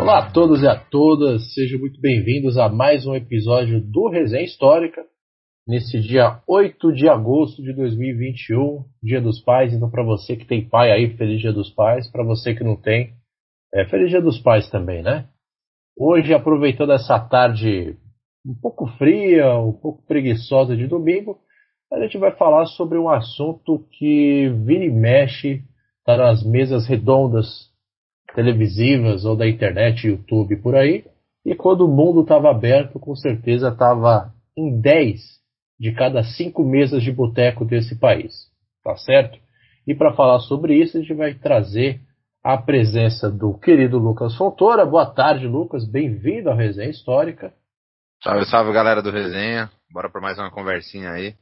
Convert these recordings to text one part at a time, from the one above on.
Olá a todos e a todas, sejam muito bem-vindos a mais um episódio do Resenha Histórica, nesse dia 8 de agosto de 2021, Dia dos Pais. Então, para você que tem pai aí, Feliz Dia dos Pais. Para você que não tem, é Feliz Dia dos Pais também, né? Hoje, aproveitando essa tarde um pouco fria, um pouco preguiçosa de domingo, a gente vai falar sobre um assunto que vira e mexe, está nas mesas redondas televisivas ou da internet, YouTube por aí. E quando o mundo estava aberto, com certeza estava em 10 de cada cinco mesas de boteco desse país. Tá certo? E para falar sobre isso, a gente vai trazer a presença do querido Lucas Fontoura. Boa tarde, Lucas. Bem-vindo à Resenha Histórica. Salve, salve, galera do Resenha. Bora para mais uma conversinha aí.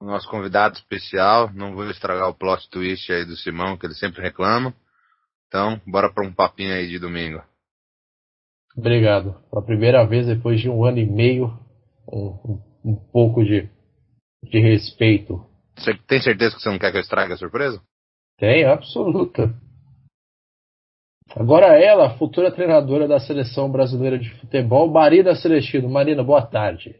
O nosso convidado especial, não vou estragar o plot twist aí do Simão, que ele sempre reclama. Então, bora para um papinho aí de domingo. Obrigado. Pela primeira vez, depois de um ano e meio, um, um, um pouco de, de respeito. Você tem certeza que você não quer que eu estrague a surpresa? Tenho, absoluta. Agora ela, futura treinadora da seleção brasileira de futebol, Marina Celestino. Marina, boa tarde.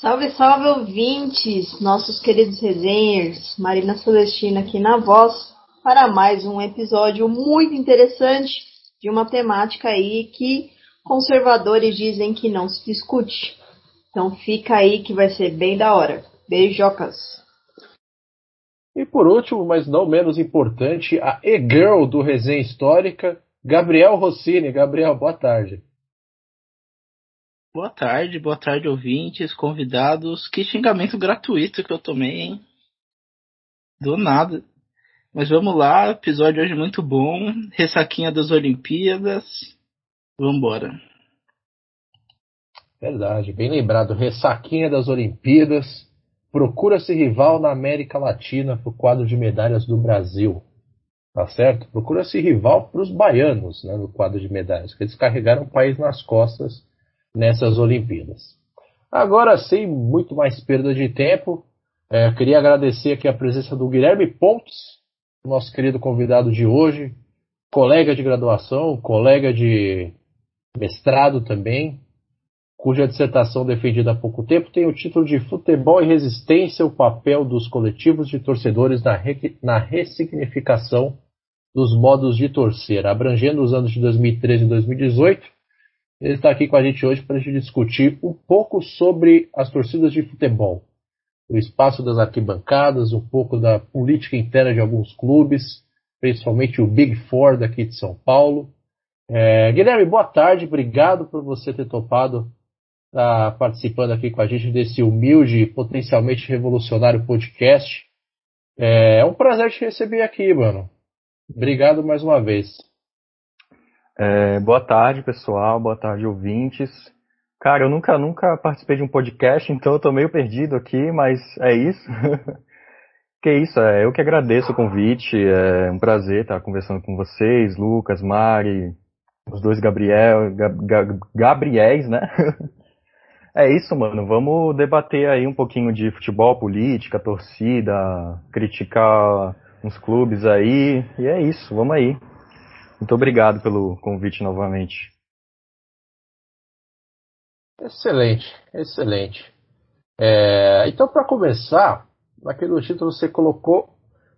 Salve, salve ouvintes, nossos queridos resenhers. Marina Celestina aqui na voz para mais um episódio muito interessante de uma temática aí que conservadores dizem que não se discute. Então fica aí que vai ser bem da hora. Beijocas! E por último, mas não menos importante, a e-girl do Resenha Histórica, Gabriel Rossini. Gabriel, boa tarde. Boa tarde, boa tarde, ouvintes, convidados. Que xingamento gratuito que eu tomei, hein? Do nada. Mas vamos lá, episódio hoje muito bom. Ressaquinha das Olimpíadas. Vambora. Verdade, bem lembrado. Ressaquinha das Olimpíadas. Procura-se rival na América Latina para o quadro de medalhas do Brasil. Tá certo? Procura-se rival para os baianos né, no quadro de medalhas, que eles carregaram o país nas costas nessas Olimpíadas. Agora, sem muito mais perda de tempo, é, queria agradecer aqui a presença do Guilherme Pontes, nosso querido convidado de hoje, colega de graduação, colega de mestrado também, cuja dissertação defendida há pouco tempo tem o título de Futebol e Resistência: o papel dos coletivos de torcedores na, re... na ressignificação dos modos de torcer, abrangendo os anos de 2013 e 2018. Ele está aqui com a gente hoje para a gente discutir um pouco sobre as torcidas de futebol o espaço das arquibancadas, um pouco da política interna de alguns clubes, principalmente o Big Four daqui de São Paulo. É, Guilherme, boa tarde, obrigado por você ter topado tá participando aqui com a gente desse humilde e potencialmente revolucionário podcast. É, é um prazer te receber aqui, mano. Obrigado mais uma vez. É, boa tarde, pessoal. Boa tarde, ouvintes. Cara, eu nunca, nunca participei de um podcast, então eu tô meio perdido aqui, mas é isso. que isso, é, eu que agradeço o convite, é um prazer estar conversando com vocês, Lucas, Mari, os dois Gabriel, Gab, Gabriéis, né? é isso, mano, vamos debater aí um pouquinho de futebol, política, torcida, criticar uns clubes aí, e é isso, vamos aí. Muito obrigado pelo convite novamente. Excelente, excelente. É, então, para começar, naquele título você colocou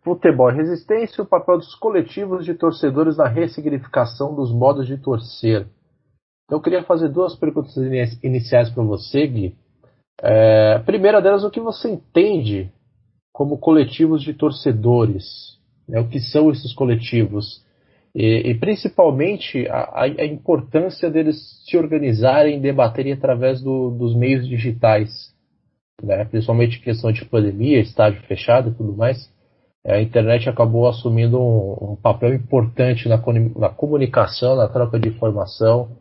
Futebol e Resistência, o papel dos coletivos de torcedores na ressignificação dos modos de torcer. Então, eu queria fazer duas perguntas iniciais para você, Gui. É, a primeira delas, o que você entende como coletivos de torcedores? Né? O que são esses coletivos? E, e principalmente a, a, importância deles se organizarem e debaterem através do, dos meios digitais, né? principalmente em questão de pandemia, estádio fechado e tudo mais. A internet acabou assumindo um, um papel importante na, na comunicação, na troca de informação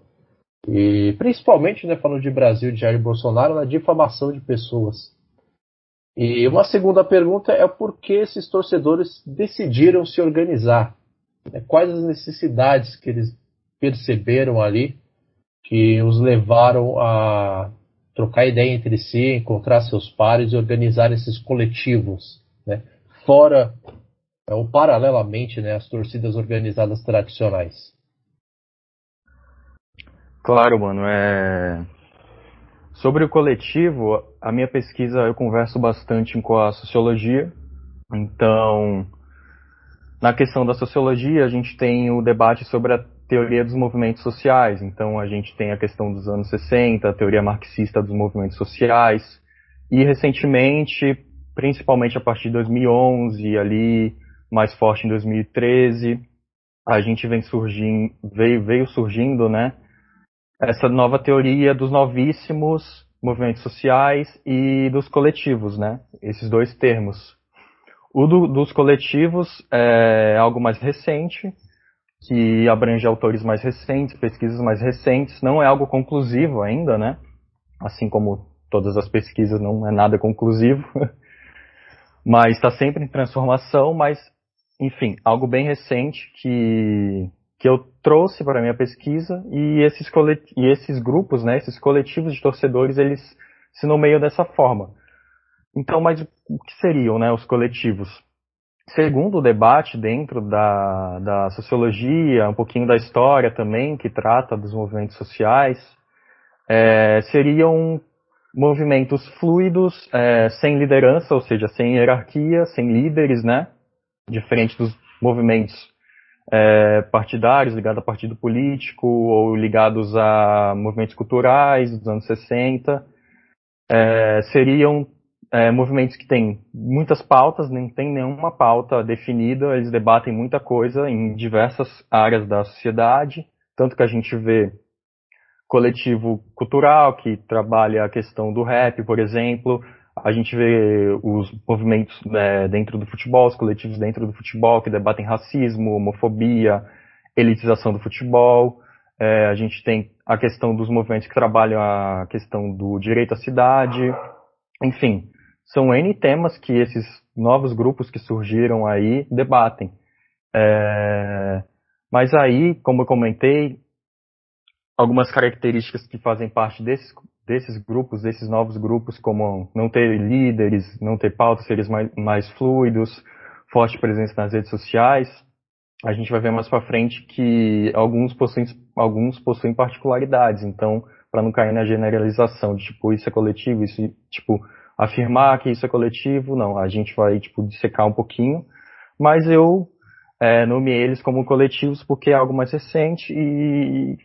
e principalmente, né, falando de Brasil, de Jair Bolsonaro, na difamação de pessoas. E uma segunda pergunta é por que esses torcedores decidiram se organizar. Né, quais as necessidades que eles perceberam ali que os levaram a trocar ideia entre si, encontrar seus pares e organizar esses coletivos, né? fora é, ou paralelamente né, às torcidas organizadas tradicionais. Claro, mano. É... Sobre o coletivo, a minha pesquisa eu converso bastante com a sociologia. Então, na questão da sociologia, a gente tem o debate sobre a teoria dos movimentos sociais. Então, a gente tem a questão dos anos 60, a teoria marxista dos movimentos sociais. E, recentemente, principalmente a partir de 2011, ali, mais forte em 2013, a gente vem surgindo, veio, veio surgindo, né, essa nova teoria dos novíssimos movimentos sociais e dos coletivos, né? Esses dois termos. O do, dos coletivos é algo mais recente, que abrange autores mais recentes, pesquisas mais recentes, não é algo conclusivo ainda, né? Assim como todas as pesquisas não é nada conclusivo, mas está sempre em transformação, mas enfim, algo bem recente que que eu trouxe para a minha pesquisa e esses, e esses grupos, né, esses coletivos de torcedores, eles se nomeiam dessa forma. Então, mas o que seriam né, os coletivos? Segundo o debate dentro da, da sociologia, um pouquinho da história também, que trata dos movimentos sociais, é, seriam movimentos fluidos, é, sem liderança, ou seja, sem hierarquia, sem líderes, né? Diferente dos movimentos é, partidários, ligados a partido político ou ligados a movimentos culturais dos anos 60. É, seriam é, movimentos que têm muitas pautas, nem tem nenhuma pauta definida, eles debatem muita coisa em diversas áreas da sociedade, tanto que a gente vê coletivo cultural que trabalha a questão do rap, por exemplo, a gente vê os movimentos é, dentro do futebol, os coletivos dentro do futebol que debatem racismo, homofobia, elitização do futebol. É, a gente tem a questão dos movimentos que trabalham a questão do direito à cidade. Enfim, são N temas que esses novos grupos que surgiram aí debatem. É, mas aí, como eu comentei, algumas características que fazem parte desses desses grupos, desses novos grupos, como não ter líderes, não ter pautas, seres mais, mais fluidos, forte presença nas redes sociais. A gente vai ver mais para frente que alguns possuem, alguns possuem particularidades, então, para não cair na generalização de tipo, isso é coletivo, isso, tipo, afirmar que isso é coletivo, não, a gente vai, tipo, dissecar um pouquinho, mas eu é, nomeei eles como coletivos porque é algo mais recente e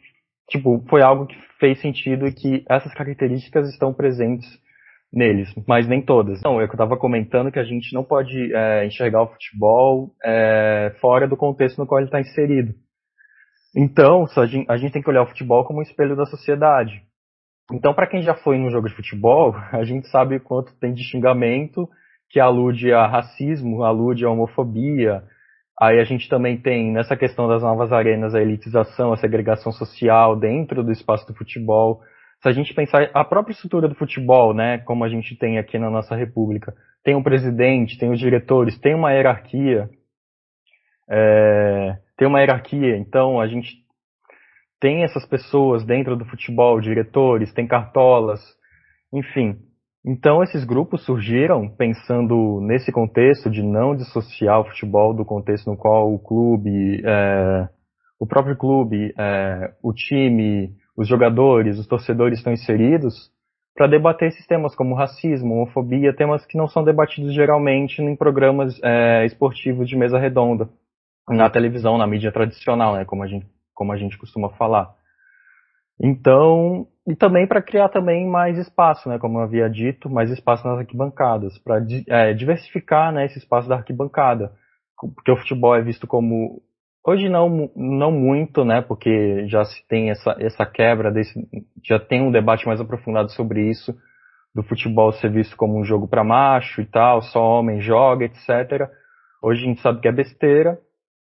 tipo, foi algo que fez sentido e que essas características estão presentes neles, mas nem todas. Então, eu estava comentando que a gente não pode é, enxergar o futebol é, fora do contexto no qual ele está inserido. Então, a gente, a gente tem que olhar o futebol como um espelho da sociedade. Então, para quem já foi num jogo de futebol, a gente sabe quanto tem de xingamento que alude a racismo, alude a homofobia, Aí a gente também tem, nessa questão das novas arenas, a elitização, a segregação social dentro do espaço do futebol. Se a gente pensar a própria estrutura do futebol, né, como a gente tem aqui na nossa república, tem um presidente, tem os diretores, tem uma hierarquia, é, tem uma hierarquia, então a gente tem essas pessoas dentro do futebol, diretores, tem cartolas, enfim, então, esses grupos surgiram pensando nesse contexto de não dissociar o futebol do contexto no qual o clube, é, o próprio clube, é, o time, os jogadores, os torcedores estão inseridos, para debater esses temas como racismo, homofobia, temas que não são debatidos geralmente em programas é, esportivos de mesa redonda, na televisão, na mídia tradicional, né, como a gente, como a gente costuma falar. Então, e também para criar também mais espaço, né, como eu havia dito, mais espaço nas arquibancadas, para é, diversificar né, esse espaço da arquibancada, porque o futebol é visto como hoje não não muito, né, porque já se tem essa essa quebra desse, já tem um debate mais aprofundado sobre isso do futebol ser visto como um jogo para macho e tal, só homem joga, etc. Hoje a gente sabe que é besteira,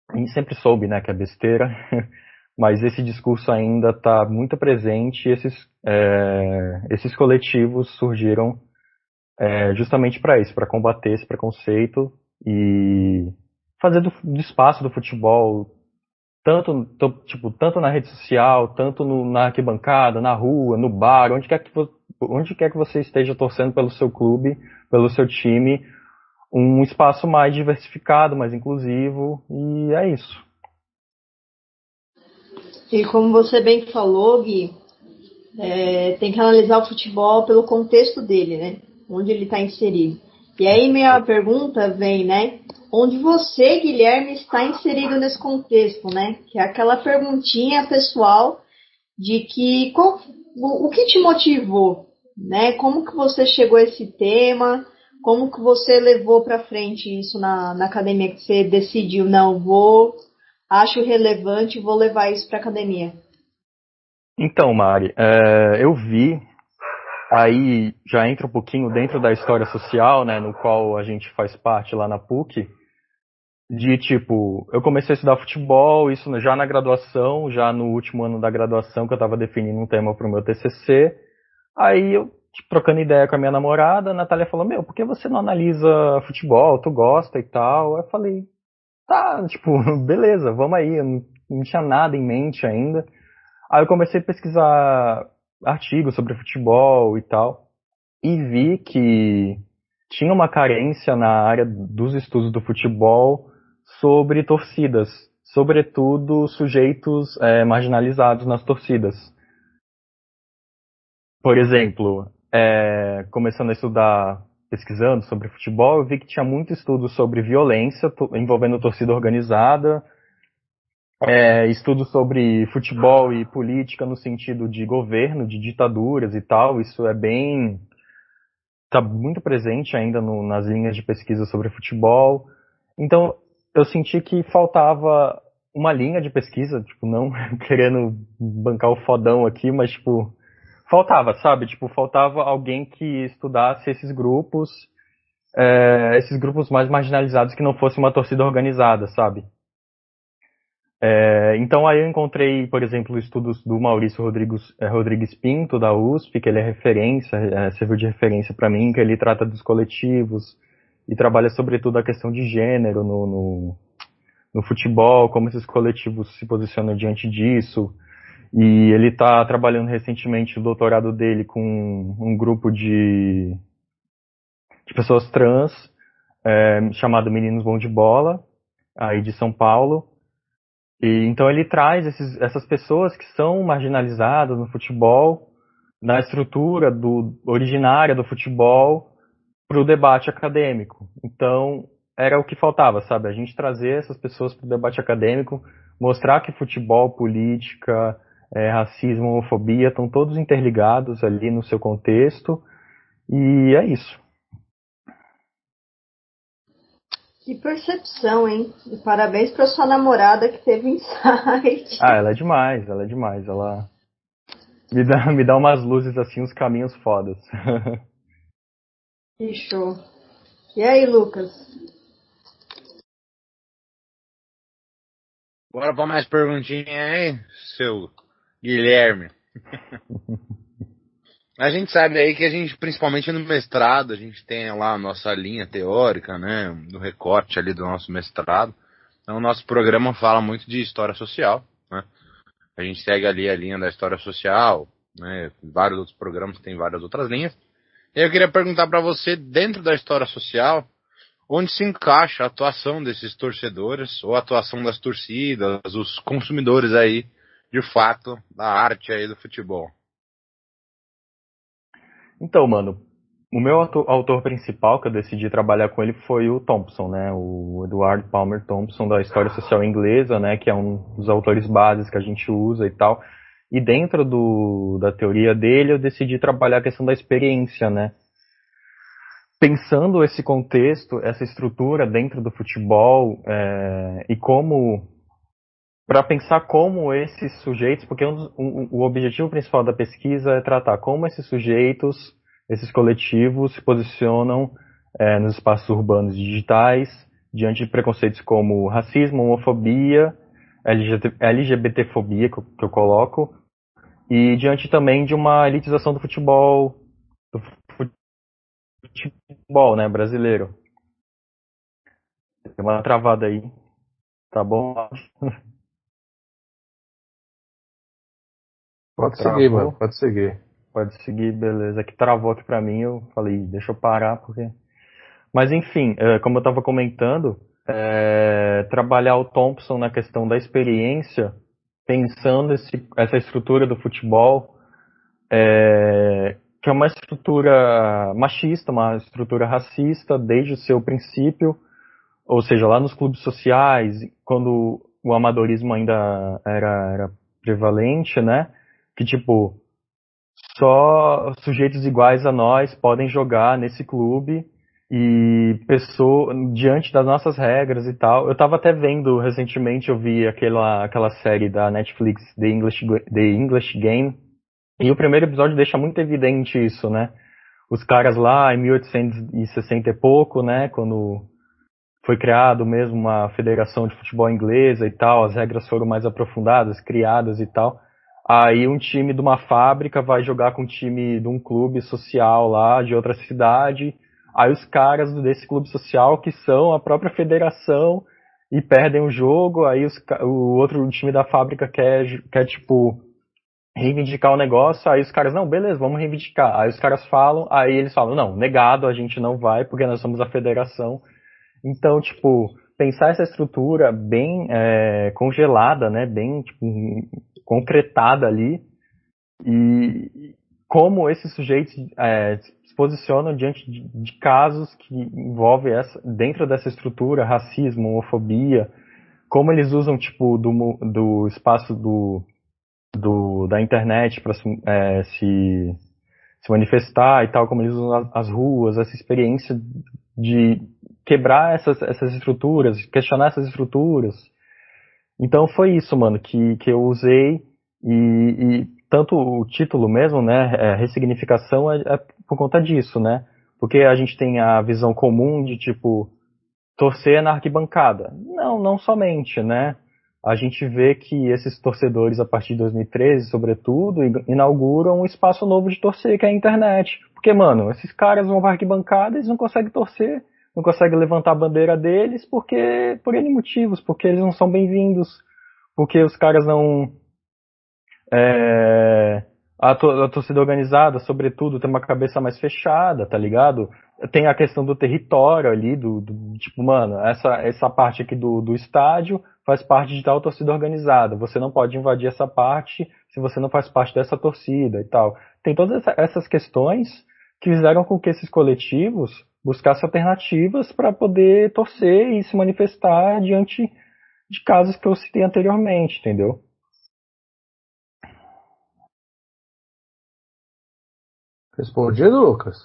a gente sempre soube, né, que é besteira. mas esse discurso ainda está muito presente e esses, é, esses coletivos surgiram é, justamente para isso, para combater esse preconceito e fazer do, do espaço do futebol tanto, tipo, tanto na rede social, tanto no, na arquibancada, na rua, no bar, onde quer, que, onde quer que você esteja torcendo pelo seu clube, pelo seu time, um espaço mais diversificado, mais inclusivo, e é isso. E como você bem falou, Gui, é, tem que analisar o futebol pelo contexto dele, né? Onde ele está inserido. E aí minha pergunta vem, né? Onde você, Guilherme, está inserido nesse contexto, né? Que é aquela perguntinha pessoal de que qual, o, o que te motivou, né? Como que você chegou a esse tema? Como que você levou para frente isso na, na academia que você decidiu não vou, acho relevante, vou levar isso para academia? Então, Mari, é, eu vi aí já entra um pouquinho dentro da história social, né, no qual a gente faz parte lá na PUC, de tipo, eu comecei a estudar futebol, isso já na graduação, já no último ano da graduação, que eu estava definindo um tema para o meu TCC, aí eu, tipo, trocando ideia com a minha namorada, a Natália falou, meu, por que você não analisa futebol, tu gosta e tal? Eu falei, tá, tipo, beleza, vamos aí, eu não, não tinha nada em mente ainda. Aí eu comecei a pesquisar artigos sobre futebol e tal, e vi que tinha uma carência na área dos estudos do futebol sobre torcidas, sobretudo sujeitos é, marginalizados nas torcidas. Por exemplo, é, começando a estudar, pesquisando sobre futebol, eu vi que tinha muito estudo sobre violência envolvendo torcida organizada, é, estudo sobre futebol e política no sentido de governo, de ditaduras e tal. Isso é bem. está muito presente ainda no, nas linhas de pesquisa sobre futebol. Então, eu senti que faltava uma linha de pesquisa, tipo, não querendo bancar o fodão aqui, mas, tipo, faltava, sabe? Tipo, faltava alguém que estudasse esses grupos, é, esses grupos mais marginalizados que não fosse uma torcida organizada, sabe? É, então aí eu encontrei, por exemplo, estudos do Maurício Rodrigues, é, Rodrigues Pinto, da USP, que ele é referência, é, serviu de referência para mim, que ele trata dos coletivos e trabalha sobretudo a questão de gênero no, no, no futebol, como esses coletivos se posicionam diante disso. E ele está trabalhando recentemente o doutorado dele com um grupo de, de pessoas trans, é, chamado Meninos Bom de Bola, aí de São Paulo, e, então ele traz esses, essas pessoas que são marginalizadas no futebol, na estrutura do, originária do futebol, para o debate acadêmico. Então era o que faltava, sabe? A gente trazer essas pessoas para o debate acadêmico, mostrar que futebol, política, é, racismo, homofobia estão todos interligados ali no seu contexto. E é isso. Que percepção, hein? E parabéns para sua namorada que teve insight. Ah, ela é demais, ela é demais. Ela me dá, me dá umas luzes assim, uns caminhos fodas. Que show. E aí, Lucas? Bora para mais perguntinha aí, seu Guilherme. A gente sabe aí que a gente, principalmente no mestrado, a gente tem lá a nossa linha teórica, né, do recorte ali do nosso mestrado. Então, o nosso programa fala muito de história social, né. A gente segue ali a linha da história social, né, vários outros programas têm várias outras linhas. E eu queria perguntar para você, dentro da história social, onde se encaixa a atuação desses torcedores, ou a atuação das torcidas, os consumidores aí, de fato, da arte aí do futebol? Então, mano, o meu autor principal que eu decidi trabalhar com ele foi o Thompson, né? O Edward Palmer Thompson da História Social Inglesa, né? Que é um dos autores bases que a gente usa e tal. E dentro do, da teoria dele, eu decidi trabalhar a questão da experiência, né? Pensando esse contexto, essa estrutura dentro do futebol é, e como para pensar como esses sujeitos, porque um, um, o objetivo principal da pesquisa é tratar como esses sujeitos, esses coletivos se posicionam é, nos espaços urbanos digitais diante de preconceitos como racismo, homofobia, LGBTfobia, que eu, que eu coloco, e diante também de uma elitização do futebol, do futebol, né, brasileiro. Tem uma travada aí, tá bom? Pode travou. seguir, mano. Pode seguir. Pode seguir, beleza. Que travou aqui pra mim, eu falei, deixa eu parar, porque. Mas enfim, é, como eu estava comentando, é, trabalhar o Thompson na questão da experiência pensando esse, essa estrutura do futebol, é, que é uma estrutura machista, uma estrutura racista desde o seu princípio, ou seja, lá nos clubes sociais, quando o amadorismo ainda era, era prevalente, né? Que tipo, só sujeitos iguais a nós podem jogar nesse clube e pessoa diante das nossas regras e tal. Eu tava até vendo recentemente, eu vi aquela aquela série da Netflix The English The English Game e o primeiro episódio deixa muito evidente isso, né? Os caras lá em 1860 e pouco, né, quando foi criado mesmo uma federação de futebol inglesa e tal, as regras foram mais aprofundadas, criadas e tal. Aí um time de uma fábrica vai jogar com um time de um clube social lá de outra cidade. Aí os caras desse clube social, que são a própria federação, e perdem o jogo. Aí os, o outro time da fábrica quer, quer, tipo, reivindicar o negócio. Aí os caras, não, beleza, vamos reivindicar. Aí os caras falam, aí eles falam, não, negado, a gente não vai, porque nós somos a federação. Então, tipo, pensar essa estrutura bem é, congelada, né, bem tipo, concretada ali, e como esses sujeitos é, se posicionam diante de, de, casos que envolvem essa, dentro dessa estrutura, racismo, homofobia, como eles usam tipo do, do espaço do, do da internet para é, se, se manifestar e tal, como eles usam as, as ruas, essa experiência de quebrar essas, essas estruturas, questionar essas estruturas. Então foi isso, mano, que, que eu usei e, e tanto o título mesmo, né, é, ressignificação é, é, por conta disso, né? Porque a gente tem a visão comum de tipo torcer na arquibancada. Não, não somente, né? A gente vê que esses torcedores a partir de 2013, sobretudo, inauguram um espaço novo de torcer que é a internet. Porque, mano, esses caras vão para arquibancada, eles não conseguem torcer não consegue levantar a bandeira deles porque por N motivos, porque eles não são bem-vindos, porque os caras não. É, a, to, a, torcida organizada, sobretudo, tem uma cabeça mais fechada, tá ligado? Tem a questão do território ali, do, do tipo, mano, essa, essa parte aqui do, do estádio faz parte de tal torcida organizada. Você não pode invadir essa parte se você não faz parte dessa torcida e tal. Tem todas essas questões que fizeram com que esses coletivos buscasse alternativas para poder torcer e se manifestar diante de casos que eu citei anteriormente, entendeu? Respondido, Lucas?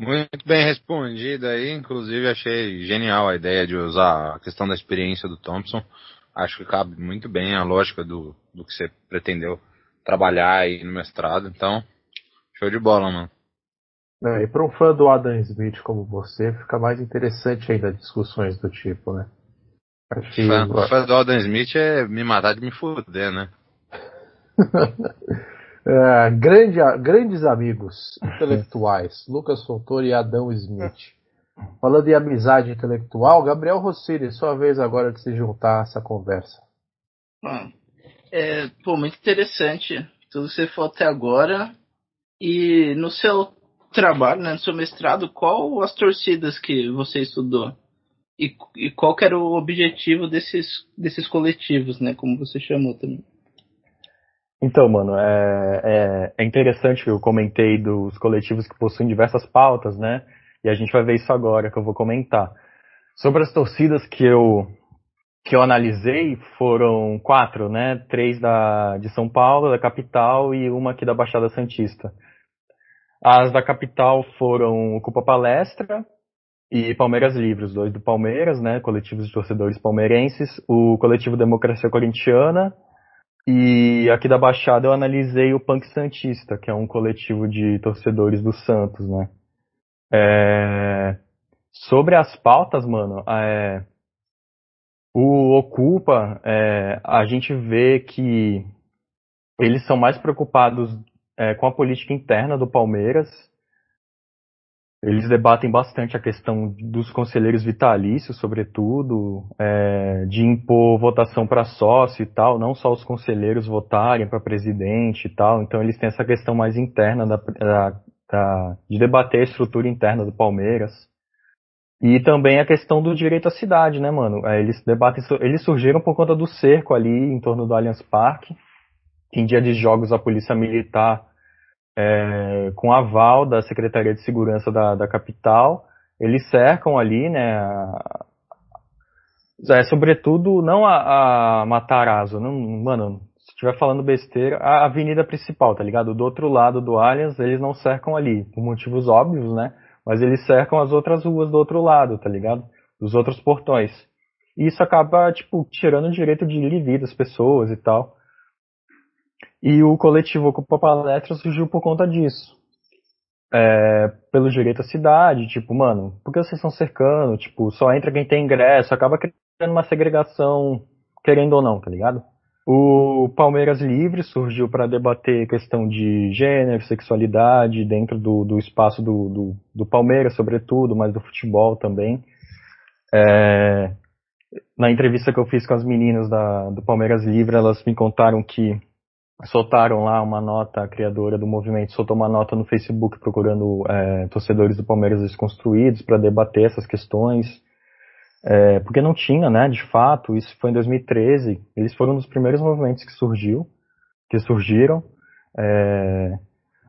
Muito bem respondido aí, inclusive achei genial a ideia de usar a questão da experiência do Thompson. Acho que cabe muito bem a lógica do, do que você pretendeu trabalhar aí no mestrado. Então, show de bola, mano. É, e para um fã do Adam Smith como você, fica mais interessante ainda discussões do tipo, né? Acho que... fã, fã do Adam Smith é me matar de me fuder, né? é, grande, grandes amigos intelectuais, Lucas Fontoura e Adão Smith. Falando em amizade intelectual, Gabriel Rossini, sua vez agora de se juntar a essa conversa. É, pô, muito interessante tudo que você falou até agora. E no seu trabalho, né, no seu mestrado, qual as torcidas que você estudou? E, e qual era o objetivo desses, desses coletivos, né, como você chamou também? Então, mano, é, é, é interessante que eu comentei dos coletivos que possuem diversas pautas, né? E a gente vai ver isso agora que eu vou comentar. Sobre as torcidas que eu que eu analisei foram quatro, né? Três da de São Paulo, da capital e uma aqui da Baixada Santista. As da capital foram Ocupa Palestra e Palmeiras Livres, dois do Palmeiras, né, coletivos de torcedores palmeirenses, o coletivo Democracia Corintiana e aqui da Baixada eu analisei o Punk Santista, que é um coletivo de torcedores do Santos, né. É... Sobre as pautas, mano, é... o Ocupa, é... a gente vê que eles são mais preocupados é, com a política interna do Palmeiras. Eles debatem bastante a questão dos conselheiros vitalícios, sobretudo, é, de impor votação para sócio e tal, não só os conselheiros votarem para presidente e tal. Então eles têm essa questão mais interna da, da, da, de debater a estrutura interna do Palmeiras. E também a questão do direito à cidade, né, mano? É, eles debatem, eles surgiram por conta do cerco ali em torno do Allianz Parque. Em dia de jogos, a polícia militar, é, com aval da Secretaria de Segurança da, da capital, eles cercam ali, né, a, é, sobretudo, não a, a Matarazzo, não, mano, se estiver falando besteira, a avenida principal, tá ligado? Do outro lado do Allianz, eles não cercam ali, por motivos óbvios, né? Mas eles cercam as outras ruas do outro lado, tá ligado? Dos outros portões. E isso acaba, tipo, tirando o direito de ir e vir das pessoas e tal. E o coletivo Ocupa Palestra surgiu por conta disso. É, pelo direito à cidade, tipo, mano, por que vocês estão cercando? Tipo, só entra quem tem ingresso, acaba criando uma segregação, querendo ou não, tá ligado? O Palmeiras Livre surgiu para debater questão de gênero, sexualidade dentro do, do espaço do, do, do, Palmeiras, sobretudo, mas do futebol também. É, na entrevista que eu fiz com as meninas da, do Palmeiras Livre, elas me contaram que soltaram lá uma nota, a criadora do movimento soltou uma nota no Facebook procurando é, torcedores do Palmeiras desconstruídos para debater essas questões. É, porque não tinha, né, de fato, isso foi em 2013, eles foram um dos primeiros movimentos que surgiu, que surgiram. É,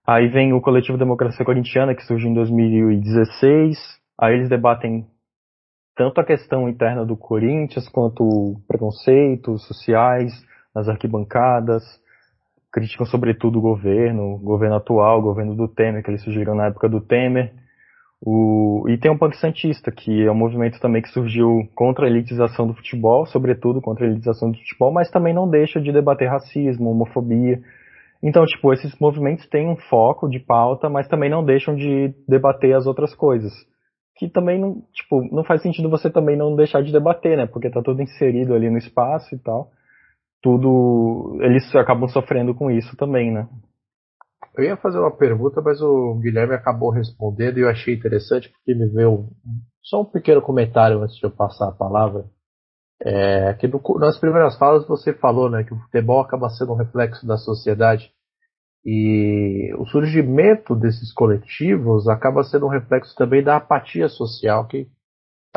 aí vem o Coletivo Democracia Corintiana, que surgiu em 2016, aí eles debatem tanto a questão interna do Corinthians, quanto preconceitos sociais nas arquibancadas, criticam sobretudo o governo, o governo atual, o governo do Temer, que eles surgiram na época do Temer, o, e tem o Punk Santista, que é um movimento também que surgiu contra a elitização do futebol, sobretudo contra a elitização do futebol, mas também não deixa de debater racismo, homofobia. Então, tipo, esses movimentos têm um foco de pauta, mas também não deixam de debater as outras coisas. Que também não, tipo, não faz sentido você também não deixar de debater, né? Porque tá tudo inserido ali no espaço e tal. Tudo, eles acabam sofrendo com isso também, né? Eu ia fazer uma pergunta, mas o Guilherme acabou respondendo e eu achei interessante porque me veio só um pequeno comentário antes de eu passar a palavra. É, que no, nas primeiras falas você falou né, que o futebol acaba sendo um reflexo da sociedade e o surgimento desses coletivos acaba sendo um reflexo também da apatia social que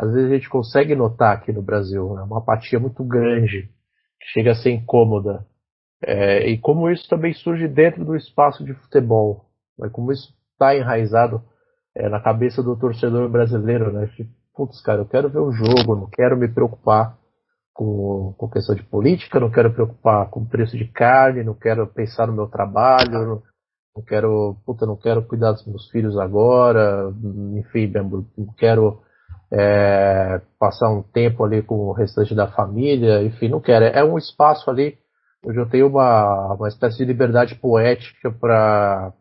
às vezes a gente consegue notar aqui no Brasil. Né, uma apatia muito grande, chega a ser incômoda. É, e como isso também surge dentro do espaço de futebol, né? como isso está enraizado é, na cabeça do torcedor brasileiro, né? Tipo, putz, cara, eu quero ver o jogo, não quero me preocupar com, com questão de política, não quero me preocupar com preço de carne, não quero pensar no meu trabalho, não, não quero, puta, não quero cuidar dos meus filhos agora, enfim, não quero é, passar um tempo ali com o restante da família, enfim, não quero. É um espaço ali Hoje eu tenho uma, uma espécie de liberdade poética para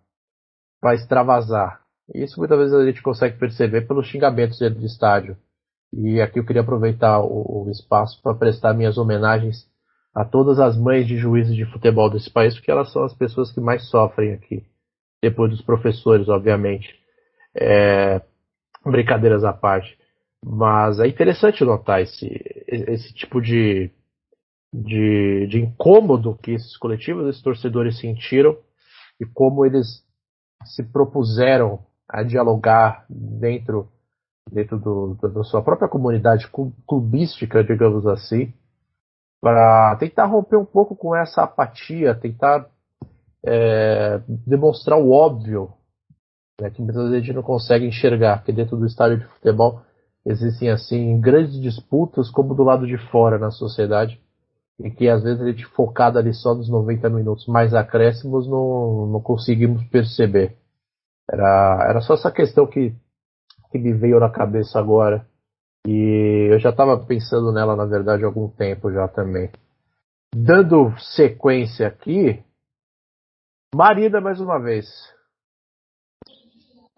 extravasar. Isso muitas vezes a gente consegue perceber pelos xingamentos dentro do estádio. E aqui eu queria aproveitar o, o espaço para prestar minhas homenagens a todas as mães de juízes de futebol desse país, porque elas são as pessoas que mais sofrem aqui. Depois dos professores, obviamente. É, brincadeiras à parte. Mas é interessante notar esse, esse tipo de, de, de incômodo que esses coletivos, esses torcedores sentiram e como eles se propuseram a dialogar dentro, dentro do, da sua própria comunidade clubística, digamos assim, para tentar romper um pouco com essa apatia, tentar é, demonstrar o óbvio, né, que muitas vezes a gente não consegue enxergar, que dentro do estádio de futebol existem assim grandes disputas como do lado de fora na sociedade e que às vezes a gente focado ali só nos 90 minutos mais acréscimos não, não conseguimos perceber. Era, era só essa questão que, que me veio na cabeça agora. E eu já estava pensando nela, na verdade, há algum tempo já também. Dando sequência aqui, Marina mais uma vez.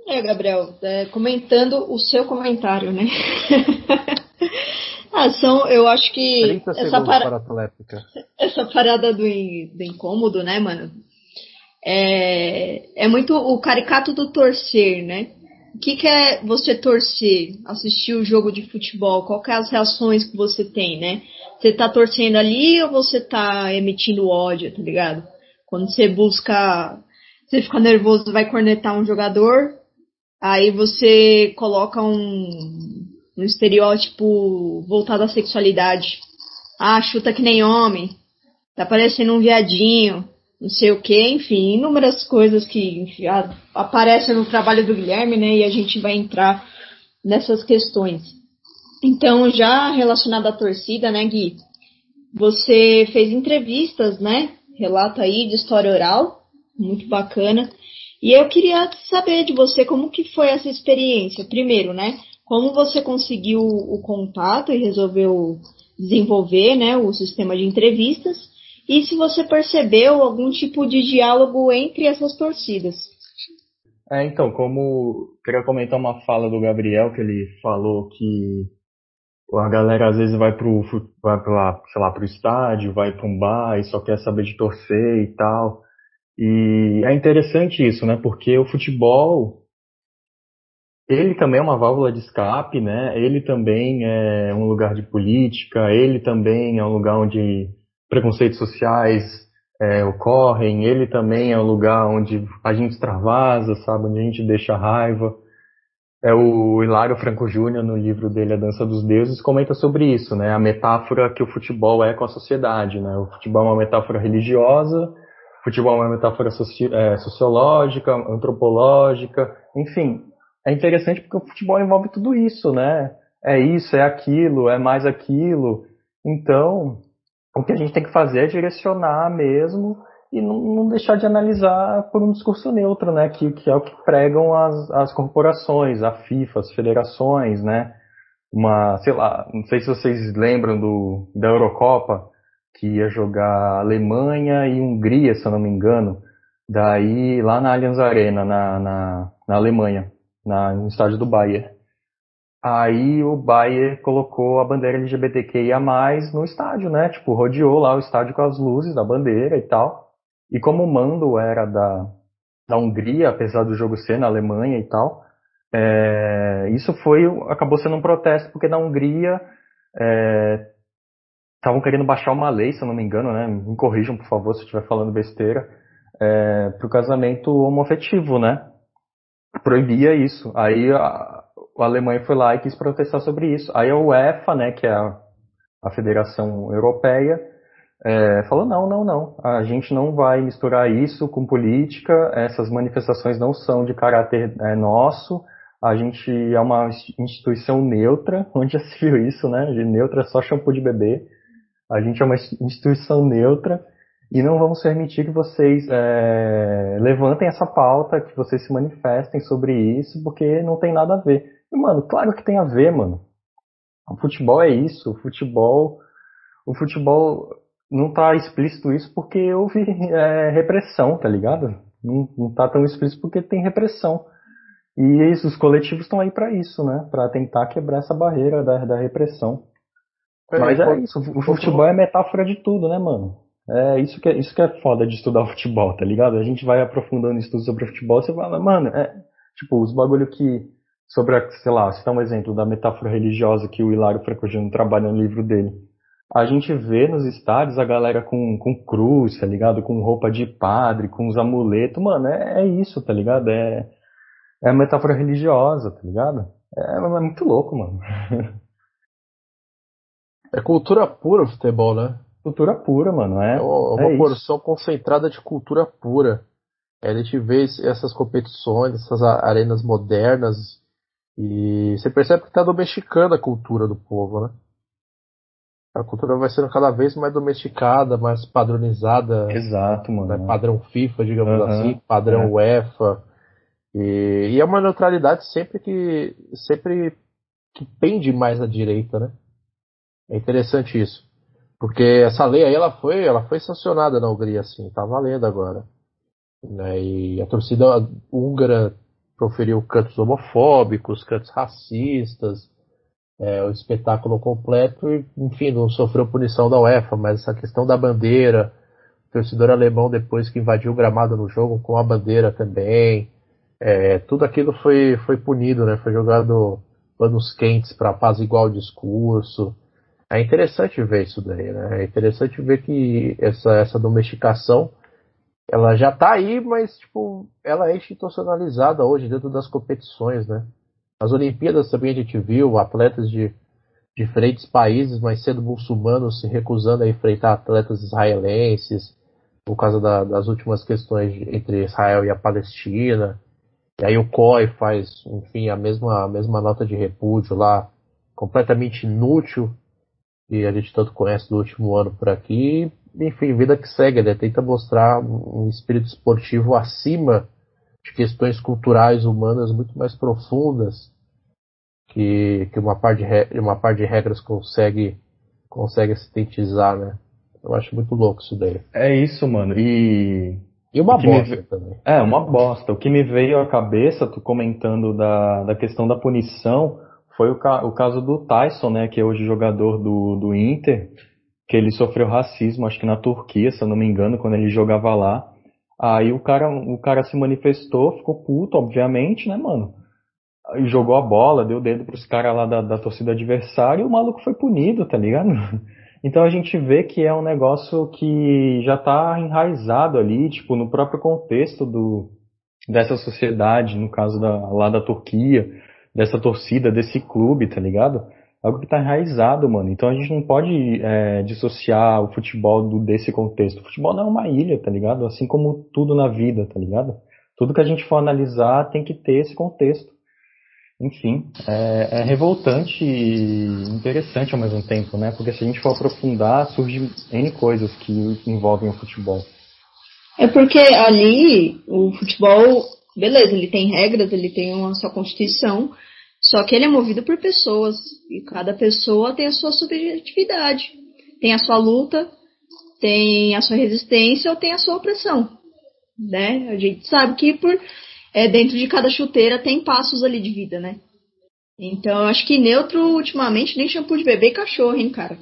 É, Gabriel, é, comentando o seu comentário, né? Ah, são, eu acho que essa, para... essa parada do, in... do incômodo, né, mano? É, é muito o caricato do torcer, né? O que, que é você torcer, assistir o jogo de futebol? Qual que é as reações que você tem, né? Você tá torcendo ali ou você tá emitindo ódio, tá ligado? Quando você busca, você fica nervoso, vai cornetar um jogador, aí você coloca um, um estereótipo voltado à sexualidade. Ah, chuta que nem homem, tá parecendo um viadinho, não sei o que, enfim, inúmeras coisas que enfim, aparecem no trabalho do Guilherme, né? E a gente vai entrar nessas questões. Então, já relacionado à torcida, né, Gui? Você fez entrevistas, né? Relato aí de história oral, muito bacana. E eu queria saber de você como que foi essa experiência. Primeiro, né? Como você conseguiu o contato e resolveu desenvolver, né, o sistema de entrevistas? E se você percebeu algum tipo de diálogo entre essas torcidas? É, então, como queria comentar uma fala do Gabriel que ele falou que a galera às vezes vai pro, vai pra, sei lá, pro estádio, vai para um bar e só quer saber de torcer e tal. E é interessante isso, né? Porque o futebol, ele também é uma válvula de escape, né? Ele também é um lugar de política, ele também é um lugar onde preconceitos sociais é, ocorrem, ele também é um lugar onde a gente extravasa, sabe? Onde a gente deixa raiva. É o Hilário Franco Júnior, no livro dele A Dança dos Deuses, comenta sobre isso, né? A metáfora que o futebol é com a sociedade, né? O futebol é uma metáfora religiosa, futebol é uma metáfora soci é, sociológica, antropológica, enfim. É interessante porque o futebol envolve tudo isso, né? É isso, é aquilo, é mais aquilo. Então, o que a gente tem que fazer é direcionar mesmo e não, não, deixar de analisar por um discurso neutro, né? Que, que é o que pregam as, as corporações, a FIFA, as federações, né? Uma, sei lá, não sei se vocês lembram do, da Eurocopa, que ia jogar Alemanha e Hungria, se eu não me engano, daí lá na Allianz Arena, na, na, na Alemanha, na, no estádio do Bayern. Aí o Bayern colocou a bandeira LGBTQIA+, no estádio, né? Tipo, rodeou lá o estádio com as luzes da bandeira e tal. E como o mando era da, da Hungria, apesar do jogo ser na Alemanha e tal, é, isso foi acabou sendo um protesto porque na Hungria estavam querendo baixar uma lei, se eu não me engano, né? Me corrijam, por favor, se eu estiver falando besteira, é, para o casamento homoafetivo, né? Proibia isso. Aí a, a Alemanha foi lá e quis protestar sobre isso. Aí a UEFA, né, que é a, a Federação Europeia, é, falou não, não, não, a gente não vai misturar isso com política, essas manifestações não são de caráter é, nosso, a gente é uma instituição neutra, onde já se viu isso, né? De neutra é só shampoo de bebê. A gente é uma instituição neutra e não vamos permitir que vocês é, levantem essa pauta, que vocês se manifestem sobre isso, porque não tem nada a ver. E, mano, claro que tem a ver, mano. O futebol é isso, o futebol. O futebol não tá explícito isso porque houve é, repressão, tá ligado? Não, não tá tão explícito porque tem repressão. E isso, os coletivos estão aí para isso, né? Para tentar quebrar essa barreira da, da repressão. Mas é isso, o futebol é metáfora de tudo, né, mano? É isso que é, isso que é foda de estudar futebol, tá ligado? A gente vai aprofundando estudos sobre futebol, você fala, mano, é, tipo, os bagulho que, sobre, a, sei lá, citar um exemplo da metáfora religiosa que o Hilário Francogiano trabalha no livro dele a gente vê nos estádios a galera com, com cruz, tá ligado? Com roupa de padre, com os amuletos. Mano, é, é isso, tá ligado? É, é a metáfora religiosa, tá ligado? É, é muito louco, mano. É cultura pura o futebol, né? Cultura pura, mano. É, é uma é porção isso. concentrada de cultura pura. É, a gente vê essas competições, essas arenas modernas, e você percebe que está domesticando a cultura do povo, né? A cultura vai sendo cada vez mais domesticada, mais padronizada. Exato, mano. Né? Padrão FIFA, digamos uhum, assim, padrão é. UEFA. E, e, é uma neutralidade sempre que sempre que pende mais à direita, né? É interessante isso. Porque essa lei aí ela foi, ela foi sancionada na Hungria, assim, tá valendo agora. Né? E a torcida húngara proferiu cantos homofóbicos, cantos racistas, é, o espetáculo completo e, enfim, não sofreu punição da UEFA, mas essa questão da bandeira, o torcedor alemão depois que invadiu o gramado no jogo com a bandeira também, é, tudo aquilo foi, foi punido, né? Foi jogado panos quentes para apaziguar o discurso. É interessante ver isso daí, né? É interessante ver que essa, essa domesticação ela já está aí, mas tipo, ela é institucionalizada hoje dentro das competições, né? Nas Olimpíadas também a gente viu atletas de diferentes países, mas sendo muçulmanos se recusando a enfrentar atletas israelenses, por causa da, das últimas questões entre Israel e a Palestina. E aí o COI faz, enfim, a mesma, a mesma nota de repúdio lá, completamente inútil, e a gente tanto conhece do último ano por aqui. Enfim, vida que segue, né? Tenta mostrar um espírito esportivo acima de questões culturais humanas muito mais profundas que, que uma, par de, uma par de regras consegue, consegue sintetizar, né? Eu acho muito louco isso daí. É isso, mano. E. E uma bosta me... também. É, uma bosta. O que me veio à cabeça, tu comentando da, da questão da punição, foi o, ca... o caso do Tyson, né? Que é hoje jogador do, do Inter, que ele sofreu racismo, acho que na Turquia, se eu não me engano, quando ele jogava lá. Aí o cara, o cara se manifestou, ficou puto, obviamente, né, mano? Jogou a bola, deu dedo pros caras lá da, da torcida adversária e o maluco foi punido, tá ligado? Então a gente vê que é um negócio que já está enraizado ali, tipo, no próprio contexto do, dessa sociedade, no caso da, lá da Turquia, dessa torcida, desse clube, tá ligado? Algo que está enraizado, mano. Então a gente não pode é, dissociar o futebol do, desse contexto. O futebol não é uma ilha, tá ligado? Assim como tudo na vida, tá ligado? Tudo que a gente for analisar tem que ter esse contexto enfim, é, é, revoltante e interessante ao mesmo tempo, né? Porque se a gente for aprofundar, surgem N coisas que envolvem o futebol. É porque ali o futebol, beleza, ele tem regras, ele tem uma sua constituição, só que ele é movido por pessoas e cada pessoa tem a sua subjetividade, tem a sua luta, tem a sua resistência ou tem a sua opressão, né? A gente sabe que por é, dentro de cada chuteira tem passos ali de vida, né? Então, acho que neutro, ultimamente, nem shampoo de bebê e cachorro, hein, cara?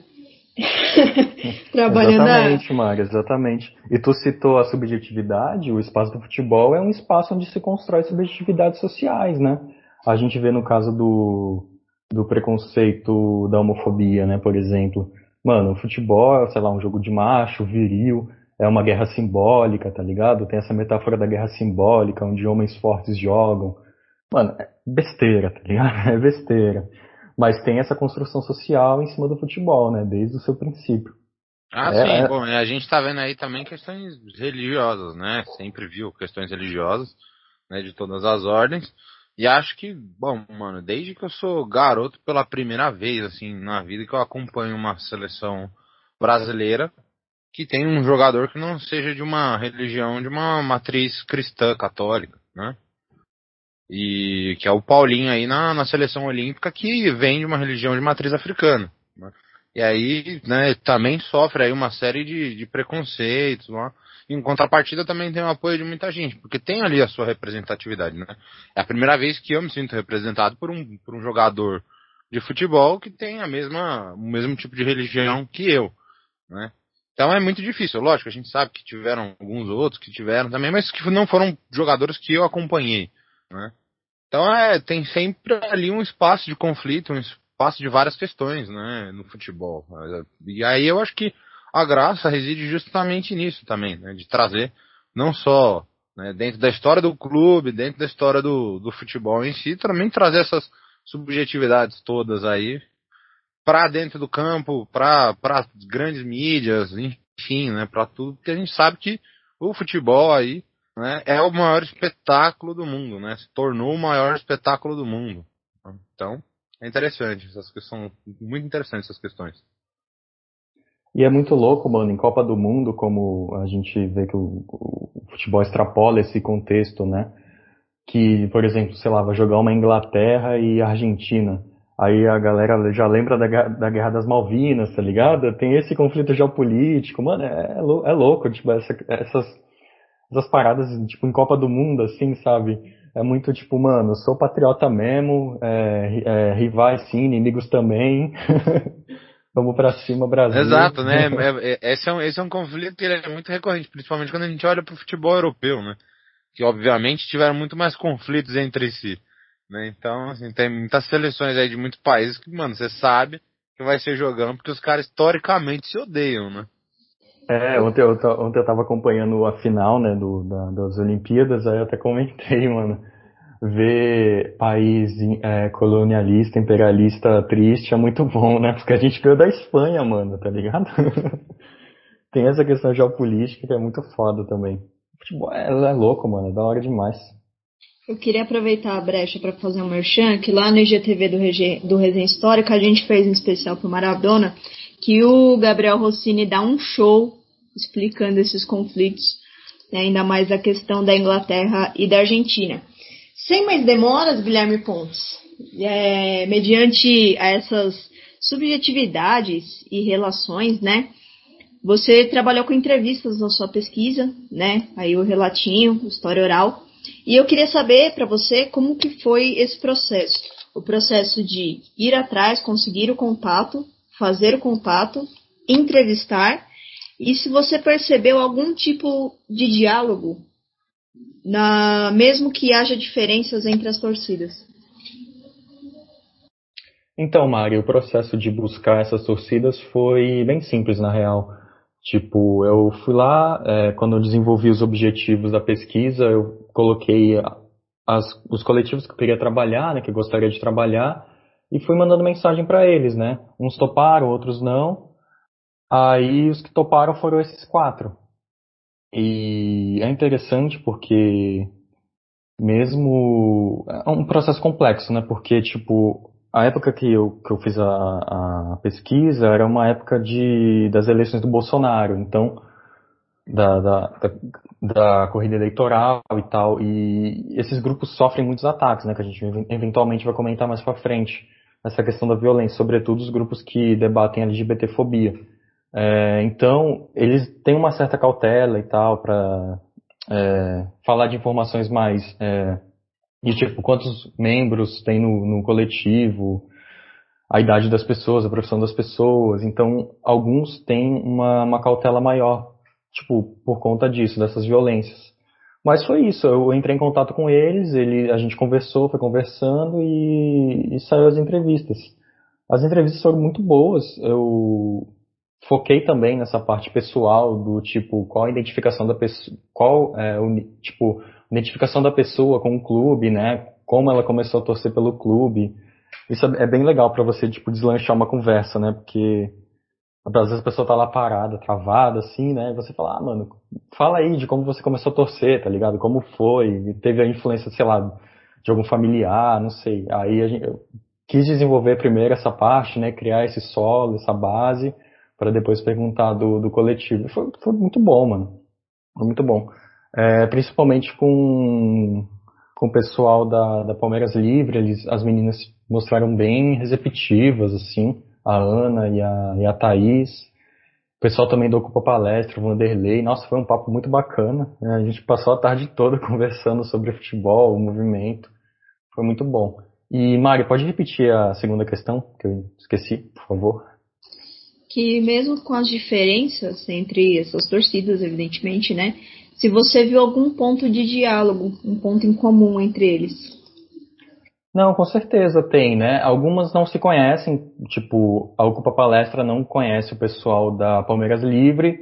Trabalhando Exatamente, a... Exatamente. E tu citou a subjetividade, o espaço do futebol é um espaço onde se constrói subjetividades sociais, né? A gente vê no caso do, do preconceito da homofobia, né, por exemplo. Mano, o futebol é, sei lá, um jogo de macho, viril, é uma guerra simbólica, tá ligado? Tem essa metáfora da guerra simbólica, onde homens fortes jogam. Mano, é besteira, tá ligado? É besteira. Mas tem essa construção social em cima do futebol, né? Desde o seu princípio. Ah, é, sim. É... Bom, a gente tá vendo aí também questões religiosas, né? Sempre viu questões religiosas, né? De todas as ordens. E acho que, bom, mano, desde que eu sou garoto pela primeira vez, assim, na vida que eu acompanho uma seleção brasileira, que tem um jogador que não seja de uma religião, de uma matriz cristã católica, né? E que é o Paulinho aí na, na seleção olímpica que vem de uma religião de matriz africana. Né? E aí, né, também sofre aí uma série de, de preconceitos lá. Em contrapartida também tem o apoio de muita gente, porque tem ali a sua representatividade, né? É a primeira vez que eu me sinto representado por um, por um jogador de futebol que tem a mesma, o mesmo tipo de religião que eu, né? Então é muito difícil. Lógico, a gente sabe que tiveram alguns outros que tiveram também, mas que não foram jogadores que eu acompanhei. Né? Então é, tem sempre ali um espaço de conflito, um espaço de várias questões né, no futebol. E aí eu acho que a graça reside justamente nisso também, né, de trazer não só né, dentro da história do clube, dentro da história do, do futebol em si, também trazer essas subjetividades todas aí para dentro do campo, para grandes mídias, enfim, né, para tudo, porque a gente sabe que o futebol aí né, é o maior espetáculo do mundo, né, se tornou o maior espetáculo do mundo. Então, é interessante, essas questões, muito interessantes essas questões. E é muito louco, mano, em Copa do Mundo, como a gente vê que o, o futebol extrapola esse contexto, né? Que, por exemplo, sei lá, vai jogar uma Inglaterra e Argentina. Aí a galera já lembra da, da Guerra das Malvinas, tá ligado? Tem esse conflito geopolítico, mano, é, é, é louco, tipo, essa, essas, essas paradas, tipo, em Copa do Mundo, assim, sabe? É muito tipo, mano, sou patriota mesmo, é, é, rivais sim, inimigos também. Vamos pra cima, Brasil. Exato, né? É, é, esse, é um, esse é um conflito que é muito recorrente, principalmente quando a gente olha pro futebol europeu, né? Que obviamente tiveram muito mais conflitos entre si. Né? Então, assim, tem muitas seleções aí de muitos países que, mano, você sabe que vai ser jogando porque os caras historicamente se odeiam, né? É, ontem eu, ontem eu tava acompanhando a final, né, do, da, das Olimpíadas, aí eu até comentei, mano. Ver país é, colonialista, imperialista triste é muito bom, né? Porque a gente veio da Espanha, mano, tá ligado? Tem essa questão geopolítica que é muito foda também. Futebol é, é louco, mano, é da hora demais. Eu queria aproveitar a brecha para fazer um merchan, que lá no IGTV do, Rege, do Resenha Histórica a gente fez um especial pro Maradona, que o Gabriel Rossini dá um show explicando esses conflitos, né, ainda mais a questão da Inglaterra e da Argentina. Sem mais demoras, Guilherme Pontes, é, mediante essas subjetividades e relações, né, você trabalhou com entrevistas na sua pesquisa, né, aí o relatinho, história oral, e eu queria saber para você como que foi esse processo. O processo de ir atrás, conseguir o contato, fazer o contato, entrevistar e se você percebeu algum tipo de diálogo, na, mesmo que haja diferenças entre as torcidas. Então, Mari, o processo de buscar essas torcidas foi bem simples, na real. Tipo, eu fui lá, é, quando eu desenvolvi os objetivos da pesquisa, eu coloquei as, os coletivos que eu queria trabalhar, né, que eu gostaria de trabalhar, e fui mandando mensagem para eles, né? Uns toparam, outros não. Aí os que toparam foram esses quatro. E é interessante porque mesmo é um processo complexo, né? Porque tipo a época que eu, que eu fiz a, a pesquisa era uma época de, das eleições do Bolsonaro, então, da, da, da, da, corrida eleitoral e tal, e esses grupos sofrem muitos ataques, né, que a gente eventualmente vai comentar mais para frente, essa questão da violência, sobretudo os grupos que debatem LGBTfobia. É, então, eles têm uma certa cautela e tal para é, falar de informações mais é, e tipo, quantos membros tem no, no coletivo, a idade das pessoas, a profissão das pessoas. Então, alguns têm uma, uma cautela maior, tipo, por conta disso, dessas violências. Mas foi isso, eu entrei em contato com eles, ele, a gente conversou, foi conversando e, e saiu as entrevistas. As entrevistas foram muito boas, eu foquei também nessa parte pessoal do tipo, qual a identificação da pessoa, qual é o, tipo, identificação da pessoa com o clube, né? Como ela começou a torcer pelo clube. Isso é bem legal para você, tipo, deslanchar uma conversa, né? Porque às vezes a pessoa tá lá parada, travada, assim, né? E você fala, ah, mano, fala aí de como você começou a torcer, tá ligado? Como foi? Teve a influência, sei lá, de algum familiar, não sei. Aí a gente, eu quis desenvolver primeiro essa parte, né? Criar esse solo, essa base, para depois perguntar do, do coletivo. Foi, foi muito bom, mano. Foi muito bom é, principalmente com, com o pessoal da, da Palmeiras Livre, eles, as meninas mostraram bem receptivas, assim, a Ana e a, e a Thaís. O pessoal também do Ocupa Palestra, o Vanderlei. Nossa, foi um papo muito bacana. Né? A gente passou a tarde toda conversando sobre futebol, o movimento. Foi muito bom. E, Mari, pode repetir a segunda questão, que eu esqueci, por favor? Que mesmo com as diferenças entre essas torcidas, evidentemente, né? se você viu algum ponto de diálogo, um ponto em comum entre eles. Não, com certeza tem, né? Algumas não se conhecem, tipo, a Ocupa Palestra não conhece o pessoal da Palmeiras Livre,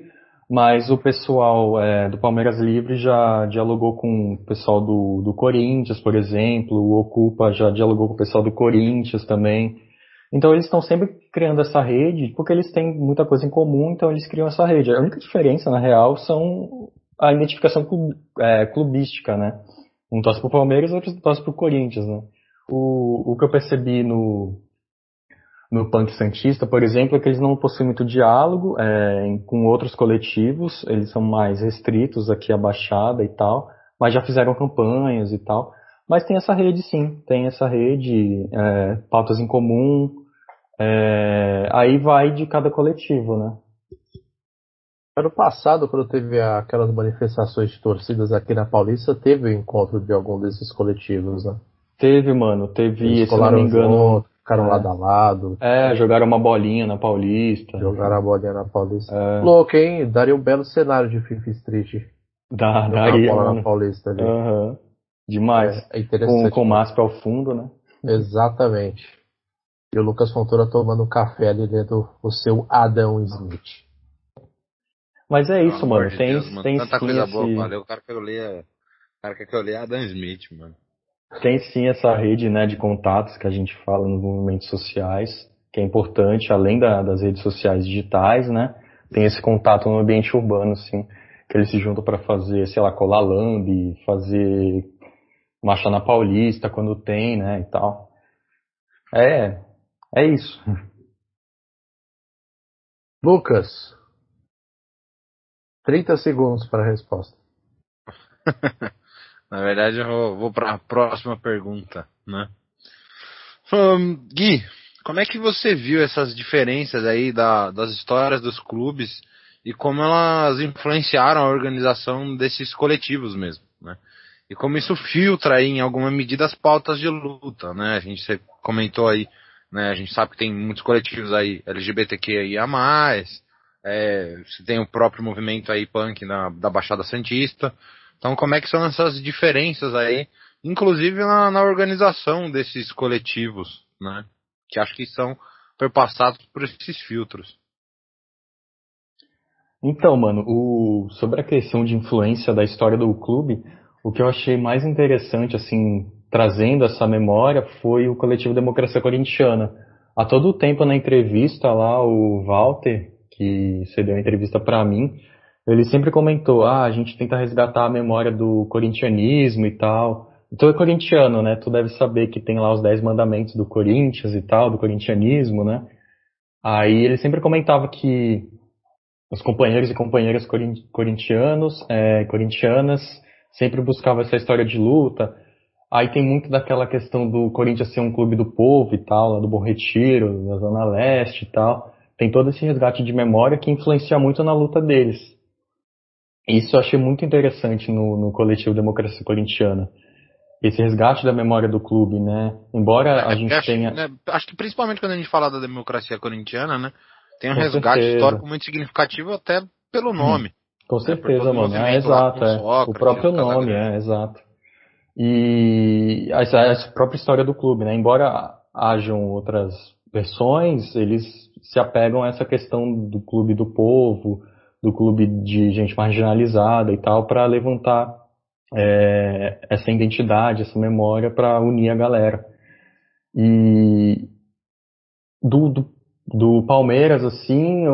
mas o pessoal é, do Palmeiras Livre já dialogou com o pessoal do, do Corinthians, por exemplo, o Ocupa já dialogou com o pessoal do Corinthians também. Então eles estão sempre criando essa rede, porque eles têm muita coisa em comum, então eles criam essa rede. A única diferença, na real, são a identificação é, clubística, né? Um torce pro Palmeiras, outro torce pro Corinthians, né? O, o que eu percebi no, no Punk Santista, por exemplo, é que eles não possuem muito diálogo é, com outros coletivos, eles são mais restritos aqui à Baixada e tal, mas já fizeram campanhas e tal. Mas tem essa rede sim, tem essa rede, é, pautas em comum, é, aí vai de cada coletivo, né? Ano passado, quando teve aquelas manifestações de torcidas aqui na Paulista, teve o encontro de algum desses coletivos, né? Teve, mano. Teve, Eles se não me engano. Junto, ficaram é. lado a lado. É, jogaram uma bolinha na Paulista. Jogaram a bolinha na Paulista. É. Louco, hein? Daria um belo cenário de FIFA Street. Dá, daria. bola mano. na Paulista ali. Uhum. Demais. É, é interessante. Com, com o MASP ao fundo, né? Exatamente. E o Lucas Fontoura tomando um café ali dentro do seu Adão Smith. Mas é isso, mano. Tem, Deus, mano. tem Tanta coisa esse... boa, valeu. O cara que eu li é... O cara quer que eu li é Adam Smith, mano. Tem sim essa rede né, de contatos que a gente fala nos movimentos sociais, que é importante, além da, das redes sociais digitais, né? Tem esse contato no ambiente urbano, sim, que eles se juntam para fazer, sei lá, colar lambe, fazer marcha na Paulista quando tem, né, e tal. É, é isso. Lucas, 30 segundos para a resposta. Na verdade, eu vou, vou para a próxima pergunta, né? Um, Gui, como é que você viu essas diferenças aí da, das histórias dos clubes e como elas influenciaram a organização desses coletivos mesmo, né? E como isso filtra aí, em alguma medida as pautas de luta, né? A gente comentou aí né? A gente sabe que tem muitos coletivos aí LGBTQIA+, é, você tem o próprio movimento aí punk na, da Baixada Santista. Então como é que são essas diferenças aí, inclusive na, na organização desses coletivos, né? Que acho que são perpassados por esses filtros. Então, mano, o, sobre a questão de influência da história do clube, o que eu achei mais interessante, assim, trazendo essa memória foi o coletivo Democracia Corintiana. A todo tempo na entrevista lá, o Walter, que cedeu a entrevista para mim, ele sempre comentou: ah, a gente tenta resgatar a memória do corintianismo e tal. Tu é corintiano, né? Tu deve saber que tem lá os dez mandamentos do Corinthians e tal, do corintianismo, né? Aí ele sempre comentava que os companheiros e companheiras corintianos, é, corintianas, sempre buscavam essa história de luta, Aí tem muito daquela questão do Corinthians ser um clube do povo e tal, lá do Bom Retiro, da Zona Leste e tal. Tem todo esse resgate de memória que influencia muito na luta deles. Isso eu achei muito interessante no, no coletivo Democracia Corintiana. Esse resgate da memória do clube, né? Embora a é, gente acho, tenha. Né, acho que principalmente quando a gente fala da democracia corintiana, né? Tem um Com resgate certeza. histórico muito significativo até pelo nome. Com né, certeza, mano. É, exato, é. O próprio nome, é, exato. E essa, essa própria história do clube, né? Embora hajam outras versões, eles se apegam a essa questão do clube do povo, do clube de gente marginalizada e tal, para levantar é, essa identidade, essa memória para unir a galera. E do, do, do Palmeiras, assim,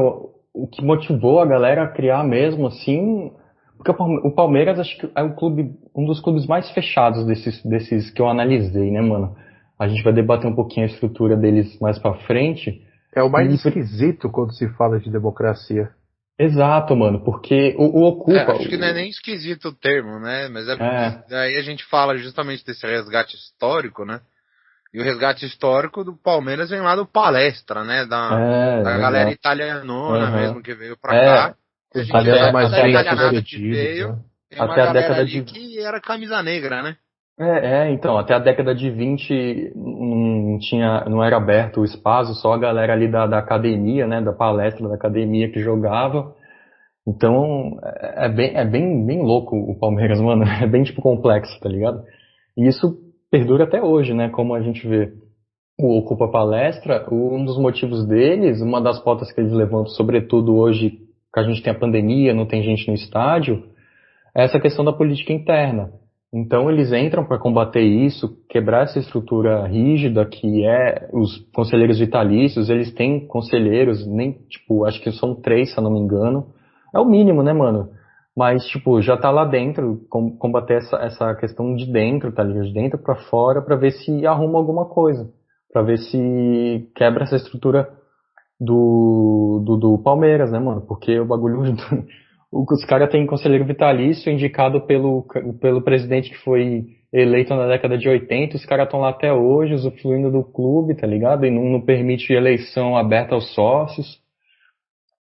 o que motivou a galera a criar mesmo, assim, porque o Palmeiras acho que é o clube, um dos clubes mais fechados desses, desses que eu analisei, né, mano? A gente vai debater um pouquinho a estrutura deles mais para frente. É o mais e... esquisito quando se fala de democracia. Exato, mano, porque o, o ocupa. É, acho que não é nem esquisito o termo, né? Mas é, é. daí a gente fala justamente desse resgate histórico, né? E o resgate histórico do Palmeiras vem lá do palestra, né? Da, é, da galera italianona uhum. mesmo que veio pra é. cá. A galera mais velha que veio, até a década de que era camisa negra, né? É, é, então, até a década de 20 não tinha, não era aberto o espaço, só a galera ali da, da academia, né, da palestra da academia que jogava. Então, é, é bem, é bem, bem louco o Palmeiras, mano, é bem tipo complexo, tá ligado? E isso perdura até hoje, né, como a gente vê o Ocupa Palestra, um dos motivos deles, uma das pautas que eles levantam, sobretudo hoje que a gente tem a pandemia, não tem gente no estádio, é essa questão da política interna. Então eles entram para combater isso, quebrar essa estrutura rígida que é os conselheiros vitalícios, eles têm conselheiros, nem, tipo, acho que são três, se eu não me engano. É o mínimo, né, mano? Mas, tipo, já tá lá dentro, combater essa, essa questão de dentro, tá ligado? De dentro para fora, para ver se arruma alguma coisa. para ver se quebra essa estrutura do, do, do, Palmeiras, né, mano? Porque o bagulho. os caras têm conselheiro vitalício indicado pelo, pelo presidente que foi eleito na década de 80, os caras estão lá até hoje, usufruindo do clube, tá ligado? E não, não permite eleição aberta aos sócios.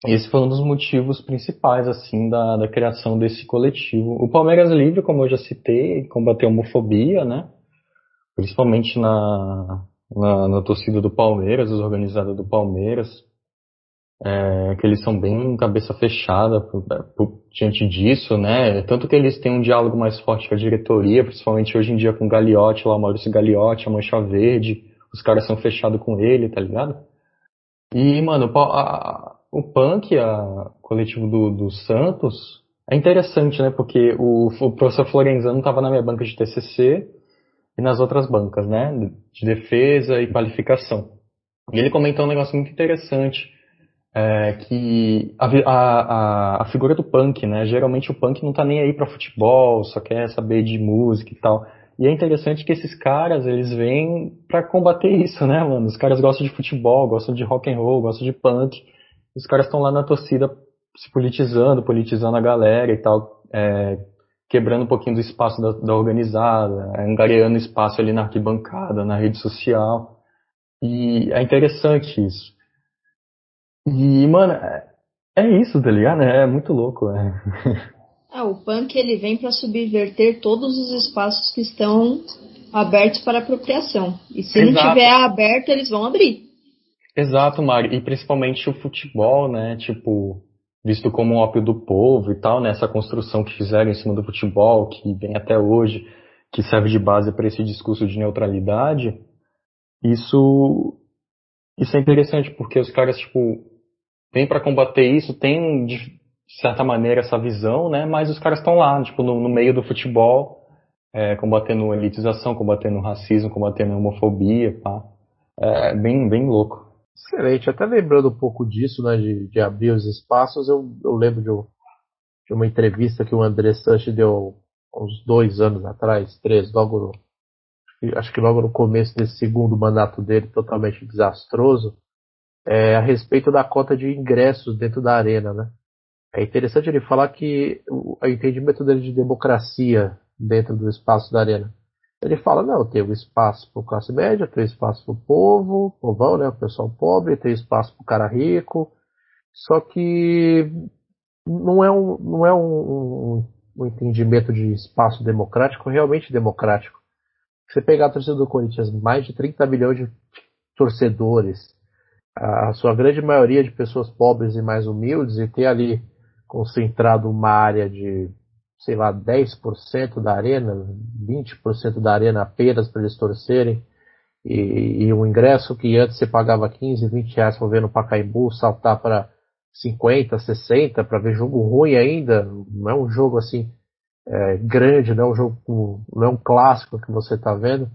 Esse foi um dos motivos principais, assim, da, da criação desse coletivo. O Palmeiras Livre, como eu já citei, combateu a homofobia, né? Principalmente na, na, na torcida do Palmeiras, os organizados do Palmeiras, é, que eles são bem cabeça fechada por, por, diante disso, né? Tanto que eles têm um diálogo mais forte com a diretoria, principalmente hoje em dia com o Gagliotti, lá o Maurício Gagliotti, a Mancha Verde, os caras são fechados com ele, tá ligado? E, mano, a, o Punk, o coletivo do, do Santos, é interessante, né? Porque o, o professor Florenzano tava na minha banca de TCC, e nas outras bancas, né? De defesa e qualificação. E ele comentou um negócio muito interessante, é, que a, a, a, figura do punk, né? Geralmente o punk não tá nem aí para futebol, só quer saber de música e tal. E é interessante que esses caras, eles vêm para combater isso, né, mano? Os caras gostam de futebol, gostam de rock and roll, gostam de punk. Os caras estão lá na torcida se politizando, politizando a galera e tal, é, quebrando um pouquinho do espaço da, da organizada, angariando espaço ali na arquibancada, na rede social. E é interessante isso. E, mano, é, é isso, tá ligado? É muito louco, é. Ah, o punk ele vem para subverter todos os espaços que estão abertos para apropriação. E se Exato. não tiver aberto, eles vão abrir. Exato, Mário. E principalmente o futebol, né? Tipo, visto como um ópio do povo e tal, né? Construção que fizeram em cima do futebol, que vem até hoje, que serve de base para esse discurso de neutralidade. Isso, isso é interessante porque os caras, tipo, vêm para combater isso, tem de certa maneira essa visão, né? Mas os caras estão lá, tipo, no, no, meio do futebol, é, combatendo elitização, combatendo racismo, combatendo homofobia, pá. É bem, bem louco. Excelente. Até lembrando um pouco disso, né, de, de abrir os espaços, eu, eu lembro de, de, uma entrevista que o André Sanches deu uns dois anos atrás, três, logo no, acho que logo no começo desse segundo mandato dele, totalmente desastroso, é, a respeito da cota de ingressos dentro da arena, né? É interessante ele falar que o, o entendimento dele de democracia dentro do espaço da arena ele fala, não, tem um espaço para classe média, tem um espaço para o povo, povão, né, o pessoal pobre, tem espaço para o cara rico, só que não é um, não é um, um, entendimento de espaço democrático realmente democrático. Você pegar a torcida do Corinthians, mais de 30 milhões de torcedores, a sua grande maioria de pessoas pobres e mais humildes, e ter ali concentrado uma área de sei lá, 10% da arena, 20% da arena apenas para eles torcerem. E, e, um ingresso que antes você pagava 15, 20 reais para ver no Pacaembu saltar para 50, 60 para ver jogo ruim ainda. Não é um jogo assim é, grande, não é um jogo, não é um clássico que você está vendo.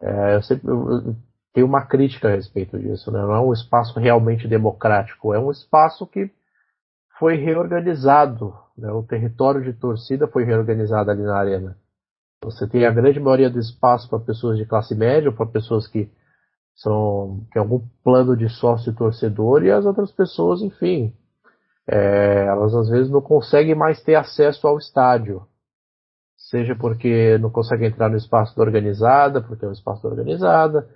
É, eu, sempre, eu tenho uma crítica a respeito disso. Né? Não é um espaço realmente democrático, é um espaço que foi reorganizado né? O território de torcida foi reorganizado ali na arena. Você tem a grande maioria do espaço para pessoas de classe média, para pessoas que são tem algum plano de sócio torcedor e as outras pessoas, enfim, é, elas às vezes não conseguem mais ter acesso ao estádio, seja porque não conseguem entrar no espaço da organizada, porque é um espaço da organizada,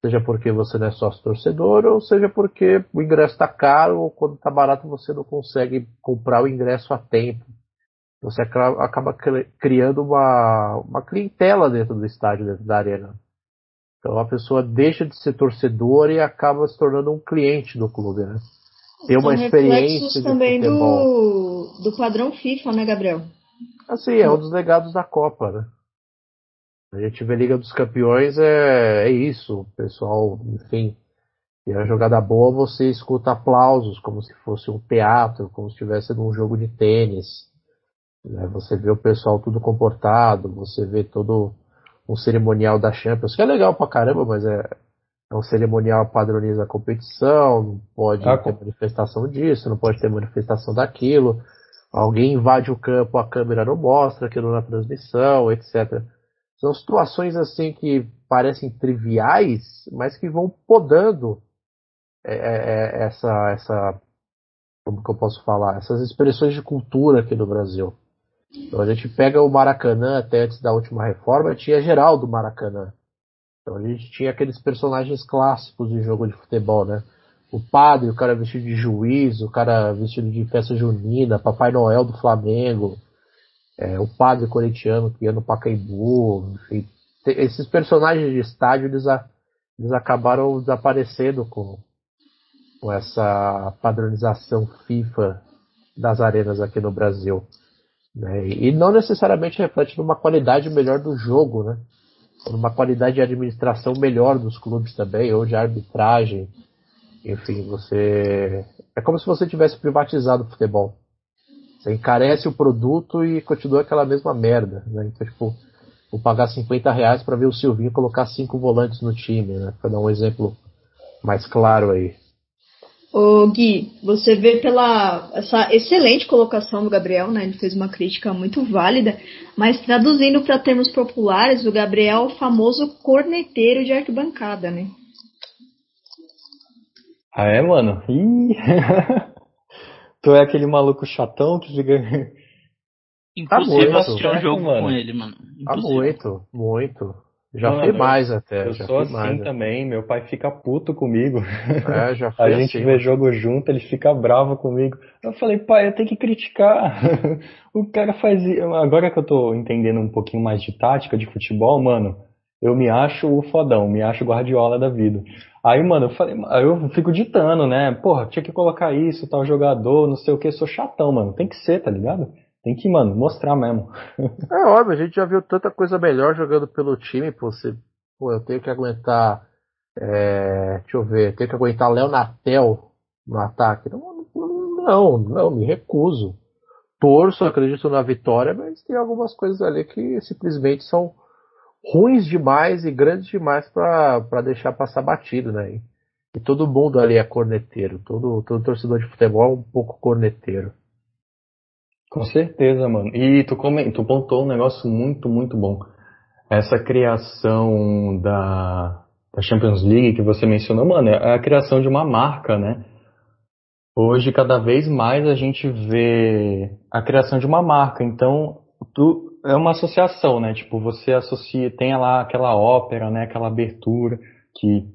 seja porque você não é sócio torcedor, ou seja porque o ingresso está caro, ou quando está barato você não consegue comprar o ingresso a tempo. Você acaba criando uma, uma clientela dentro do estádio, dentro da arena. Então a pessoa deixa de ser torcedor e acaba se tornando um cliente do clube, né? Tem uma São experiência também do, do padrão FIFA, né, Gabriel? Assim, é um dos legados da Copa, né? A gente vê Liga dos Campeões, é, é isso. O pessoal, enfim, e a jogada boa você escuta aplausos, como se fosse um teatro, como se estivesse num jogo de tênis. Né? Você vê o pessoal tudo comportado, você vê todo um cerimonial da Champions, que é legal pra caramba, mas é, é um cerimonial padroniza a competição, não pode ah, ter manifestação disso, não pode ter manifestação daquilo. Alguém invade o campo, a câmera não mostra aquilo na transmissão, etc. São situações assim que parecem triviais, mas que vão podando é, é, é, essa, essa, como que eu posso falar, essas expressões de cultura aqui no Brasil. Então a gente pega o Maracanã até antes da última reforma, tinha Geraldo Maracanã. Então a gente tinha aqueles personagens clássicos de jogo de futebol, né? O padre, o cara vestido de juiz, o cara vestido de festa junina, Papai Noel do Flamengo, é, o padre corintiano que ia no Pacaembu, enfim, esses personagens de estádio eles, a, eles acabaram desaparecendo com, com essa padronização FIFA das arenas aqui no Brasil. Né? E não necessariamente reflete numa qualidade melhor do jogo, né? numa qualidade de administração melhor dos clubes também, ou de arbitragem. Enfim, você. É como se você tivesse privatizado o futebol. Você encarece o produto e continua aquela mesma merda, né? Então, tipo, vou pagar 50 reais para ver o Silvinho colocar cinco volantes no time, né? Para dar um exemplo mais claro aí. Ô Gui, você vê pela essa excelente colocação do Gabriel, né? Ele fez uma crítica muito válida, mas traduzindo para termos populares, o Gabriel é o famoso corneteiro de arquibancada, né? Ah, é, mano? Ih! tu é aquele maluco chatão que fica. Impossível tá assistir um jogo mano. com ele, mano. Tá muito, muito. Já mano, fui mais até. Eu já sou assim mais, também, meu pai fica puto comigo. É, já A gente assim, vê mano. jogo junto, ele fica bravo comigo. Eu falei, pai, eu tenho que criticar. o cara faz. Agora que eu tô entendendo um pouquinho mais de tática de futebol, mano, eu me acho o fodão, me acho guardiola da vida. Aí, mano, eu falei, aí eu fico ditando, né? Porra, tinha que colocar isso, tal jogador, não sei o que, sou chatão, mano. Tem que ser, tá ligado? Tem que, mano, mostrar mesmo. é óbvio, a gente já viu tanta coisa melhor jogando pelo time, pô, você, pô, eu tenho que aguentar, é, deixa eu ver, tenho que aguentar Léo Natel no ataque. Não, não, não, me recuso. Torço, acredito na vitória, mas tem algumas coisas ali que simplesmente são ruins demais e grandes demais para deixar passar batido, né? E, todo mundo ali é corneteiro, todo, todo torcedor de futebol é um pouco corneteiro. Com certeza, mano. E tu, come, tu pontou um negócio muito, muito bom. Essa criação da, da Champions League que você mencionou, mano, é a criação de uma marca, né? Hoje, cada vez mais a gente vê a criação de uma marca. Então, tu, é uma associação, né? Tipo, você associa, tem lá aquela ópera, né? Aquela abertura que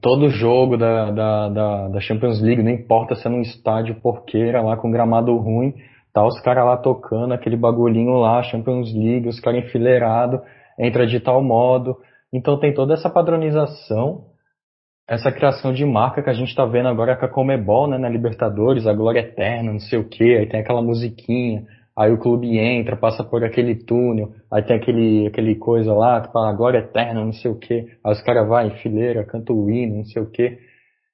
todo jogo da, da, da, da Champions League, não importa se é num estádio porqueira lá com gramado ruim, tá os caras lá tocando aquele bagulhinho lá, Champions League, os caras enfileirados, entra de tal modo. Então tem toda essa padronização, essa criação de marca que a gente tá vendo agora com a Comebol, né, na Libertadores, a Glória Eterna, não sei o que, aí tem aquela musiquinha, Aí o clube entra, passa por aquele túnel, aí tem aquele, aquele coisa lá, fala glória eterna, não sei o que. Aí os caras vão em fileira, cantam o hino, não sei o que.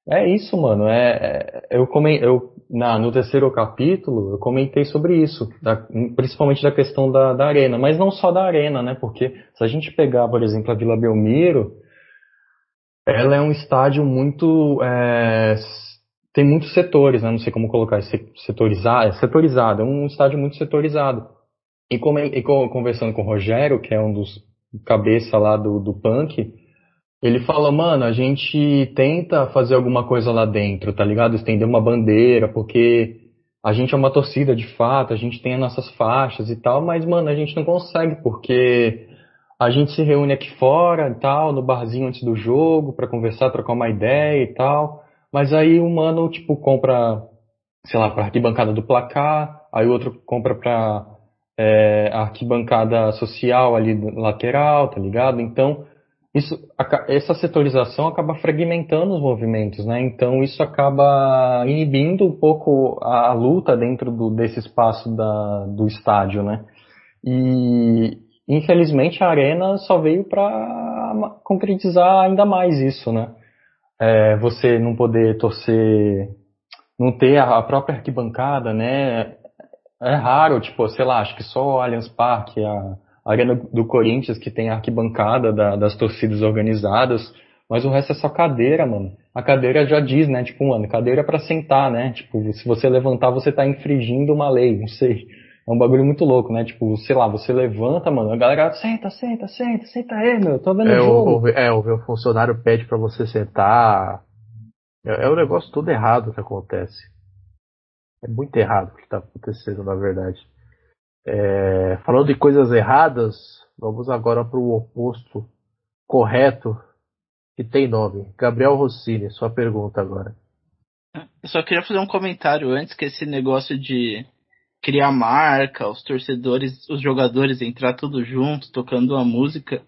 É isso, mano. É, é eu, come, eu na, no terceiro capítulo eu comentei sobre isso, da, principalmente da questão da, da arena, mas não só da arena, né? Porque se a gente pegar, por exemplo, a Vila Belmiro, ela é um estádio muito é, tem muitos setores, né? não sei como colocar, setorizado, é setorizado, é um estádio muito setorizado. E, como, e conversando com o Rogério, que é um dos cabeça lá do, do punk, ele fala, mano, a gente tenta fazer alguma coisa lá dentro, tá ligado? Estender uma bandeira, porque a gente é uma torcida de fato, a gente tem as nossas faixas e tal, mas, mano, a gente não consegue, porque a gente se reúne aqui fora e tal, no barzinho antes do jogo, para conversar, trocar uma ideia e tal. Mas aí o mano, tipo, compra, sei lá, pra arquibancada do placar, aí o outro compra pra é, arquibancada social ali lateral, tá ligado? Então, isso, essa setorização acaba fragmentando os movimentos, né? Então isso acaba inibindo um pouco a, a luta dentro do, desse espaço da, do estádio, né? E infelizmente a arena só veio para concretizar ainda mais isso, né? É, você não poder torcer, não ter a, própria arquibancada, né? É raro, tipo, sei lá, acho que só o Allianz Parque, a, Arena do Corinthians que tem a arquibancada da, das torcidas organizadas, mas o resto é só cadeira, mano. A cadeira já diz, né? Tipo, mano, cadeira é pra sentar, né? Tipo, se você levantar, você tá infringindo uma lei, não sei. É um bagulho muito louco, né? Tipo, sei lá, você levanta, mano, a galera, senta, senta, senta, senta aí, meu, tô vendo é, o jogo. O, é, o meu funcionário pede para você sentar. É, é um negócio todo errado que acontece. É muito errado o que tá acontecendo, na verdade. É, falando de coisas erradas, vamos agora para o oposto correto que tem nome. Gabriel Rossini, sua pergunta agora. Eu só queria fazer um comentário antes que esse negócio de criar marca, os torcedores, os jogadores entrar tudo junto, tocando uma música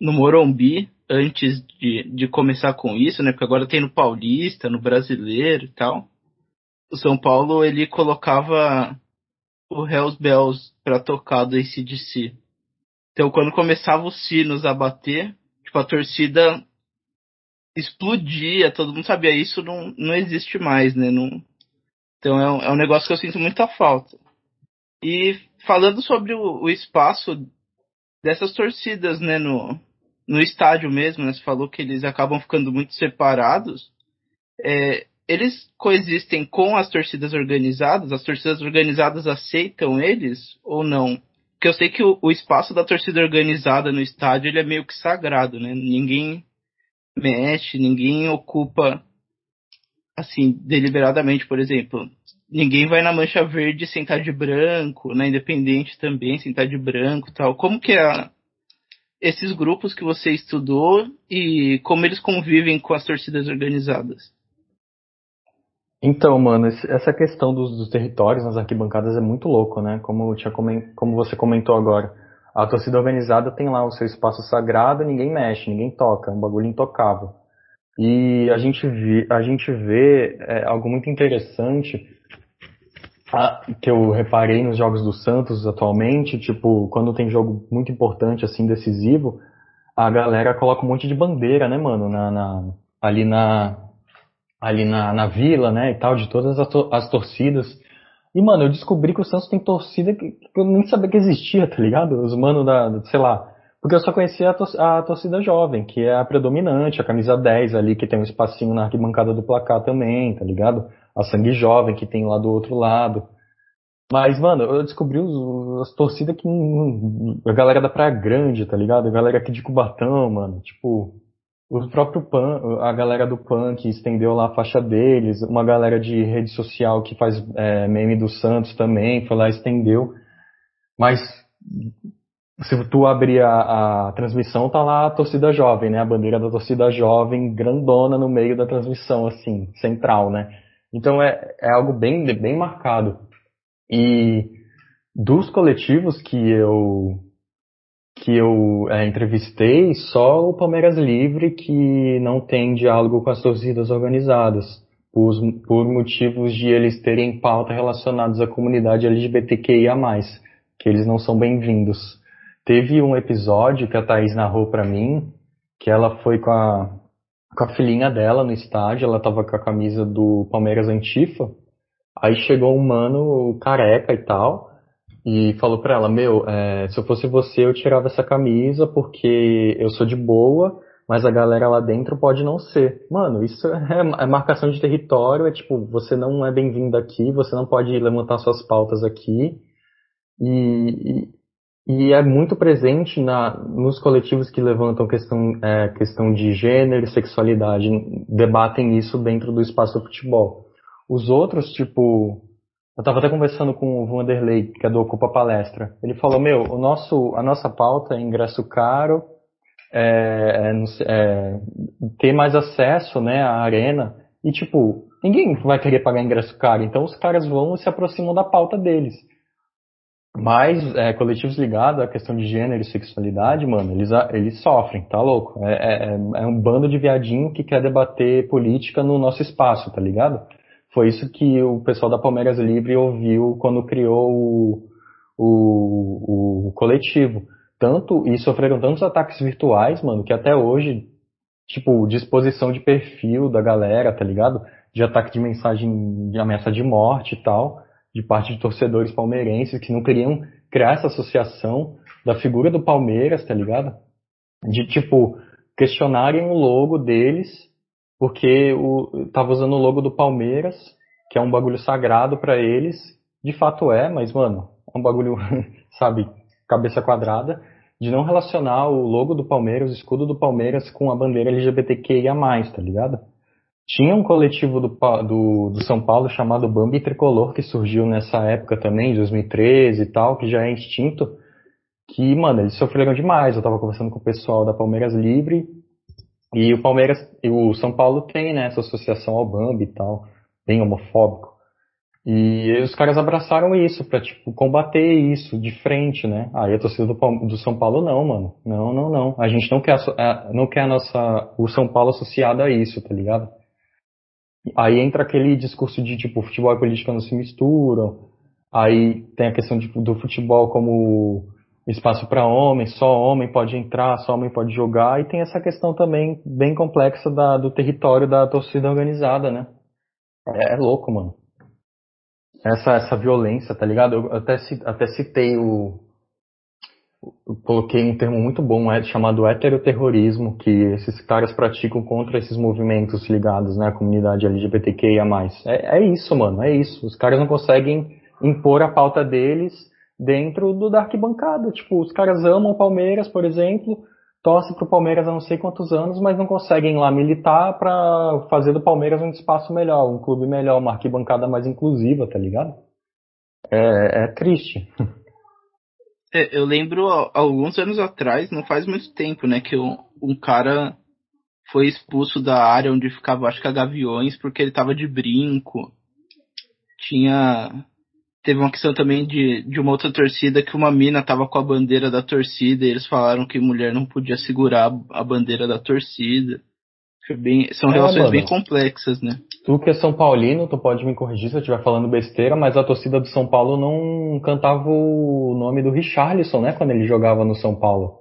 no Morumbi antes de, de começar com isso, né? Porque agora tem no Paulista, no Brasileiro e tal. O São Paulo ele colocava o Hells Bells para tocar do ACDC. Então quando começava os sinos a bater, tipo a torcida explodia, todo mundo sabia isso não, não existe mais, né? Não, então é um, é um negócio que eu sinto muita falta. E falando sobre o, o espaço dessas torcidas, né, no, no estádio mesmo, né, você falou que eles acabam ficando muito separados. É, eles coexistem com as torcidas organizadas? As torcidas organizadas aceitam eles ou não? Porque eu sei que o, o espaço da torcida organizada no estádio ele é meio que sagrado, né? Ninguém mexe, ninguém ocupa assim, deliberadamente, por exemplo. Ninguém vai na mancha verde sentar de branco, na independente também sentar de branco tal. Como que é esses grupos que você estudou e como eles convivem com as torcidas organizadas? Então, mano, essa questão dos, dos, territórios nas arquibancadas é muito louco, né? Como, tinha, como você comentou agora. A torcida organizada tem lá o seu espaço sagrado, ninguém mexe, ninguém toca, é um bagulho intocável. E a gente vê, a gente vê é, algo muito interessante a, que eu reparei nos jogos do Santos atualmente, tipo, quando tem jogo muito importante, assim, decisivo, a galera coloca um monte de bandeira, né, mano, na, na ali na, ali na, na vila, né, e tal, de todas as, as torcidas. E, mano, eu descobri que o Santos tem torcida que, que eu nem sabia que existia, tá ligado? Os manos da, sei lá, porque eu só conhecia a, tor a, torcida jovem, que é a predominante, a camisa 10 ali, que tem um espacinho na arquibancada do placar também, tá ligado? A sangue jovem, que tem lá do outro lado. Mas, mano, eu descobri os, as torcidas que. A galera da Praia Grande, tá ligado? A galera aqui de Cubatão, mano. Tipo, o próprio PAN, a galera do PAN que estendeu lá a faixa deles, uma galera de rede social que faz é, meme do Santos também, foi lá e estendeu. Mas se tu abrir a, a, transmissão, tá lá a torcida jovem, né? A bandeira da torcida jovem grandona no meio da transmissão, assim, central, né? Então é, é algo bem, bem marcado. E dos coletivos que eu que eu é, entrevistei, só o Palmeiras Livre que não tem diálogo com as torcidas organizadas, por, por motivos de eles terem pauta relacionados à comunidade LGBTQIA+, que eles não são bem-vindos. Teve um episódio que a Thaís narrou para mim, que ela foi com a, com a filhinha dela no estádio, ela tava com a camisa do Palmeiras Antifa, aí chegou um mano careca e tal, e falou pra ela, meu, é, se eu fosse você eu tirava essa camisa porque eu sou de boa, mas a galera lá dentro pode não ser. Mano, isso é, é marcação de território, é tipo, você não é bem-vindo aqui, você não pode levantar suas pautas aqui. E, e, é muito presente na, nos coletivos que levantam questão, é, questão de gênero e sexualidade, debatem isso dentro do espaço do futebol. Os outros, tipo, eu estava até conversando com o Vanderlei, que é do Ocupa Palestra. Ele falou, meu, o nosso, a nossa pauta é ingresso caro, é, é, é, ter mais acesso né, à arena. E, tipo, ninguém vai querer pagar ingresso caro. Então, os caras vão e se aproximam da pauta deles. Mas, é, coletivos ligados à questão de gênero e sexualidade, mano, eles, eles sofrem, tá louco? É, é, é um bando de viadinho que quer debater política no nosso espaço, tá ligado? Foi isso que o pessoal da Palmeiras Livre ouviu quando criou o, o, o coletivo. Tanto, e sofreram tantos ataques virtuais, mano, que até hoje, tipo, disposição de perfil da galera, tá ligado? De ataque de mensagem, de ameaça de morte e tal, de parte de torcedores palmeirenses que não queriam criar essa associação da figura do Palmeiras, tá ligado? De, tipo, questionarem o logo deles porque o, tava usando o logo do Palmeiras, que é um bagulho sagrado para eles. De fato é, mas, mano, é um bagulho, sabe, cabeça quadrada, de não relacionar o logo do Palmeiras, o escudo do Palmeiras com a bandeira LGBTQIA+, tá ligado? Tinha um coletivo do, do, do São Paulo chamado Bambi Tricolor, que surgiu nessa época também, 2013 e tal, que já é extinto, que, mano, eles sofreram demais. Eu tava conversando com o pessoal da Palmeiras Livre, e o Palmeiras, o São Paulo tem, né, essa associação ao Bambi e tal, bem homofóbico. E os caras abraçaram isso pra, tipo, combater isso de frente, né? Aí a torcida do, do São Paulo não, mano. Não, não, não. A gente não quer, não quer a nossa, o São Paulo associado a isso, tá ligado? Aí entra aquele discurso de, tipo, futebol e política não se misturam. Aí tem a questão de, do futebol como espaço para homem, só homem pode entrar, só homem pode jogar, e tem essa questão também bem complexa da, do território da torcida organizada, né? É, é, louco, mano. Essa, essa violência, tá ligado? Eu até, até citei o, coloquei um termo muito bom é, chamado heteroterrorismo, que esses caras praticam contra esses movimentos ligados né, à comunidade LGBTQIA+. É, é isso, mano, é isso. Os caras não conseguem impor a pauta deles dentro do da arquibancada. Tipo, os caras amam o Palmeiras, por exemplo, torcem pro Palmeiras há não sei quantos anos, mas não conseguem lá militar para fazer do Palmeiras um espaço melhor, um clube melhor, uma arquibancada mais inclusiva, tá ligado? É, é triste. É, eu lembro alguns anos atrás, não faz muito tempo, né, que um, um cara foi expulso da área onde ficava, acho que a Gaviões, porque ele tava de brinco. Tinha. Teve uma questão também de, de uma outra torcida que uma mina tava com a bandeira da torcida e eles falaram que mulher não podia segurar a bandeira da torcida. Bem, são é, relações bem complexas, né? Tu que é São Paulino, tu pode me corrigir se eu estiver falando besteira, mas a torcida do São Paulo não cantava o nome do Richarlison, né? Quando ele jogava no São Paulo.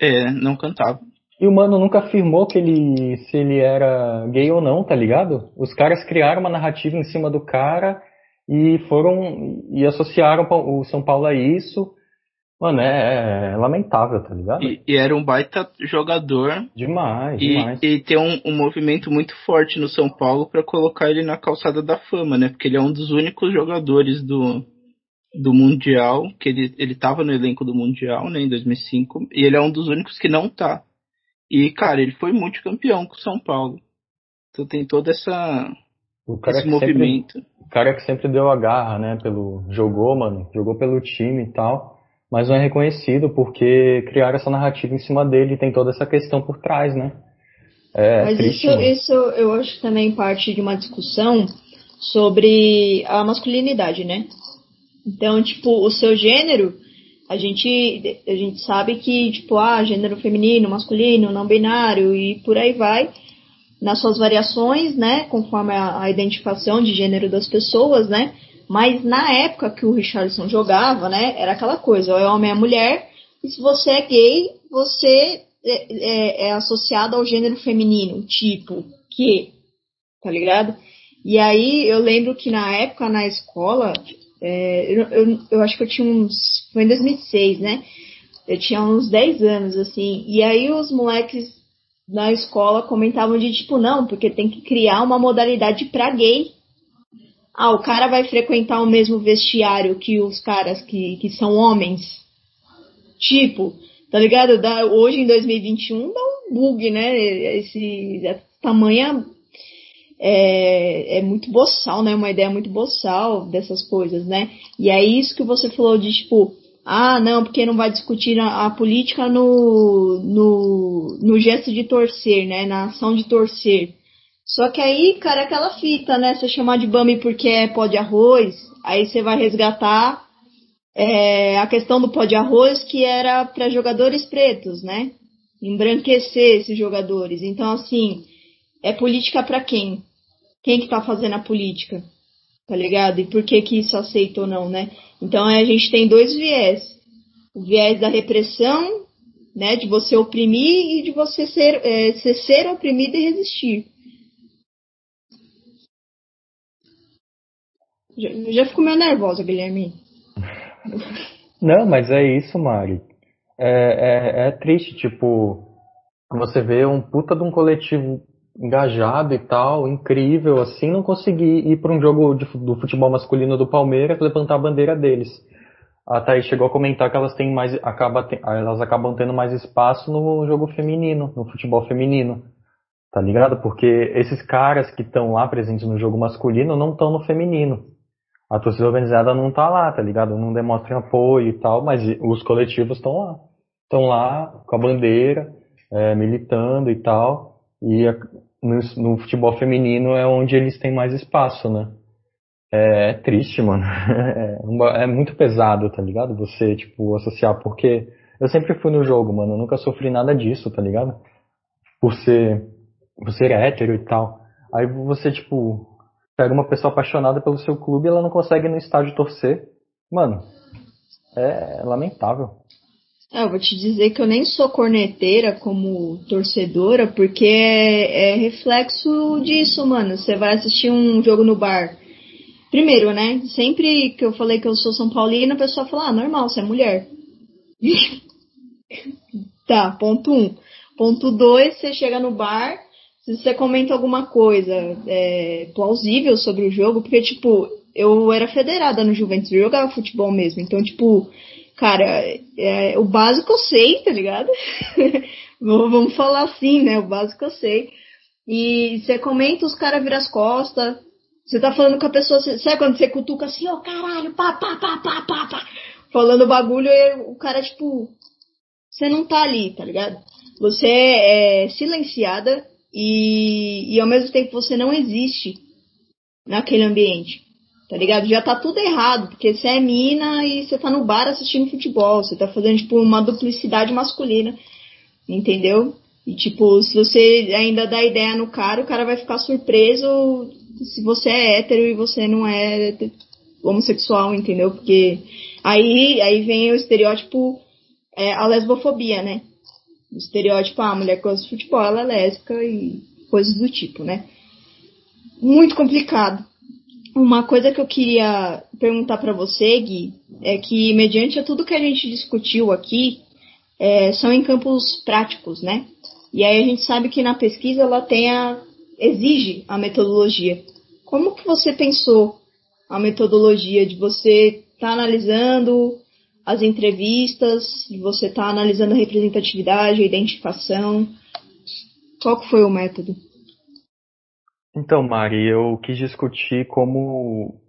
É, não cantava. E o mano nunca afirmou que ele se ele era gay ou não, tá ligado? Os caras criaram uma narrativa em cima do cara e foram e associaram o São Paulo a isso. Mano, é, é, lamentável, tá ligado? E, e, era um baita jogador. Demais, e, demais. E tem um, um movimento muito forte no São Paulo para colocar ele na calçada da fama, né? Porque ele é um dos únicos jogadores do, do Mundial, que ele, ele tava no elenco do Mundial, né, em 2005, e ele é um dos únicos que não tá. E, cara, ele foi multicampeão com o São Paulo. Então tem toda essa esse movimento. Sempre, o cara que sempre deu a garra, né, pelo jogou, mano, jogou pelo time e tal mas não é reconhecido porque criaram essa narrativa em cima dele e tem toda essa questão por trás, né? É mas triste, isso, isso eu acho também parte de uma discussão sobre a masculinidade, né? Então, tipo, o seu gênero, a gente, a gente sabe que, tipo, ah, gênero feminino, masculino, não binário e por aí vai, nas suas variações, né, conforme a, a identificação de gênero das pessoas, né? Mas na época que o Richardson jogava, né, era aquela coisa, ou é homem ou é mulher, e se você é gay, você é, é, é associado ao gênero feminino, tipo, que, tá ligado? E aí eu lembro que na época na escola, é, eu, eu, eu, acho que eu tinha uns. Foi em 2006, né? Eu tinha uns 10 anos, assim. E aí os moleques na escola comentavam de tipo, não, porque tem que criar uma modalidade pra gay ah, o cara vai frequentar o mesmo vestiário que os caras que, que são homens. Tipo, tá ligado? Da, hoje em 2021 dá um bug, né? Esse tamanha é, é muito boçal, né? Uma ideia muito boçal dessas coisas, né? E é isso que você falou de tipo, ah, não, porque não vai discutir a, a política no, no, no gesto de torcer, né? Na ação de torcer. Só que aí, cara, é aquela fita, né? Você chamar de Bami porque é pó de arroz, aí você vai resgatar é, a questão do pó de arroz que era para jogadores pretos, né? Embranquecer esses jogadores. Então, assim, é política para quem? Quem que tá fazendo a política? Tá ligado? E por que que isso aceita ou não, né? Então, a gente tem dois viés. O viés da repressão, né? De você oprimir e de você ser, é, ser, ser oprimido e resistir. Já, já fico meio nervosa, Guilherme. Não, mas é isso, Mari. É, é, é, triste, tipo, você vê um puta de um coletivo engajado e tal, incrível, assim, não conseguir ir para um jogo de, do futebol masculino do Palmeiras levantar a bandeira deles. A Thaís chegou a comentar que elas têm mais, acaba, elas acabam tendo mais espaço no jogo feminino, no futebol feminino. Tá ligado? Porque esses caras que estão lá presentes no jogo masculino não estão no feminino a torcida organizada não tá lá, tá ligado? Não demonstra apoio e tal, mas os coletivos estão lá. Estão lá com a bandeira, é, militando e tal. E a, no, no, futebol feminino é onde eles têm mais espaço, né? É, é triste, mano. É, é, muito pesado, tá ligado? Você, tipo, associar, porque eu sempre fui no jogo, mano. Eu nunca sofri nada disso, tá ligado? Por ser, por ser hétero e tal. Aí você, tipo, pega uma pessoa apaixonada pelo seu clube e ela não consegue ir no estádio torcer. Mano, é lamentável. É, eu vou te dizer que eu nem sou corneteira como torcedora, porque é, é reflexo disso, mano. Você vai assistir um jogo no bar. Primeiro, né? Sempre que eu falei que eu sou São Paulina, a pessoa fala, ah, normal, você é mulher. Tá, ponto um. Ponto dois, você chega no bar, se você comenta alguma coisa é, plausível sobre o jogo, porque, tipo, eu era federada no Juventus, eu jogava futebol mesmo, então, tipo, cara, é, o básico eu sei, tá ligado? Vamos falar assim, né? O básico eu sei. E você comenta, os caras viram as costas, você tá falando com a pessoa, sabe quando você cutuca assim, ó, oh, caralho, pá, pá, pá, pá, pá, pá, falando bagulho, e o cara, tipo, você não tá ali, tá ligado? Você é silenciada e, e ao mesmo tempo você não existe naquele ambiente, tá ligado? Já tá tudo errado, porque você é mina e você tá no bar assistindo futebol, você tá fazendo, tipo, uma duplicidade masculina, entendeu? E, tipo, se você ainda dá ideia no cara, o cara vai ficar surpreso se você é hétero e você não é homossexual, entendeu? Porque aí, aí vem o estereótipo é a lesbofobia, né? O estereótipo, ah, a mulher que gosta de futebol, ela é lésbica e coisas do tipo, né? Muito complicado. Uma coisa que eu queria perguntar para você, Gui, é que mediante a tudo que a gente discutiu aqui, é, são em campos práticos, né? E aí a gente sabe que na pesquisa ela tem a, exige a metodologia. Como que você pensou a metodologia de você estar tá analisando as entrevistas, você está analisando a representatividade, a identificação. Qual foi o método? Então, Mari, eu quis discutir como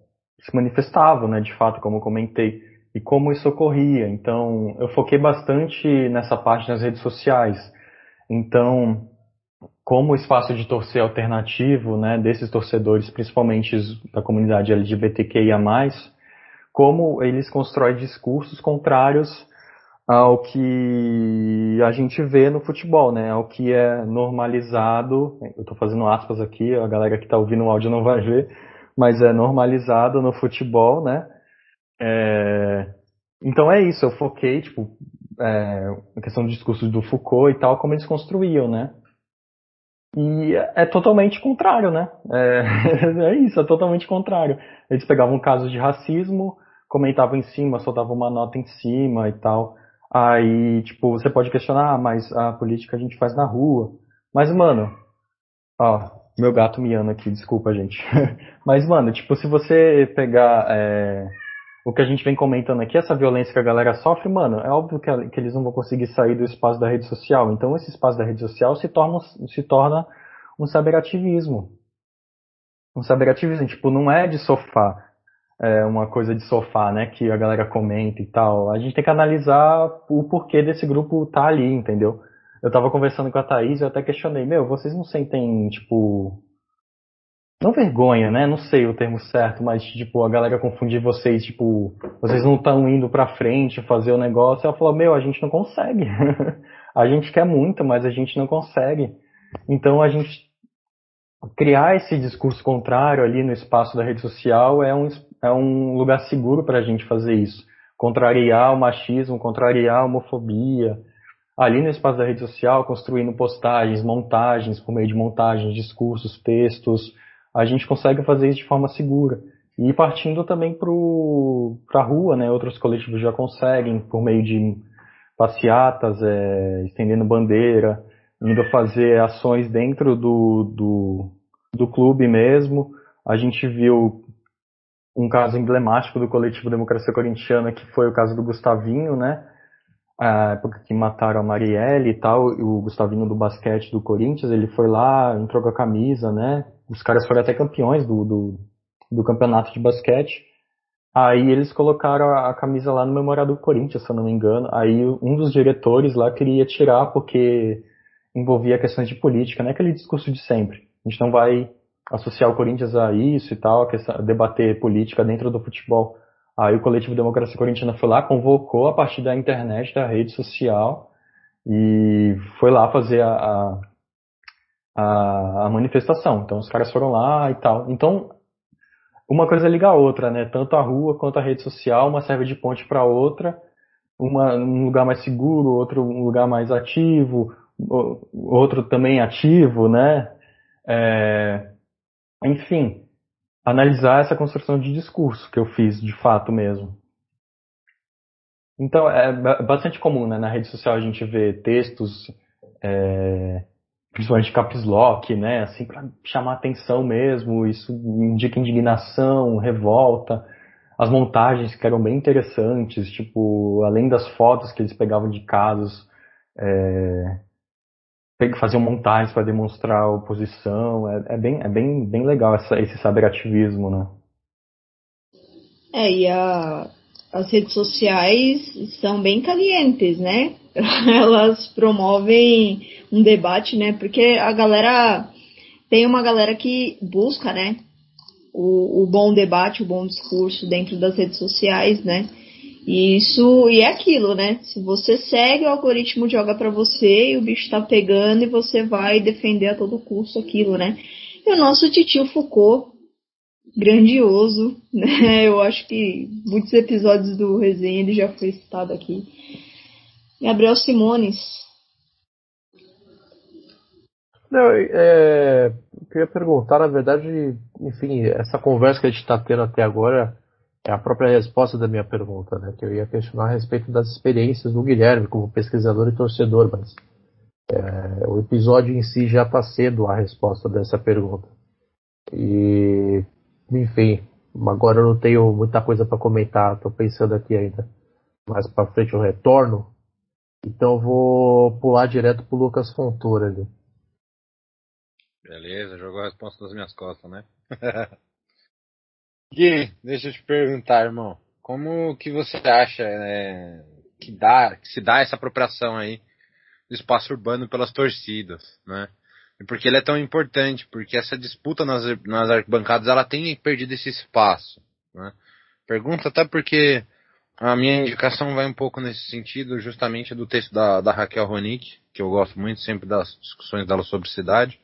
se manifestava, né, de fato, como comentei, e como isso ocorria. Então, eu foquei bastante nessa parte nas redes sociais. Então, como o espaço de torcer alternativo, né, desses torcedores, principalmente da comunidade LGBTQIA+, como eles constroem discursos contrários ao que a gente vê no futebol, né? Ao que é normalizado. Eu estou fazendo aspas aqui, a galera que está ouvindo o áudio não vai ver, mas é normalizado no futebol, né? É... Então é isso, eu foquei, tipo, é, a questão do discurso do Foucault e tal, como eles construíam, né? E é, totalmente contrário, né? É, é, isso, é totalmente contrário. Eles pegavam casos de racismo, comentava em cima, só dava uma nota em cima e tal. Aí, tipo, você pode questionar, ah, mas a política a gente faz na rua. Mas, mano, ó, meu gato miando aqui, desculpa, gente. mas, mano, tipo, se você pegar é, o que a gente vem comentando aqui, essa violência que a galera sofre, mano, é óbvio que, que eles não vão conseguir sair do espaço da rede social. Então, esse espaço da rede social se torna, se torna um cyberativismo. Um cyberativismo, tipo, não é de sofá é, uma coisa de sofá, né, que a galera comenta e tal. A gente tem que analisar o porquê desse grupo tá ali, entendeu? Eu tava conversando com a Thaís e eu até questionei, meu, vocês não sentem, tipo, não vergonha, né? Não sei o termo certo, mas tipo, a galera confundir vocês, tipo, vocês não estão indo pra frente fazer o negócio. Ela falou, meu, a gente não consegue. a gente quer muito, mas a gente não consegue. Então a gente criar esse discurso contrário ali no espaço da rede social é um, é um lugar seguro para a gente fazer isso. Contrariar o machismo, contrariar a homofobia. Ali no espaço da rede social, construindo postagens, montagens, por meio de montagens, discursos, textos, a gente consegue fazer isso de forma segura. E partindo também para a rua, né? Outros coletivos já conseguem, por meio de passeatas, é, estendendo bandeira, indo fazer ações dentro do, do, do clube mesmo. A gente viu um caso emblemático do coletivo Democracia Corintiana, que foi o caso do Gustavinho, né? A época que mataram a Marielle e tal, o Gustavinho do basquete do Corinthians, ele foi lá, entrou com a camisa, né? Os caras foram até campeões do, do, do campeonato de basquete. Aí eles colocaram a, a, camisa lá no memorial do Corinthians, se eu não me engano. Aí um dos diretores lá queria tirar porque envolvia questões de política, né? Aquele discurso de sempre. A gente não vai associar o Corinthians a isso e tal, a debater política dentro do futebol. Aí o coletivo Democracia Corintiana foi lá, convocou a partir da internet, da rede social, e foi lá fazer a, a, a manifestação. Então os caras foram lá e tal. Então, uma coisa liga a outra, né? Tanto a rua quanto a rede social, uma serve de ponte para outra, uma, um lugar mais seguro, outro um lugar mais ativo, outro também ativo, né? É, enfim, analisar essa construção de discurso que eu fiz de fato mesmo. Então, é bastante comum, né? Na rede social a gente vê textos, é, principalmente caps lock, né? Assim, para chamar atenção mesmo, isso indica indignação, revolta. As montagens que eram bem interessantes, tipo, além das fotos que eles pegavam de casos, é, faziam montagens para demonstrar oposição. É, é, bem, é bem, bem legal essa, esse saber ativismo, né? É, e a, as redes sociais são bem calientes, né? Elas promovem um debate, né? Porque a galera tem uma galera que busca, né? O, o bom debate, o bom discurso dentro das redes sociais, né? E isso e é aquilo, né? Se você segue, o algoritmo joga para você e o bicho tá pegando e você vai defender a todo custo aquilo, né? E o nosso titio Foucault, grandioso, né? Eu acho que muitos episódios do resenha ele já foi citado aqui. Gabriel Simones. Não, é, eu queria perguntar, na verdade, enfim, essa conversa que a gente está tendo até agora é a própria resposta da minha pergunta, né? Que eu ia questionar a respeito das experiências do Guilherme como pesquisador e torcedor, mas é, o episódio em si já está sendo a resposta dessa pergunta. E, enfim, agora eu não tenho muita coisa para comentar, estou pensando aqui ainda. Mais para frente eu retorno, então eu vou pular direto pro Lucas Fontoura ali. Beleza, jogou a resposta das minhas costas, né? Gui, deixa eu te perguntar, irmão. Como que você acha é, que, dá, que se dá essa apropriação aí do espaço urbano pelas torcidas, né? E por que ele é tão importante? Porque essa disputa nas, nas arquibancadas ela tem perdido esse espaço, né? Pergunta até porque a minha indicação vai um pouco nesse sentido, justamente do texto da, da Raquel Ronick, que eu gosto muito sempre das discussões dela sobre cidade.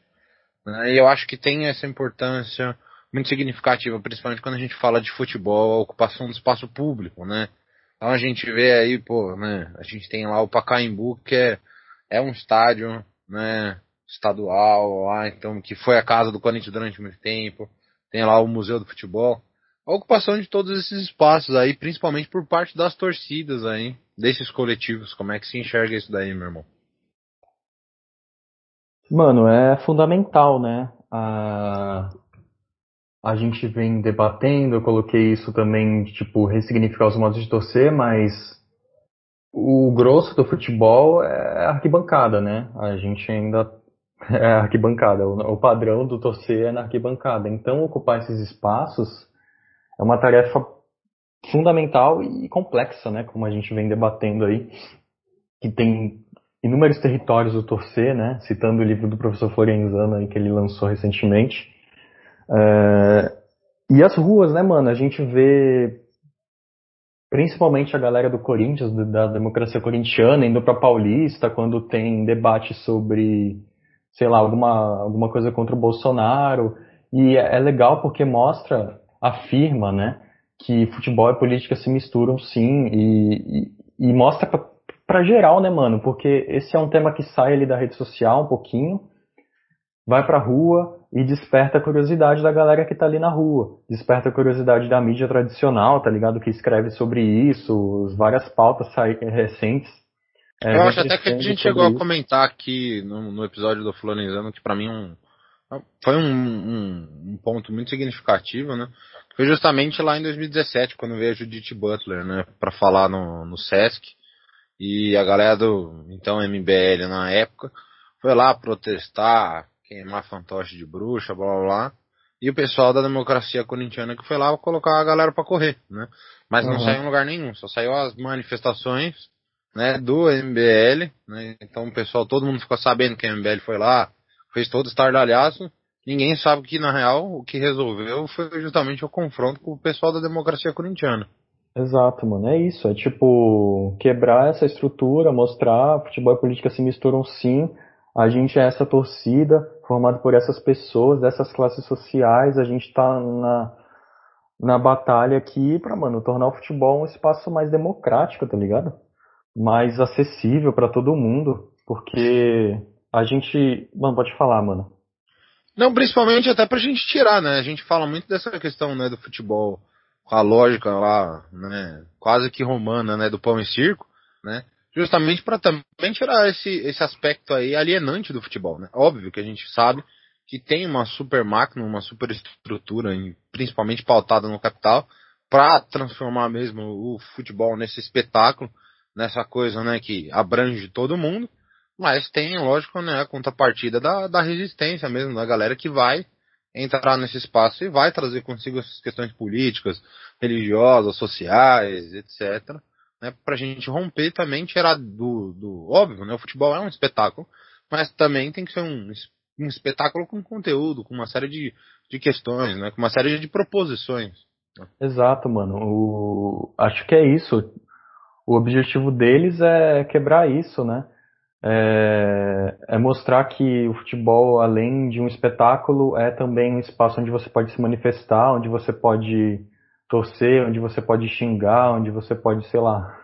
Né? E eu acho que tem essa importância muito significativa, principalmente quando a gente fala de futebol, a ocupação do espaço público, né? Então a gente vê aí, pô, né? A gente tem lá o Pacaembu, que é, é um estádio, né? Estadual, lá, então, que foi a casa do Corinthians durante muito tempo. Tem lá o Museu do Futebol. A ocupação de todos esses espaços aí, principalmente por parte das torcidas aí, desses coletivos. Como é que se enxerga isso daí, meu irmão? Mano, é fundamental, né? A, a gente vem debatendo, eu coloquei isso também, tipo, ressignificar os modos de torcer, mas o grosso do futebol é arquibancada, né? A gente ainda é arquibancada, o, padrão do torcer é na arquibancada. Então, ocupar esses espaços é uma tarefa fundamental e complexa, né? Como a gente vem debatendo aí, que tem inúmeros territórios do torcer, né? Citando o livro do professor Florenzano aí que ele lançou recentemente. É, e as ruas, né, mano? A gente vê principalmente a galera do Corinthians, da democracia corintiana, indo para Paulista quando tem debate sobre, sei lá, alguma, alguma coisa contra o Bolsonaro. E é, é legal porque mostra, afirma, né, que futebol e política se misturam sim e, e, e mostra pra, pra geral, né, mano? Porque esse é um tema que sai ali da rede social um pouquinho, vai pra rua, e desperta a curiosidade da galera que tá ali na rua. Desperta a curiosidade da mídia tradicional, tá ligado? Que escreve sobre isso, várias pautas recentes. É, Eu acho até que a gente chegou isso. a comentar aqui no, no episódio do Florenziano que para mim um, foi um, um, um, ponto muito significativo, né? Foi justamente lá em 2017, quando veio a Judith Butler, né? Pra falar no, no Sesc. E a galera do, então, MBL na época, foi lá protestar, queimar fantoche de bruxa, blá blá blá. E o pessoal da democracia corintiana que foi lá colocar a galera para correr, né? Mas uhum. não saiu em lugar nenhum, só saiu as manifestações, né, do MBL, né? Então o pessoal, todo mundo ficou sabendo que o MBL foi lá, fez todo estardalhaço. Ninguém sabe que na real o que resolveu foi justamente o confronto com o pessoal da democracia corintiana. Exato, mano. É isso. É tipo quebrar essa estrutura, mostrar futebol e política se misturam sim. A gente é essa torcida, formado por essas pessoas, dessas classes sociais, a gente está na, na batalha aqui para, mano, tornar o futebol um espaço mais democrático, tá ligado? Mais acessível para todo mundo, porque a gente, mano, pode falar, mano. Não, principalmente até pra gente tirar, né? A gente fala muito dessa questão, né, do futebol com a lógica lá, né, quase que romana, né, do pão e circo, né, justamente para também tirar esse, esse aspecto aí alienante do futebol, né. Óbvio que a gente sabe que tem uma super máquina, uma super estrutura, principalmente pautada no capital, para transformar mesmo o futebol nesse espetáculo, nessa coisa, né, que abrange todo mundo, mas tem, lógico, né, a contrapartida da, da resistência mesmo, da galera que vai entrar nesse espaço e vai trazer consigo essas questões políticas, religiosas, sociais, etc. Né, para a gente romper também, tirar do, do. Óbvio, né, o futebol é um espetáculo, mas também tem que ser um, um espetáculo com conteúdo, com uma série de, de questões, né, com uma série de proposições. Né. Exato, mano. O, acho que é isso. O objetivo deles é quebrar isso, né? é, é, mostrar que o futebol, além de um espetáculo, é também um espaço onde você pode se manifestar, onde você pode torcer, onde você pode xingar, onde você pode, sei lá,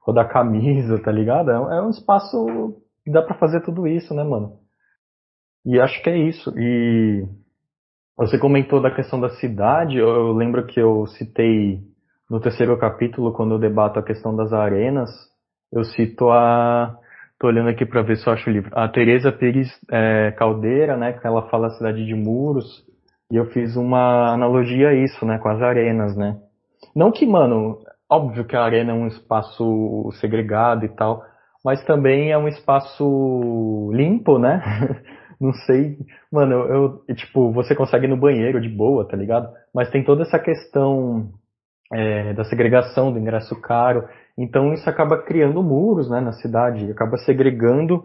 rodar camisa, tá ligado? É, é um espaço que dá para fazer tudo isso, né, mano? E acho que é isso. E você comentou da questão da cidade, eu lembro que eu citei no terceiro capítulo, quando eu debato a questão das arenas, eu cito a Tô olhando aqui para ver se eu acho o livro. A Teresa Pires é, Caldeira, né, que ela fala a cidade de Muros, e eu fiz uma analogia a isso, né, com as arenas, né. Não que, mano, óbvio que a arena é um espaço segregado e tal, mas também é um espaço limpo, né? Não sei, mano, eu, eu, tipo, você consegue ir no banheiro de boa, tá ligado? Mas tem toda essa questão é, da segregação do ingresso caro. Então isso acaba criando muros né, na cidade, acaba segregando,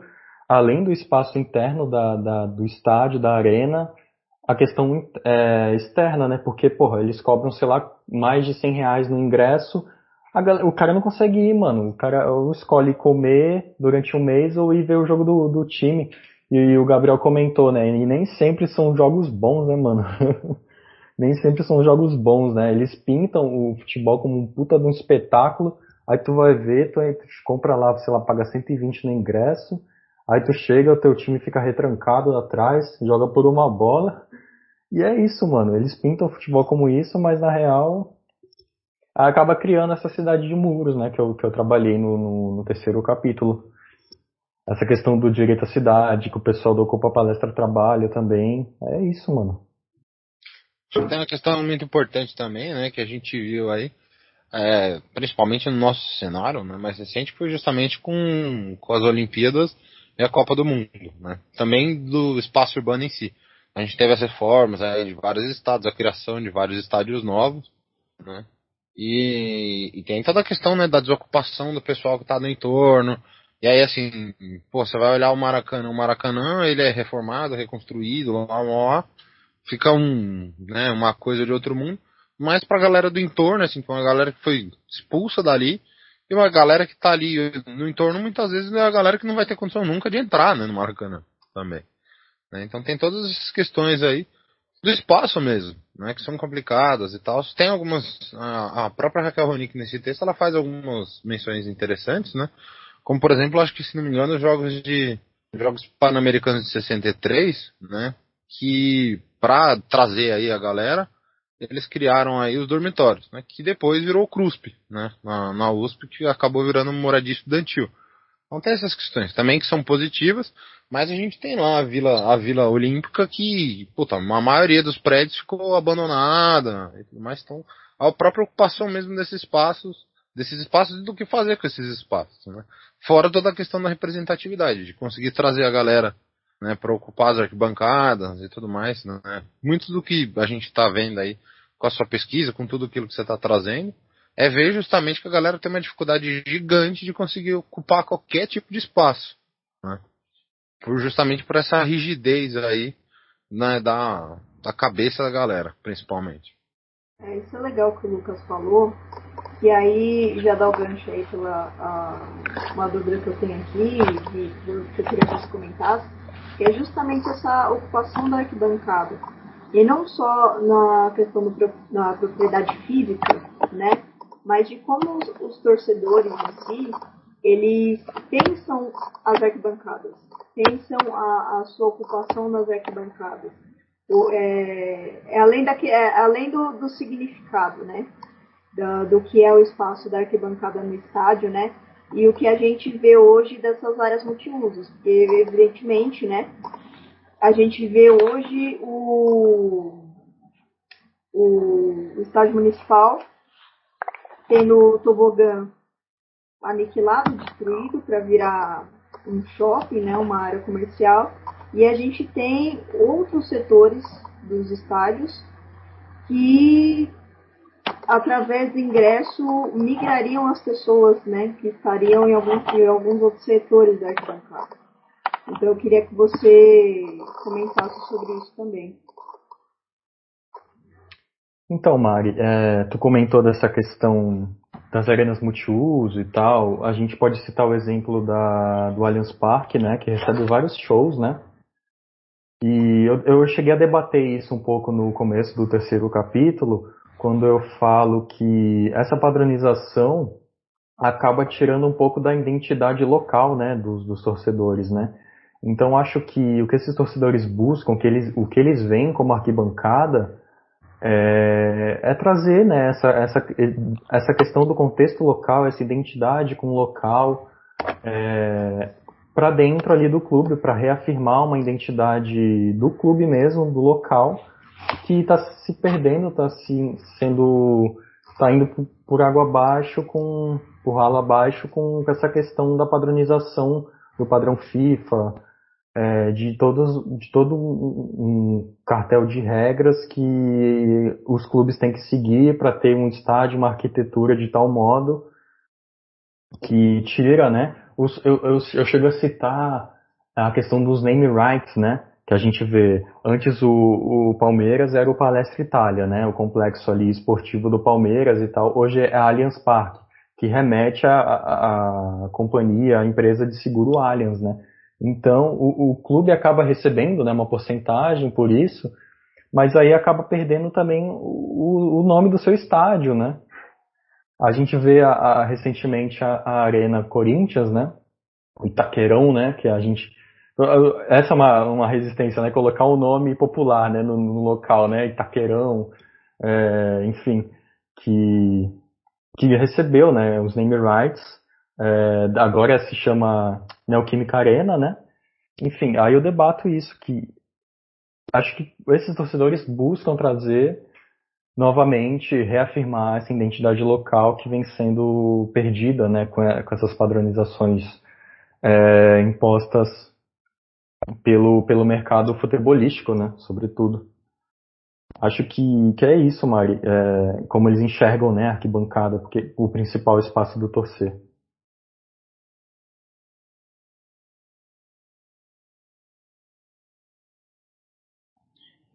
além do espaço interno da, da do estádio, da arena, a questão é, externa, né? Porque, porra, eles cobram, sei lá, mais de 100 reais no ingresso, galera, o cara não consegue ir, mano. O cara ou escolhe comer durante um mês ou ir ver o jogo do, do time. E, o Gabriel comentou, né? E nem sempre são jogos bons, né, mano? nem sempre são jogos bons, né? Eles pintam o futebol como um puta de um espetáculo, aí tu vai ver, tu, tu compra lá, sei lá, paga 120 no ingresso, aí tu chega, o teu time fica retrancado atrás, joga por uma bola, e é isso, mano. Eles pintam o futebol como isso, mas na real acaba criando essa cidade de muros, né? Que eu, que eu trabalhei no, no, no terceiro capítulo. Essa questão do direito à cidade, que o pessoal do Ocupa Palestra trabalha também. É isso, mano. Tem uma questão muito importante também, né, que a gente viu aí, é, principalmente no nosso cenário, né, mais recente, foi justamente com, com as Olimpíadas e a Copa do Mundo, né, também do espaço urbano em si. A gente teve as reformas aí de vários estados, a criação de vários estádios novos, né, e, e tem toda a questão, né, da desocupação do pessoal que está no entorno, e aí, assim, pô, você vai olhar o Maracanã, o Maracanã, ele é reformado, reconstruído, lá, lá, lá, fica um, né, uma coisa de outro mundo, mas pra galera do entorno, assim, uma galera que foi expulsa dali, e uma galera que tá ali no entorno, muitas vezes é a galera que não vai ter condição nunca de entrar, né, no Maracanã, também. Né? Então tem todas essas questões aí, do espaço mesmo, né, que são complicadas e tal. Tem algumas, a, própria Raquel Ronick nesse texto, ela faz algumas menções interessantes, né, como por exemplo, acho que se não me engano, os jogos de, jogos pan-americanos de 63, né, que para trazer aí a galera, eles criaram aí os dormitórios, né, que depois virou o CRUSP, né, na, na USP, que acabou virando moradia estudantil. Então tem essas questões também que são positivas, mas a gente tem lá a Vila, a Vila Olímpica que, puta, a maioria dos prédios ficou abandonada e tudo mais, então a própria ocupação mesmo desses espaços, desses espaços do que fazer com esses espaços, né? Fora toda a questão da representatividade, de conseguir trazer a galera né, para ocupar as arquibancadas e tudo mais. Né? Muito do que a gente está vendo aí com a sua pesquisa, com tudo aquilo que você está trazendo, é ver justamente que a galera tem uma dificuldade gigante de conseguir ocupar qualquer tipo de espaço. Né? Por, justamente por essa rigidez aí né, da, da cabeça da galera, principalmente. É, isso é legal que o Lucas falou, e aí já dá o gancho aí pela a, uma dúvida que eu tenho aqui, que, que eu queria que você comentasse, que é justamente essa ocupação da arquibancada. E não só na questão da propriedade física, né? Mas de como os, os torcedores em si, eles pensam as arquibancadas, pensam a, a sua ocupação nas arquibancadas. O, é, é, além, da, é além do, do significado, né? do, do que é o espaço da arquibancada no estádio, né? E o que a gente vê hoje dessas áreas multiusos, porque evidentemente, né? A gente vê hoje o, o estádio municipal tendo o tobogã aniquilado, destruído para virar um shopping, né, uma área comercial, e a gente tem outros setores dos estádios que através do ingresso migrariam as pessoas, né, que estariam em alguns, em alguns outros setores da arquibancada. Então eu queria que você comentasse sobre isso também. Então, Mari, é, tu comentou dessa questão das arenas multiuso e tal. A gente pode citar o exemplo da, do Allianz Parque, né, que recebe vários shows, né? E eu, eu cheguei a debater isso um pouco no começo do terceiro capítulo, quando eu falo que essa padronização acaba tirando um pouco da identidade local, né, dos, dos torcedores, né? Então acho que o que esses torcedores buscam, que eles, o que eles veem como arquibancada, é, é trazer né, essa, essa, essa questão do contexto local, essa identidade com o local é, para dentro ali do clube, para reafirmar uma identidade do clube mesmo, do local, que está se perdendo, está se, sendo, está indo por, água abaixo, com, por ralo abaixo com essa questão da padronização do padrão FIFA, é, de, todos, de todo um, cartel de regras que os clubes têm que seguir para ter um estádio, uma arquitetura de tal modo que tira, né? Os, eu, eu, eu chego a citar a questão dos name rights, né? Que a gente vê. Antes o, o Palmeiras era o Palestra Itália, né? O complexo ali esportivo do Palmeiras e tal. Hoje é a Allianz Parque, que remete à companhia, à empresa de seguro Allianz, né? Então, o, o clube acaba recebendo né, uma porcentagem por isso, mas aí acaba perdendo também o, o nome do seu estádio, né? A gente vê a, a, recentemente a, a, Arena Corinthians, né? O Itaquerão, né? Que a gente essa é uma, uma resistência, né? Colocar um nome popular, né? No, no local, né? Itaquerão, é, enfim, que que recebeu, né? Os name rights é, agora se chama Neoquímica Arena, né? Enfim, aí eu debato isso, que acho que esses torcedores buscam trazer novamente, reafirmar essa identidade local que vem sendo perdida, né, com, com essas padronizações é, impostas pelo, pelo mercado futebolístico, né, sobretudo. Acho que, que é isso, Mari, é, como eles enxergam né, a arquibancada, porque o principal espaço do torcer.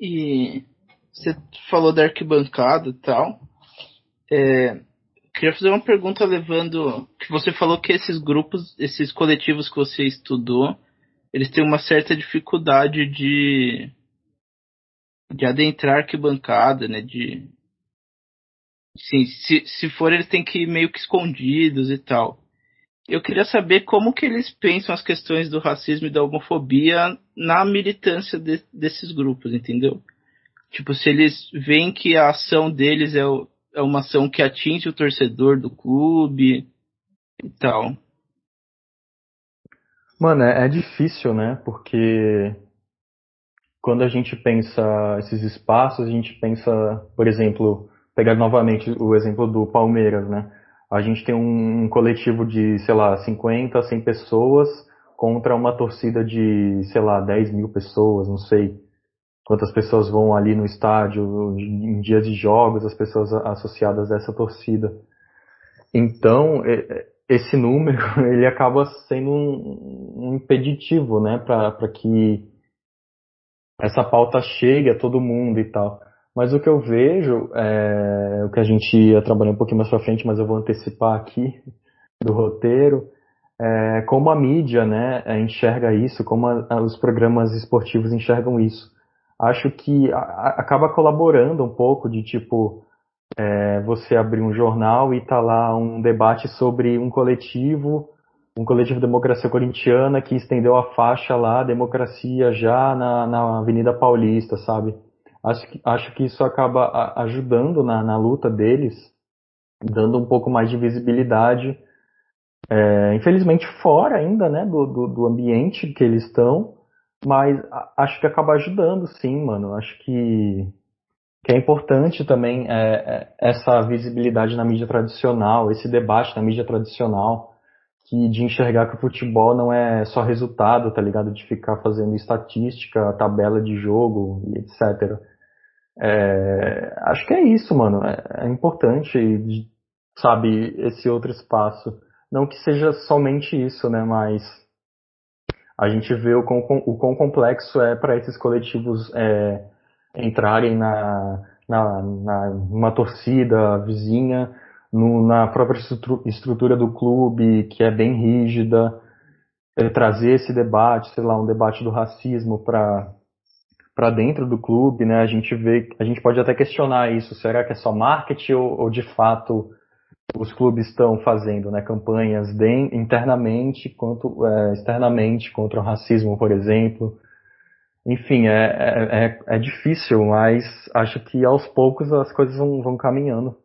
E você falou da arquibancada e tal. É, queria fazer uma pergunta levando. Que você falou que esses grupos, esses coletivos que você estudou, eles têm uma certa dificuldade de. de adentrar arquibancada, né? De. Sim, se, se for, eles têm que ir meio que escondidos e tal. Eu queria saber como que eles pensam as questões do racismo e da homofobia na militância de, desses grupos, entendeu? Tipo, se eles veem que a ação deles é, é uma ação que atinge o torcedor do clube e tal. Mano, é, é difícil, né? Porque quando a gente pensa esses espaços, a gente pensa, por exemplo, pegar novamente o exemplo do Palmeiras, né? a gente tem um, coletivo de, sei lá, 50, 100 pessoas contra uma torcida de, sei lá, 10 mil pessoas, não sei quantas pessoas vão ali no estádio em dia de jogos, as pessoas associadas a essa torcida. Então, esse número ele acaba sendo um, um impeditivo, né, para que essa pauta chegue a todo mundo e tal. Mas o que eu vejo, é, o que a gente ia trabalhar um pouquinho mais para frente, mas eu vou antecipar aqui do roteiro, é, como a mídia né, é, enxerga isso, como a, os programas esportivos enxergam isso. Acho que a, acaba colaborando um pouco de tipo é, você abrir um jornal e tá lá um debate sobre um coletivo, um coletivo Democracia Corintiana que estendeu a faixa lá, democracia já na, na Avenida Paulista, sabe? Acho que, acho que isso acaba ajudando na, na luta deles dando um pouco mais de visibilidade, é, infelizmente fora ainda, né, do, do, do ambiente que eles estão, mas acho que acaba ajudando, sim, mano. Acho que, que é importante também é, é, essa visibilidade na mídia tradicional, esse debate na mídia tradicional, que de enxergar que o futebol não é só resultado, tá ligado? De ficar fazendo estatística, tabela de jogo e etc. É, acho que é isso, mano. É, é importante, sabe, esse outro espaço. Não que seja somente isso, né? Mas a gente vê o quão, o quão complexo é para esses coletivos é, entrarem na, na, na, numa torcida vizinha, no, na própria estrutura do clube, que é bem rígida, é, trazer esse debate, sei lá, um debate do racismo para para dentro do clube, né? A gente vê, a gente pode até questionar isso. Será que é só marketing ou, ou de fato os clubes estão fazendo, né? Campanhas de, internamente quanto é, externamente contra o racismo, por exemplo. Enfim, é, é, é, é difícil, mas acho que aos poucos as coisas vão, vão caminhando.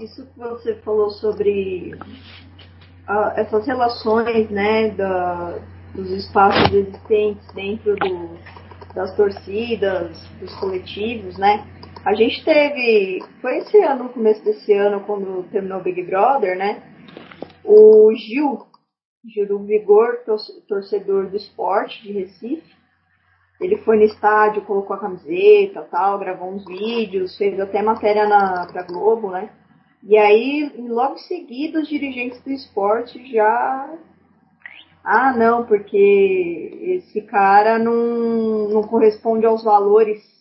Isso que você falou sobre essas relações, né, da, dos espaços existentes dentro do, das torcidas, dos coletivos, né? A gente teve, foi esse ano, no começo desse ano, quando terminou o Big Brother, né? O Gil, Gil do Vigor, torcedor do esporte de Recife, ele foi no estádio, colocou a camiseta tal, gravou uns vídeos, fez até matéria na, pra Globo, né? E aí, logo em seguida, os dirigentes do esporte já. Ah, não, porque esse cara não, não corresponde aos valores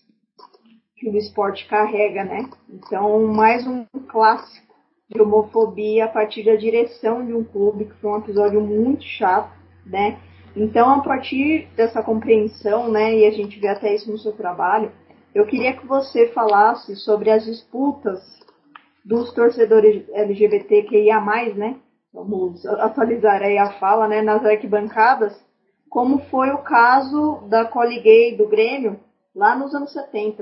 que o esporte carrega, né? Então, mais um clássico de homofobia a partir da direção de um clube, que foi um episódio muito chato, né? Então, a partir dessa compreensão, né, e a gente vê até isso no seu trabalho, eu queria que você falasse sobre as disputas dos torcedores LGBTQIA+, né? Vamos atualizar aí a fala, né? Nas arquibancadas, como foi o caso da Coli Gay do Grêmio lá nos anos 70.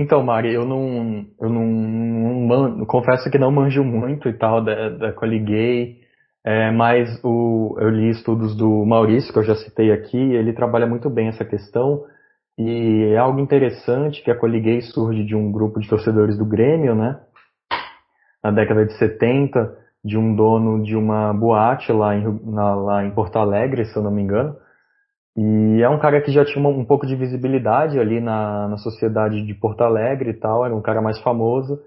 Então, Mari, eu não, eu não, não confesso que não manjo muito e tal da, da Coli Gay, é, mas o, eu li estudos do Maurício, que eu já citei aqui, ele trabalha muito bem essa questão, e é algo interessante que a Coliguei surge de um grupo de torcedores do Grêmio, né? Na década de 70, de um dono de uma boate lá em, na, lá em Porto Alegre, se eu não me engano. E é um cara que já tinha um pouco de visibilidade ali na, na sociedade de Porto Alegre e tal, era um cara mais famoso,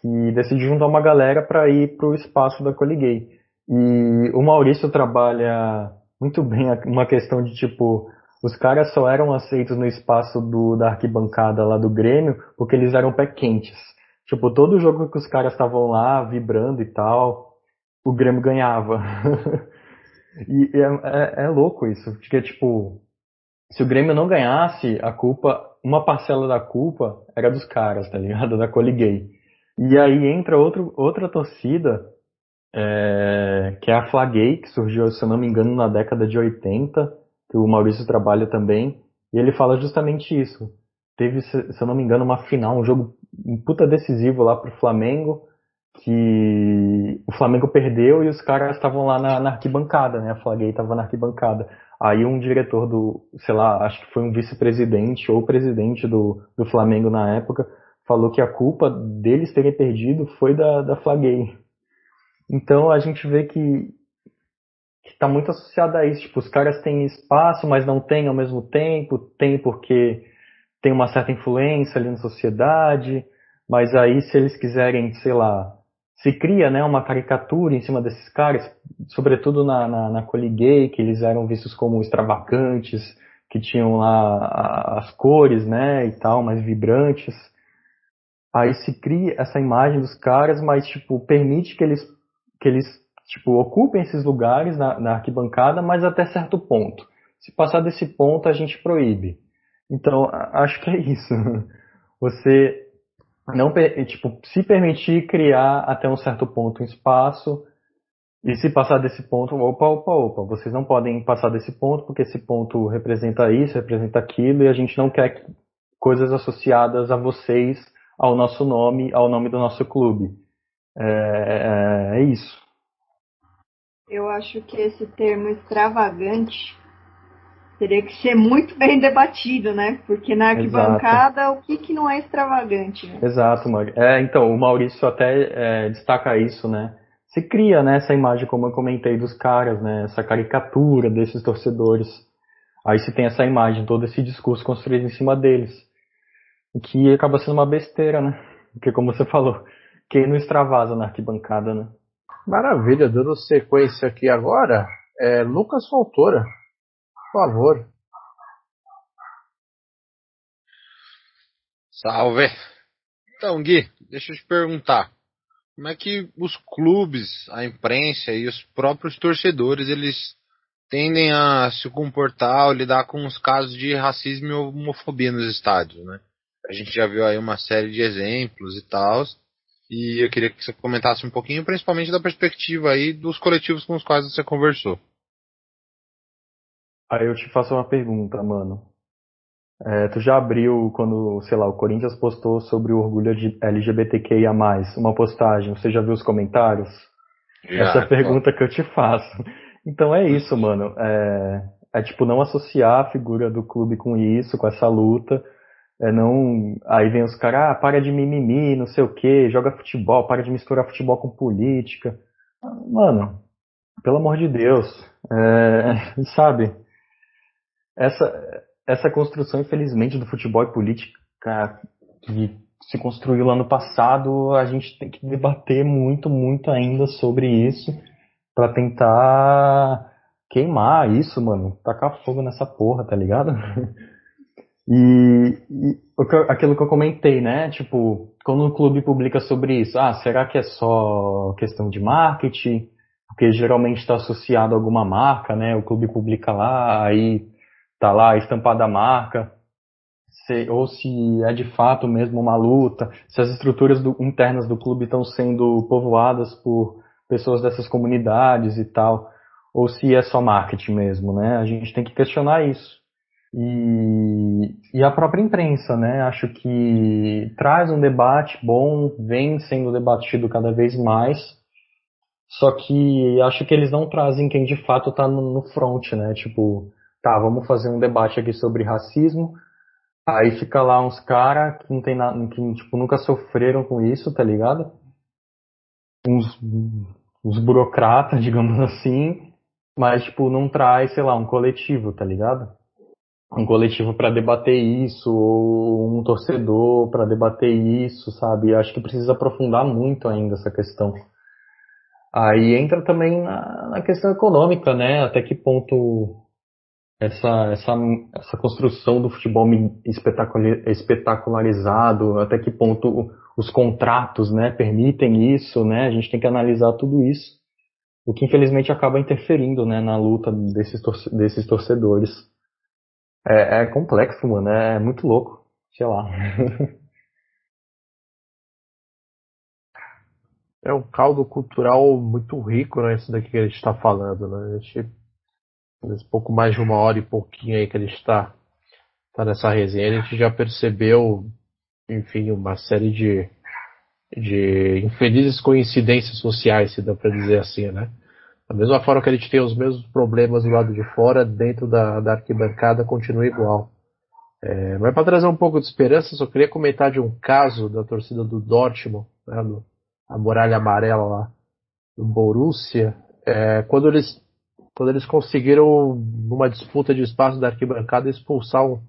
que decidiu juntar uma galera para ir para o espaço da Coliguei. E o Maurício trabalha muito bem uma questão de tipo, os caras só eram aceitos no espaço do, da arquibancada lá do Grêmio porque eles eram pé quentes. Tipo, todo jogo que os caras estavam lá vibrando e tal, o Grêmio ganhava. e é, é, é, louco isso, porque tipo, se o Grêmio não ganhasse, a culpa, uma parcela da culpa era dos caras, tá ligado? Da Coliguei. E aí entra outro, outra torcida, é, que é a Flaguei, que surgiu, se eu não me engano, na década de 80, que o Maurício trabalha também, e ele fala justamente isso. Teve, se eu não me engano, uma final, um jogo um puta decisivo lá pro Flamengo, que o Flamengo perdeu e os caras estavam lá na, na, arquibancada, né? A Flaguei estava na arquibancada. Aí um diretor do, sei lá, acho que foi um vice-presidente ou presidente do, do Flamengo na época, falou que a culpa deles terem perdido foi da, da Flaguei. Então a gente vê que que está muito associada a isso. Tipo, os caras têm espaço, mas não têm ao mesmo tempo. Tem porque tem uma certa influência ali na sociedade. Mas aí, se eles quiserem, sei lá, se cria né, uma caricatura em cima desses caras, sobretudo na, na, na que eles eram vistos como extravagantes, que tinham lá as cores, né, e tal, mais vibrantes. Aí se cria essa imagem dos caras, mas, tipo, permite que eles, que eles tipo, ocupem esses lugares na, na arquibancada, mas até certo ponto. Se passar desse ponto, a gente proíbe. Então, acho que é isso. Você não tipo, se permitir criar até um certo ponto um espaço e se passar desse ponto, opa, opa, opa, vocês não podem passar desse ponto porque esse ponto representa isso, representa aquilo e a gente não quer coisas associadas a vocês, ao nosso nome, ao nome do nosso clube. É, é, é isso. Eu acho que esse termo extravagante teria que ser muito bem debatido, né? Porque na arquibancada, Exato. o que, que não é extravagante? Né? Exato, Maurício. É, então, o Maurício até é, destaca isso, né? Se cria né, essa imagem, como eu comentei, dos caras, né? Essa caricatura desses torcedores. Aí se tem essa imagem, todo esse discurso construído em cima deles. O que acaba sendo uma besteira, né? Porque como você falou, quem não extravasa na arquibancada, né? Maravilha, dando sequência aqui agora, é Lucas Fontoura favor. Salve. Então, Gui, deixa eu te perguntar. Como é que os clubes, a imprensa e os próprios torcedores, eles tendem a se comportar ou lidar com os casos de racismo e homofobia nos estádios, né? A gente já viu aí uma série de exemplos e tal. E eu queria que você comentasse um pouquinho, principalmente da perspectiva aí dos coletivos com os quais você conversou. Aí eu te faço uma pergunta, mano. É, tu já abriu quando, sei lá, o Corinthians postou sobre o orgulho de LGBTQIA+, uma postagem, você já viu os comentários? Já, Essa é a pergunta que eu te faço. Então é isso, mano. É, é tipo não associar a figura do clube com isso, com essa luta. É não. Aí vem os caras, ah, para de mimimi, não sei o que, joga futebol, para de misturar futebol com política. Mano, pelo amor de Deus, é, sabe? Essa, essa construção, infelizmente, do futebol e política que se construiu lá no passado, a gente tem que debater muito, muito ainda sobre isso para tentar queimar isso, mano. Tacar fogo nessa porra, tá ligado? e, e aquilo que eu comentei, né? Tipo, quando o clube publica sobre isso, ah, será que é só questão de marketing? Porque geralmente está associado a alguma marca, né? O clube publica lá, aí tá lá estampada a marca, se, ou se é de fato mesmo uma luta, se as estruturas do, internas do clube estão sendo povoadas por pessoas dessas comunidades e tal, ou se é só marketing mesmo, né? A gente tem que questionar isso. E, e a própria imprensa, né? Acho que traz um debate bom, vem sendo debatido cada vez mais, só que acho que eles não trazem quem de fato está no, no front, né? Tipo, tá, vamos fazer um debate aqui sobre racismo. Aí fica lá uns caras que não tem nada, que tipo, nunca sofreram com isso, tá ligado? Uns, uns burocratas, digamos assim, mas tipo, não traz, sei lá, um coletivo, tá ligado? Um coletivo para debater isso, ou um torcedor para debater isso, sabe? Acho que precisa aprofundar muito ainda essa questão. Aí entra também na, na questão econômica, né? Até que ponto essa, essa, essa construção do futebol espetacularizado, até que ponto os contratos né, permitem isso, né? A gente tem que analisar tudo isso, o que infelizmente acaba interferindo né, na luta desses, torce desses torcedores. É, é complexo, mano, é muito louco, sei lá. É um caldo cultural muito rico, né? Isso daqui que a gente está falando, né? A gente pouco mais de uma hora e pouquinho aí que ele está, está nessa resenha, a gente já percebeu, enfim, uma série de, de infelizes coincidências sociais, se dá para dizer assim, né? Da mesma forma que a gente tem os mesmos problemas do lado de fora, dentro da, da arquibancada continua igual. É, mas para trazer um pouco de esperança, só queria comentar de um caso da torcida do Dortmund, né, do, a muralha amarela lá, do Borussia, é, quando eles quando eles conseguiram, numa disputa de espaço da arquibancada, expulsar um,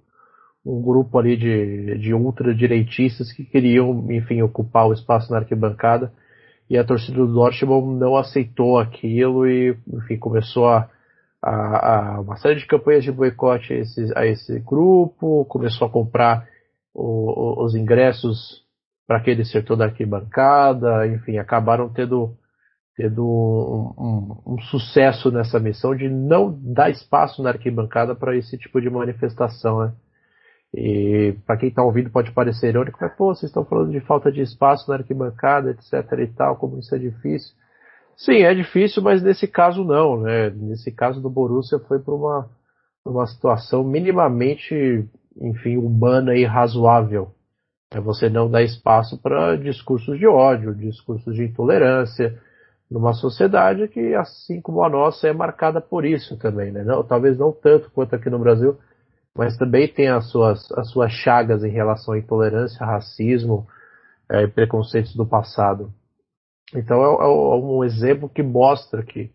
um grupo ali de, de ultradireitistas que queriam, enfim, ocupar o espaço na arquibancada. E a torcida do Dortmund não aceitou aquilo e, enfim, começou a, a, a uma série de campanhas de boicote a esse, a esse grupo, começou a comprar o, os ingressos para aquele setor da arquibancada, enfim, acabaram tendo tendo um, um, um, sucesso nessa missão de não dar espaço na arquibancada para esse tipo de manifestação, né? E para quem está ouvindo pode parecer irônico, mas pô, vocês estão falando de falta de espaço na arquibancada, etc e tal, como isso é difícil. Sim, é difícil, mas nesse caso não, né? Nesse caso do Borussia foi para uma, uma situação minimamente enfim, humana e razoável. É você não dar espaço para discursos de ódio, discursos de intolerância, numa sociedade que, assim como a nossa, é marcada por isso também, né? Não, talvez não tanto quanto aqui no Brasil, mas também tem as suas, as suas chagas em relação à intolerância, racismo é, e preconceitos do passado. Então é, é, um exemplo que mostra que,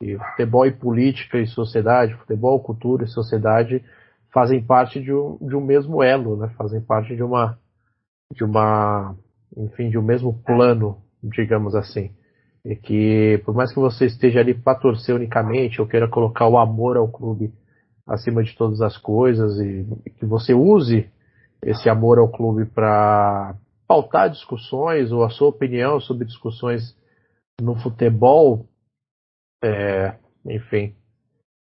que futebol e política e sociedade, futebol, cultura e sociedade fazem parte de um, de um mesmo elo, né? Fazem parte de uma de uma enfim de um mesmo plano, digamos assim. E que por mais que você esteja ali para torcer unicamente ou queira colocar o amor ao clube acima de todas as coisas e, e que você use esse amor ao clube para pautar discussões ou a sua opinião sobre discussões no futebol, é, enfim,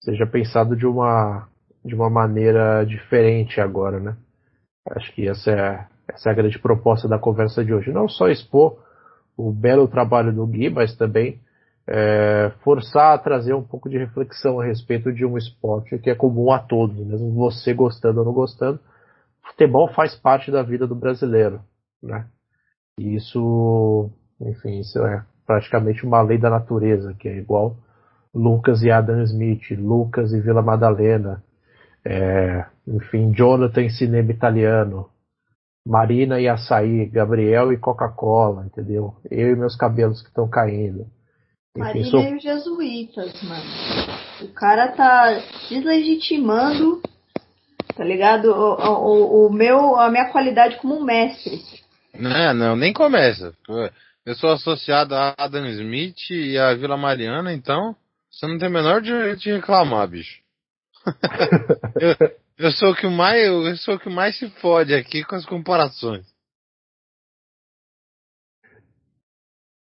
seja pensado de uma de uma maneira diferente agora, né? Acho que essa é, essa é a grande proposta da conversa de hoje. Não só expor o belo trabalho do Gui, mas também é, forçar a trazer um pouco de reflexão a respeito de um esporte que é comum a todos, mesmo você gostando ou não gostando. Futebol faz parte da vida do brasileiro, né? E isso, enfim, isso é praticamente uma lei da natureza, que é igual Lucas e Adam Smith, Lucas e Vila Madalena, é, enfim, Jonathan e cinema italiano, Marina e açaí, Gabriel e Coca-Cola, entendeu? Eu e meus cabelos que estão caindo. Enfim, Marina sou... e os jesuítas, mano. O cara tá deslegitimando, tá ligado? O, o, o meu, a minha qualidade como mestre. Não, não, nem começa. Eu sou associado a Adam Smith e a Vila Mariana, então você não tem o menor direito de reclamar, bicho. eu, eu, sou o que mais, eu sou o que mais se fode aqui com as comparações.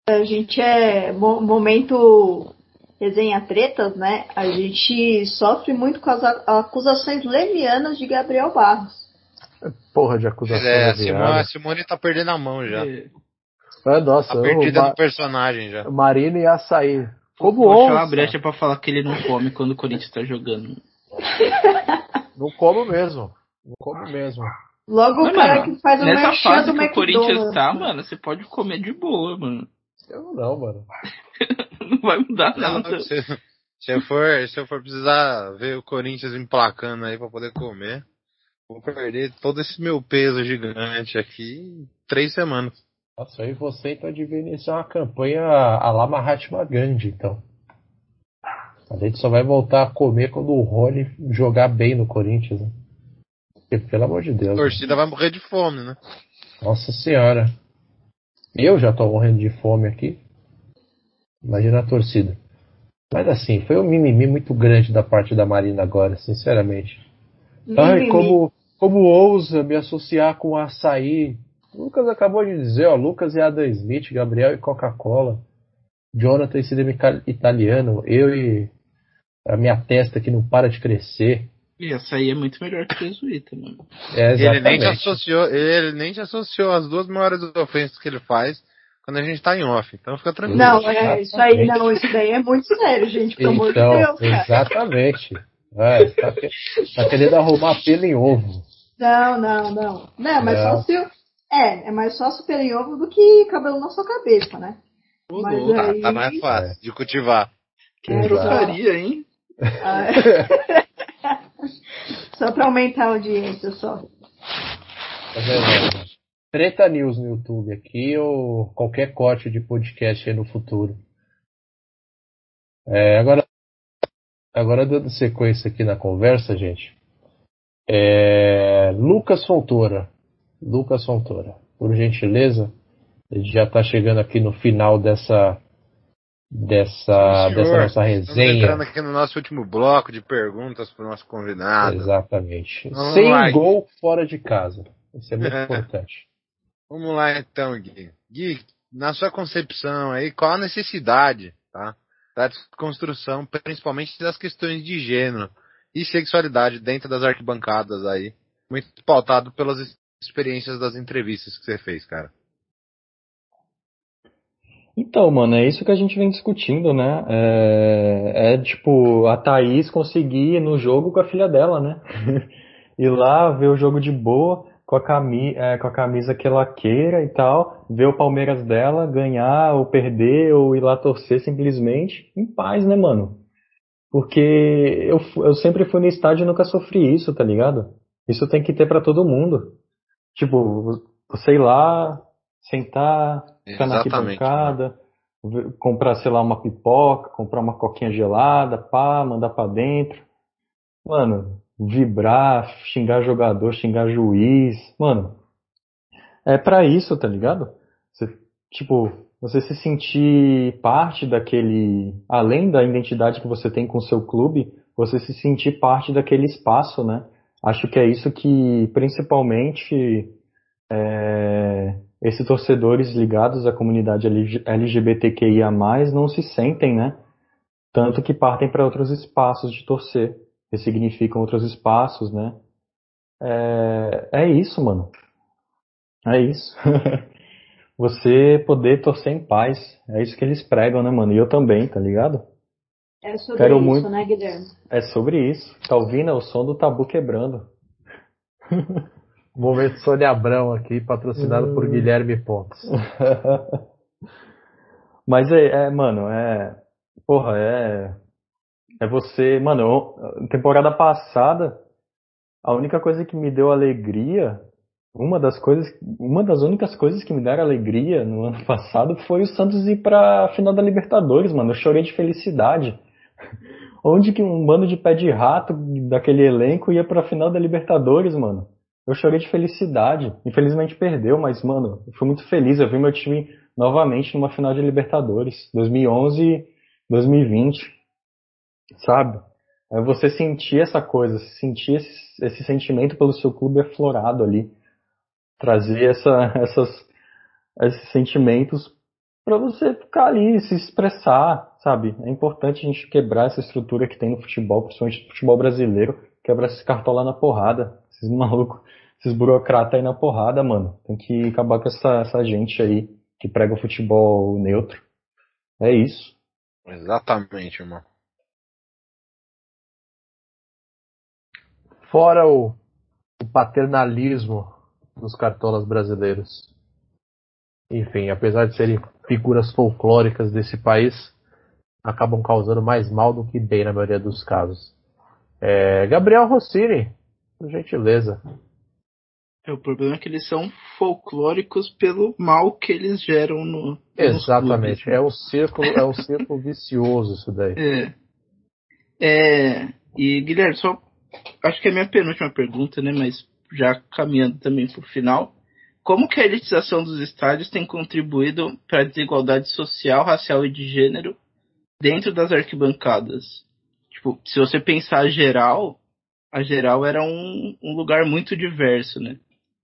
A gente é momento resenha tretas, né? A gente sofre muito com as acusações levianas de Gabriel Barros. Porra de acusação. É, a Simone, a Simone tá perdendo a mão já. Ah, nossa, tá perdida no personagem já. Marina e açaí. Como Vou uma brecha pra falar que ele não come quando o Corinthians tá jogando. Não como mesmo. Não como mesmo. Logo o cara que faz o Nessa fase que o Corinthians tá, mano, você pode comer de boa, mano. Eu não, mano. não vai mudar nada. Se, se, eu for, se eu for precisar ver o Corinthians emplacando aí pra poder comer, vou perder todo esse meu peso gigante aqui em três semanas. Nossa, aí você então devia iniciar uma campanha a la Mahatma Gandhi, então. A gente só vai voltar a comer quando o Rony jogar bem no Corinthians, né? Porque, pelo amor de Deus. A torcida né? vai morrer de fome, né? Nossa senhora. Eu já tô morrendo de fome aqui. Imagina a torcida. Mas assim, foi um mimimi muito grande da parte da Marina agora, sinceramente. Ai, como, como ousa me associar com açaí? O Lucas acabou de dizer, ó, Lucas e Adam Smith, Gabriel e Coca-Cola, Jonathan e cinema italiano, eu e a minha testa que não para de crescer. E essa aí é muito melhor que o jesuíta, mano. É, ele nem te associou, ele nem te associou as duas maiores ofensas que ele faz quando a gente tá em off. Então fica tranquilo. Não, é, isso aí não, isso daí é muito sério, gente, pelo então, amor de então, Deus. Cara. Exatamente. É, tá, tá, querendo arrumar pelo em ovo. Não, não, não. Não, mas não. só se. É, é mais fácil pelo em ovo do que cabelo na sua cabeça, né? Mas aí... tá, tá mais fácil de cultivar. Que é, hein? Ah, só para aumentar a audiência, só. Tá Treta News no YouTube aqui ou qualquer corte de podcast aí no futuro. É, agora, agora dando sequência aqui na conversa, gente. É, Lucas Fontoura. Lucas Fontoura, por gentileza. Gente já está chegando aqui no final dessa dessa, Sim, dessa nossa resenha. Entrando aqui no nosso último bloco de perguntas para o nosso convidado. Exatamente. Vamos Sem lá. gol fora de casa. Isso é muito importante. Vamos lá então, Gui. Gui, na sua concepção aí, qual a necessidade tá, da desconstrução, principalmente das questões de gênero e sexualidade dentro das arquibancadas aí, muito pautado pelas experiências das entrevistas que você fez, cara? Então, mano, é isso que a gente vem discutindo, né? É, é tipo, a Thaís conseguir ir no jogo com a filha dela, né? ir lá ver o jogo de boa, com a, cami é, com a camisa que ela queira e tal, ver o Palmeiras dela ganhar ou perder ou ir lá torcer simplesmente, em paz, né, mano? Porque eu, eu sempre fui no estádio e nunca sofri isso, tá ligado? Isso tem que ter para todo mundo. Tipo, ir lá, sentar, ficar na arquibancada, comprar, sei lá, uma pipoca, comprar uma coquinha gelada, pá, mandar pra dentro. Mano, vibrar, xingar jogador, xingar juiz. Mano, é para isso, tá ligado? Você, tipo, você se sentir parte daquele. Além da identidade que você tem com o seu clube, você se sentir parte daquele espaço, né? Acho que é isso que, principalmente, é, esses torcedores ligados à comunidade LGBTQIA+, não se sentem, né? Tanto que partem para outros espaços de torcer ressignificam outros espaços, né? É, é isso, mano. É isso. Você poder torcer em paz. É isso que eles pregam, né, mano? E eu também, tá ligado? É sobre Quero isso, muito... né, Guilherme? É sobre isso. Tá ouvindo? É o som do tabu quebrando. Momento Sônia Abrão aqui, patrocinado por hum. Guilherme Pontes. Mas é, é, mano, é. Porra, é. É você, mano, temporada passada, a única coisa que me deu alegria, uma das coisas, uma das únicas coisas que me deram alegria no ano passado foi o Santos ir pra final da Libertadores, mano. Eu chorei de felicidade. Onde que um bando de pé de rato daquele elenco ia pra final da Libertadores, mano? Eu chorei de felicidade. Infelizmente perdeu, mas, mano, eu fui muito feliz. Eu vi meu time novamente numa final de Libertadores. 2011 2020 sabe? É você sentir essa coisa, sentir esse, esse sentimento pelo seu clube aflorado ali, trazer essa, essas, esses sentimentos para você ficar ali, se expressar, sabe? É importante a gente quebrar essa estrutura que tem no futebol, principalmente no futebol brasileiro, quebrar esses cartola na porrada, esses malucos, esses burocratas aí na porrada, mano. Tem que acabar com essa, essa gente aí que prega o futebol neutro. É isso. Exatamente, irmão. Fora o, o paternalismo dos cartolas brasileiros. Enfim, apesar de serem figuras folclóricas desse país, acabam causando mais mal do que bem na maioria dos casos. É, Gabriel Rossini, por gentileza. É, o problema é que eles são folclóricos pelo mal que eles geram no. Exatamente. É um círculo, é um círculo vicioso isso daí. É. é. E Guilherme, só acho que é a minha penúltima pergunta, né? Mas já caminhando também para o final. Como que a elitização dos estádios tem contribuído para a desigualdade social, racial e de gênero dentro das arquibancadas? Tipo, se você pensar geral, a geral era um, um lugar muito diverso, né?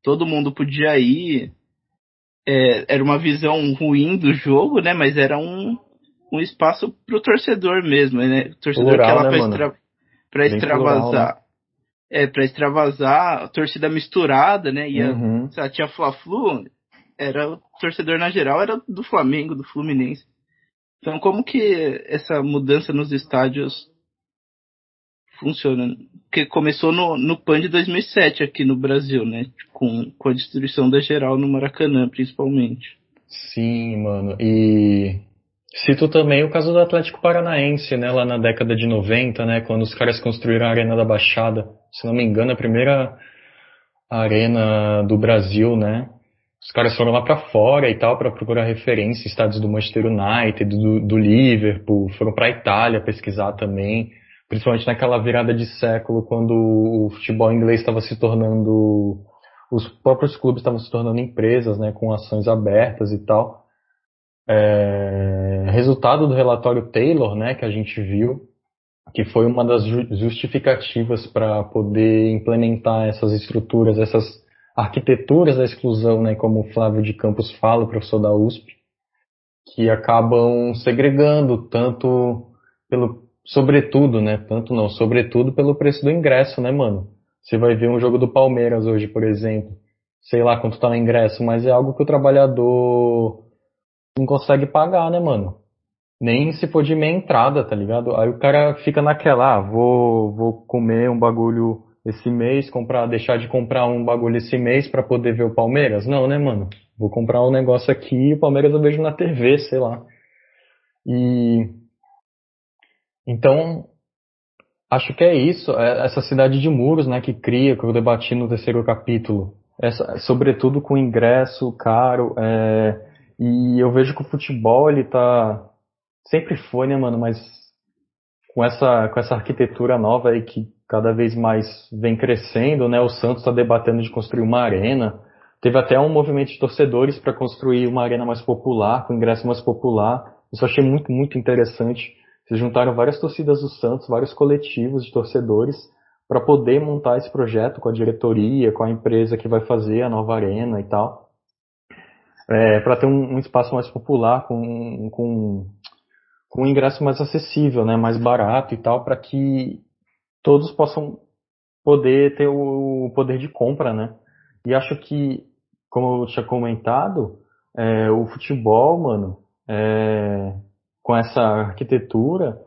Todo mundo podia ir. É, era uma visão ruim do jogo, né? Mas era um, um espaço para o torcedor mesmo, né? O torcedor Plural, que ela né, para para extravasar. Plural, né? É, para extravasar, a torcida misturada, né? E uhum. a, tinha Fla-Flu, era o torcedor na geral era do Flamengo, do Fluminense. Então, como que essa mudança nos estádios funciona? Porque começou no, no PAN de 2007 aqui no Brasil, né? Com, com a destruição da geral no Maracanã, principalmente. Sim, mano. E Cito também o caso do Atlético Paranaense, né, lá na década de 90, né, quando os caras construíram a Arena da Baixada. Se não me engano, a primeira arena do Brasil, né? Os caras foram lá para fora e tal para procurar referência, estádios do Manchester United, do, do Liverpool, foram para Itália pesquisar também, principalmente naquela virada de século quando o futebol inglês estava se tornando os próprios clubes estavam se tornando empresas, né, com ações abertas e tal. É, resultado do relatório Taylor, né, que a gente viu, que foi uma das justificativas para poder implementar essas estruturas, essas arquiteturas da exclusão, né, como o Flávio de Campos fala, professor da USP, que acabam segregando tanto pelo, sobretudo, né, tanto não, sobretudo pelo preço do ingresso, né, mano? Você vai ver um jogo do Palmeiras hoje, por exemplo, sei lá quanto tá o ingresso, mas é algo que o trabalhador não consegue pagar, né, mano? Nem se for de meia entrada, tá ligado? Aí o cara fica naquela, ah, vou, vou comer um bagulho esse mês, comprar, deixar de comprar um bagulho esse mês para poder ver o Palmeiras? Não, né, mano? Vou comprar um negócio aqui, o Palmeiras eu vejo na TV, sei lá. E então acho que é isso, é essa cidade de muros, né, que cria, que eu debati no terceiro capítulo. Essa, sobretudo com ingresso caro, é, e eu vejo que o futebol ele tá sempre foi, né, mano, mas com essa com essa arquitetura nova aí que cada vez mais vem crescendo, né? O Santos está debatendo de construir uma arena. Teve até um movimento de torcedores para construir uma arena mais popular, com ingresso mais popular. Isso eu achei muito, muito interessante. Se juntaram várias torcidas do Santos, vários coletivos de torcedores, para poder montar esse projeto com a diretoria, com a empresa que vai fazer a nova arena e tal. É, para ter um, um, espaço mais popular, com, com, com um ingresso mais acessível, né, mais barato e tal, para que todos possam poder ter o poder de compra, né? E acho que, como eu tinha comentado, é, o futebol, mano, é, com essa arquitetura,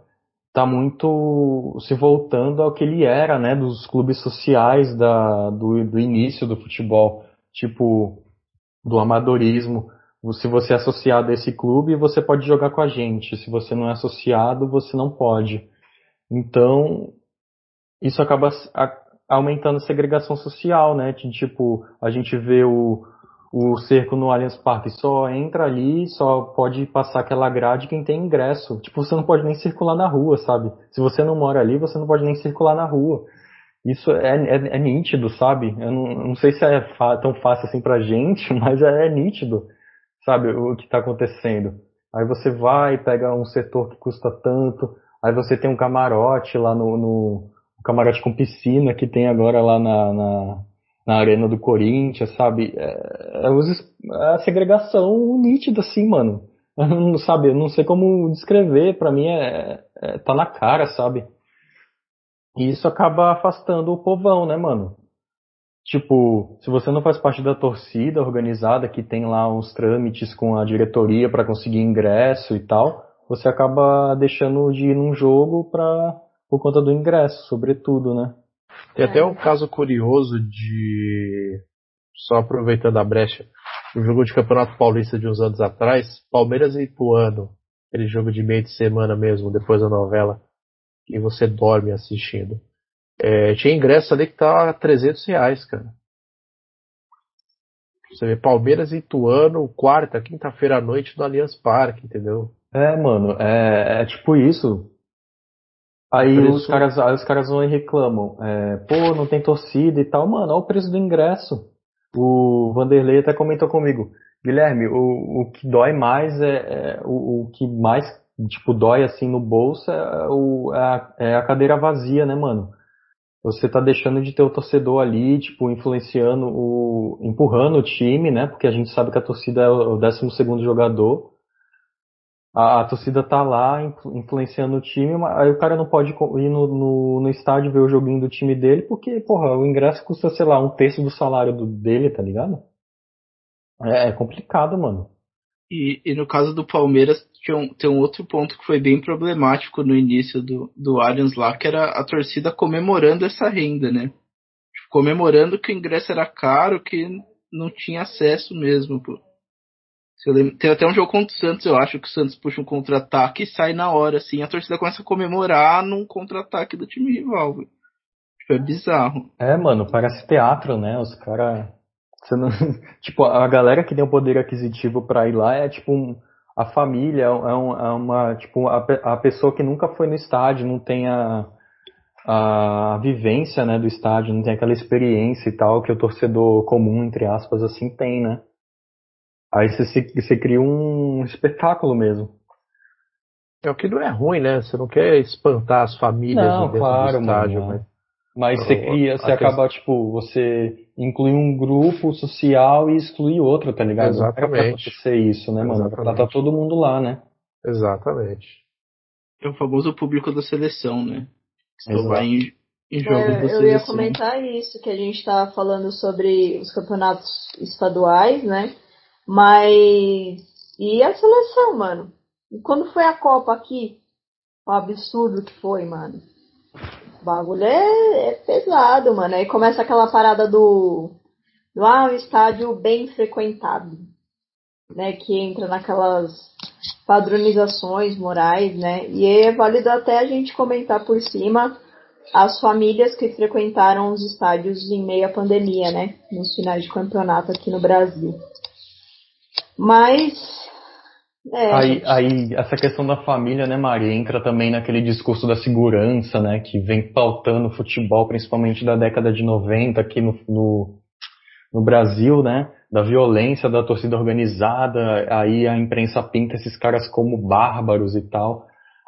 tá muito se voltando ao que ele era, né? Dos clubes sociais da, do, do início do futebol, tipo do amadorismo. Se você é associado a esse clube, você pode jogar com a gente. Se você não é associado, você não pode. Então, isso acaba aumentando a segregação social, né? Tipo, a gente vê o, o cerco no Allianz Parque, só entra ali, só pode passar aquela grade quem tem ingresso. Tipo, você não pode nem circular na rua, sabe? Se você não mora ali, você não pode nem circular na rua. Isso é, é, é nítido, sabe? Eu não, não sei se é tão fácil assim pra gente, mas é, é nítido, sabe? O que tá acontecendo. Aí você vai, pega um setor que custa tanto, aí você tem um camarote lá no, no o camarote com piscina que tem agora lá na, na, na arena do Corinthians, sabe? É, é, é a segregação nítida, assim, mano. Não sabe, eu não sei como descrever, para mim é, é, tá na cara, sabe? E isso acaba afastando o povão, né, mano? Tipo, se você não faz parte da torcida organizada que tem lá uns trâmites com a diretoria para conseguir ingresso e tal, você acaba deixando de ir num jogo pra por conta do ingresso, sobretudo, né? Tem até um caso curioso de. Só aproveitando a brecha, o jogo de Campeonato Paulista de uns anos atrás, Palmeiras e Ituano, aquele jogo de meio de semana mesmo, depois da novela, que você dorme assistindo. É, tinha ingresso ali que tá 300 reais, cara. Você vê Palmeiras e Ituano, quarta, quinta-feira à noite no Allianz Parque, entendeu? É, mano, é, é tipo isso. Aí os caras, aí os caras vão e reclamam, é, pô, não tem torcida e tal, mano, olha o preço do ingresso. O Vanderlei até comentou comigo, Guilherme, o, o que dói mais é, é o, o, que mais, tipo, dói assim no bolso é, o, é, a, é a cadeira vazia, né, mano? Você tá deixando de ter o torcedor ali, tipo, influenciando o, empurrando o time, né? Porque a gente sabe que a torcida é o 12 segundo jogador a, a, torcida tá lá influenciando o time, aí o cara não pode ir no, no, no, estádio ver o joguinho do time dele, porque, porra, o ingresso custa, sei lá, um terço do salário do, dele, tá ligado? É, é complicado, mano. E, e, no caso do Palmeiras, tinha um, tem um outro ponto que foi bem problemático no início do, do Allianz lá, que era a torcida comemorando essa renda, né? Comemorando que o ingresso era caro, que não tinha acesso mesmo, pô. Tem até um jogo contra o Santos, eu acho que o Santos puxa um contra-ataque e sai na hora, assim. A torcida começa a comemorar num contra-ataque do time rival. Tipo, é bizarro. É, mano, parece teatro, né? Os caras. Não... tipo, a galera que tem o poder aquisitivo pra ir lá é tipo um... a família, é, um, é uma. Tipo, a, a pessoa que nunca foi no estádio, não tem a, a vivência né, do estádio, não tem aquela experiência e tal que o torcedor comum, entre aspas, assim, tem, né? Aí você, você cria um espetáculo mesmo. É o que não é ruim, né? Você não quer espantar as famílias não, dentro claro, do estádio, mano, mas... Mas você cria, você acaba, tipo, você inclui um grupo social e exclui outro, tá ligado? Exatamente. Não é pra acontecer isso, né, mano? Exatamente. Pra tá todo mundo lá, né? Exatamente. É o famoso público da seleção, né? Estou lá em, em jogos é, da seleção. Eu ia comentar isso, que a gente tava falando sobre os campeonatos estaduais, né? Mas. E a seleção, mano? E quando foi a Copa aqui? O absurdo que foi, mano. O bagulho é, é pesado, mano. Aí começa aquela parada do, do ah, um estádio bem frequentado, né? Que entra naquelas padronizações morais, né? E é válido até a gente comentar por cima as famílias que frequentaram os estádios em meio à pandemia, né? Nos finais de campeonato aqui no Brasil. Mas. É, aí, gente... aí, essa questão da família, né, Maria, entra também naquele discurso da segurança, né, que vem pautando o futebol, principalmente da década de 90 aqui no, no, no Brasil, né, da violência da torcida organizada, aí a imprensa pinta esses caras como bárbaros e tal.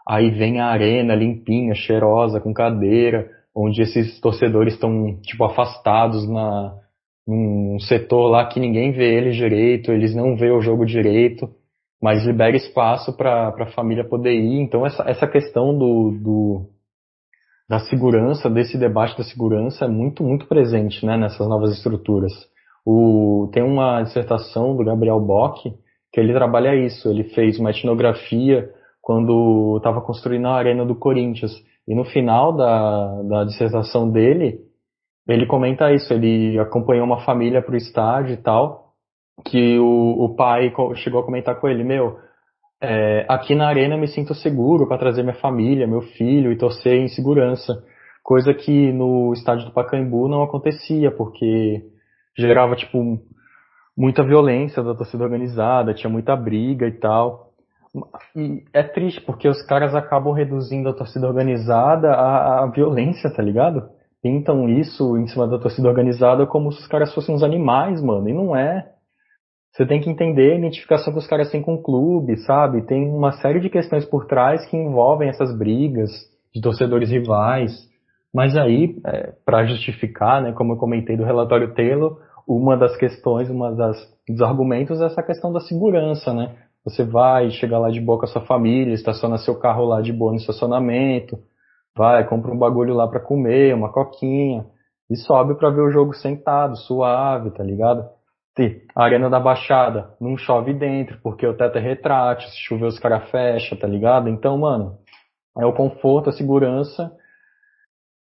Aí vem a arena limpinha, cheirosa, com cadeira, onde esses torcedores estão tipo afastados na num setor lá que ninguém vê eles direito, eles não vê o jogo direito, mas libera espaço para a família poder ir. Então essa, essa questão do, do da segurança, desse debate da segurança é muito muito presente, né, nessas novas estruturas. O, tem uma dissertação do Gabriel Bock que ele trabalha isso. Ele fez uma etnografia quando estava construindo a arena do Corinthians. E no final da, da dissertação dele, ele comenta isso. Ele acompanhou uma família para o estádio e tal, que o, o pai chegou a comentar com ele, meu, é, aqui na arena me sinto seguro para trazer minha família, meu filho e torcer em segurança. Coisa que no estádio do Pacaembu não acontecia, porque gerava, tipo, muita violência da torcida organizada, tinha muita briga e tal. E é triste porque os caras acabam reduzindo a torcida organizada à, à violência, tá ligado? Pintam isso em cima da torcida organizada como se os caras fossem uns animais, mano. E não é. Você tem que entender a identificação que os caras têm com o clube, sabe? Tem uma série de questões por trás que envolvem essas brigas de torcedores rivais. Mas aí, é, para justificar, né, como eu comentei do relatório Taylor, uma das questões, uma das dos argumentos é essa questão da segurança, né? Você vai, chega lá de boa com a sua família, estaciona seu carro lá de boa no estacionamento, vai, compra um bagulho lá para comer, uma coquinha, e sobe para ver o jogo sentado, suave, tá ligado? A arena da Baixada, não chove dentro, porque o teto é retrátil, se chover os caras fecham, tá ligado? Então, mano, é o conforto, a segurança,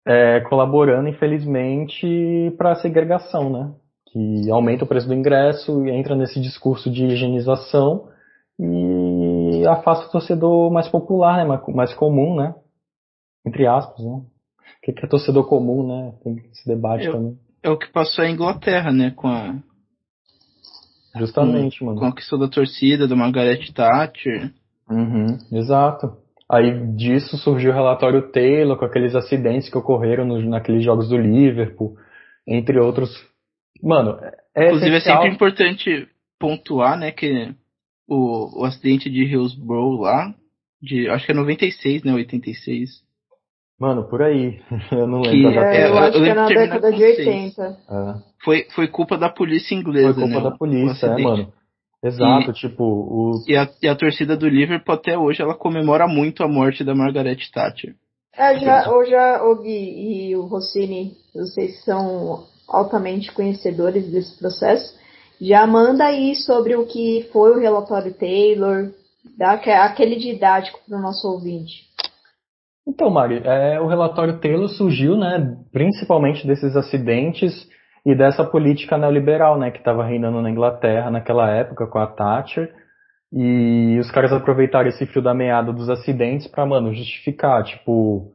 é, colaborando, infelizmente, para a segregação, né? Que aumenta o preço do ingresso e entra nesse discurso de higienização e afasta o torcedor mais popular, né, mais comum, né, entre aspas, né. O que é torcedor comum, né? Tem esse debate é, também. É o que passou a Inglaterra, né, com a Justamente, com, mano. Com a questão da torcida, do Margaret Thatcher. Uhum, exato. Aí disso surgiu o relatório Taylor, com aqueles acidentes que ocorreram naqueles jogos do Liverpool, entre outros. Mano, é Inclusive essencial... é sempre importante pontuar, né, que o, o acidente de Hillsborough lá, de, acho que é 96, né, 86. Mano, por aí. Eu não lembro. Que, é, eu acho que é na década de 80. É. Foi, foi culpa da polícia inglesa, Foi culpa né, da polícia, é, mano. Exato, e, tipo, o... E a, e a torcida do Liverpool até hoje, ela comemora muito a morte da Margaret Thatcher. É, já, ou já, o Gui e o Rossini, vocês são altamente conhecedores desse processo. Já manda aí sobre o que foi o relatório Taylor, dá aquele didático para o nosso ouvinte. Então, Mari, é, o relatório Taylor surgiu, né, principalmente desses acidentes e dessa política neoliberal, né, que estava reinando na Inglaterra naquela época com a Thatcher. E os caras aproveitaram esse fio da meada dos acidentes para, mano, justificar, tipo,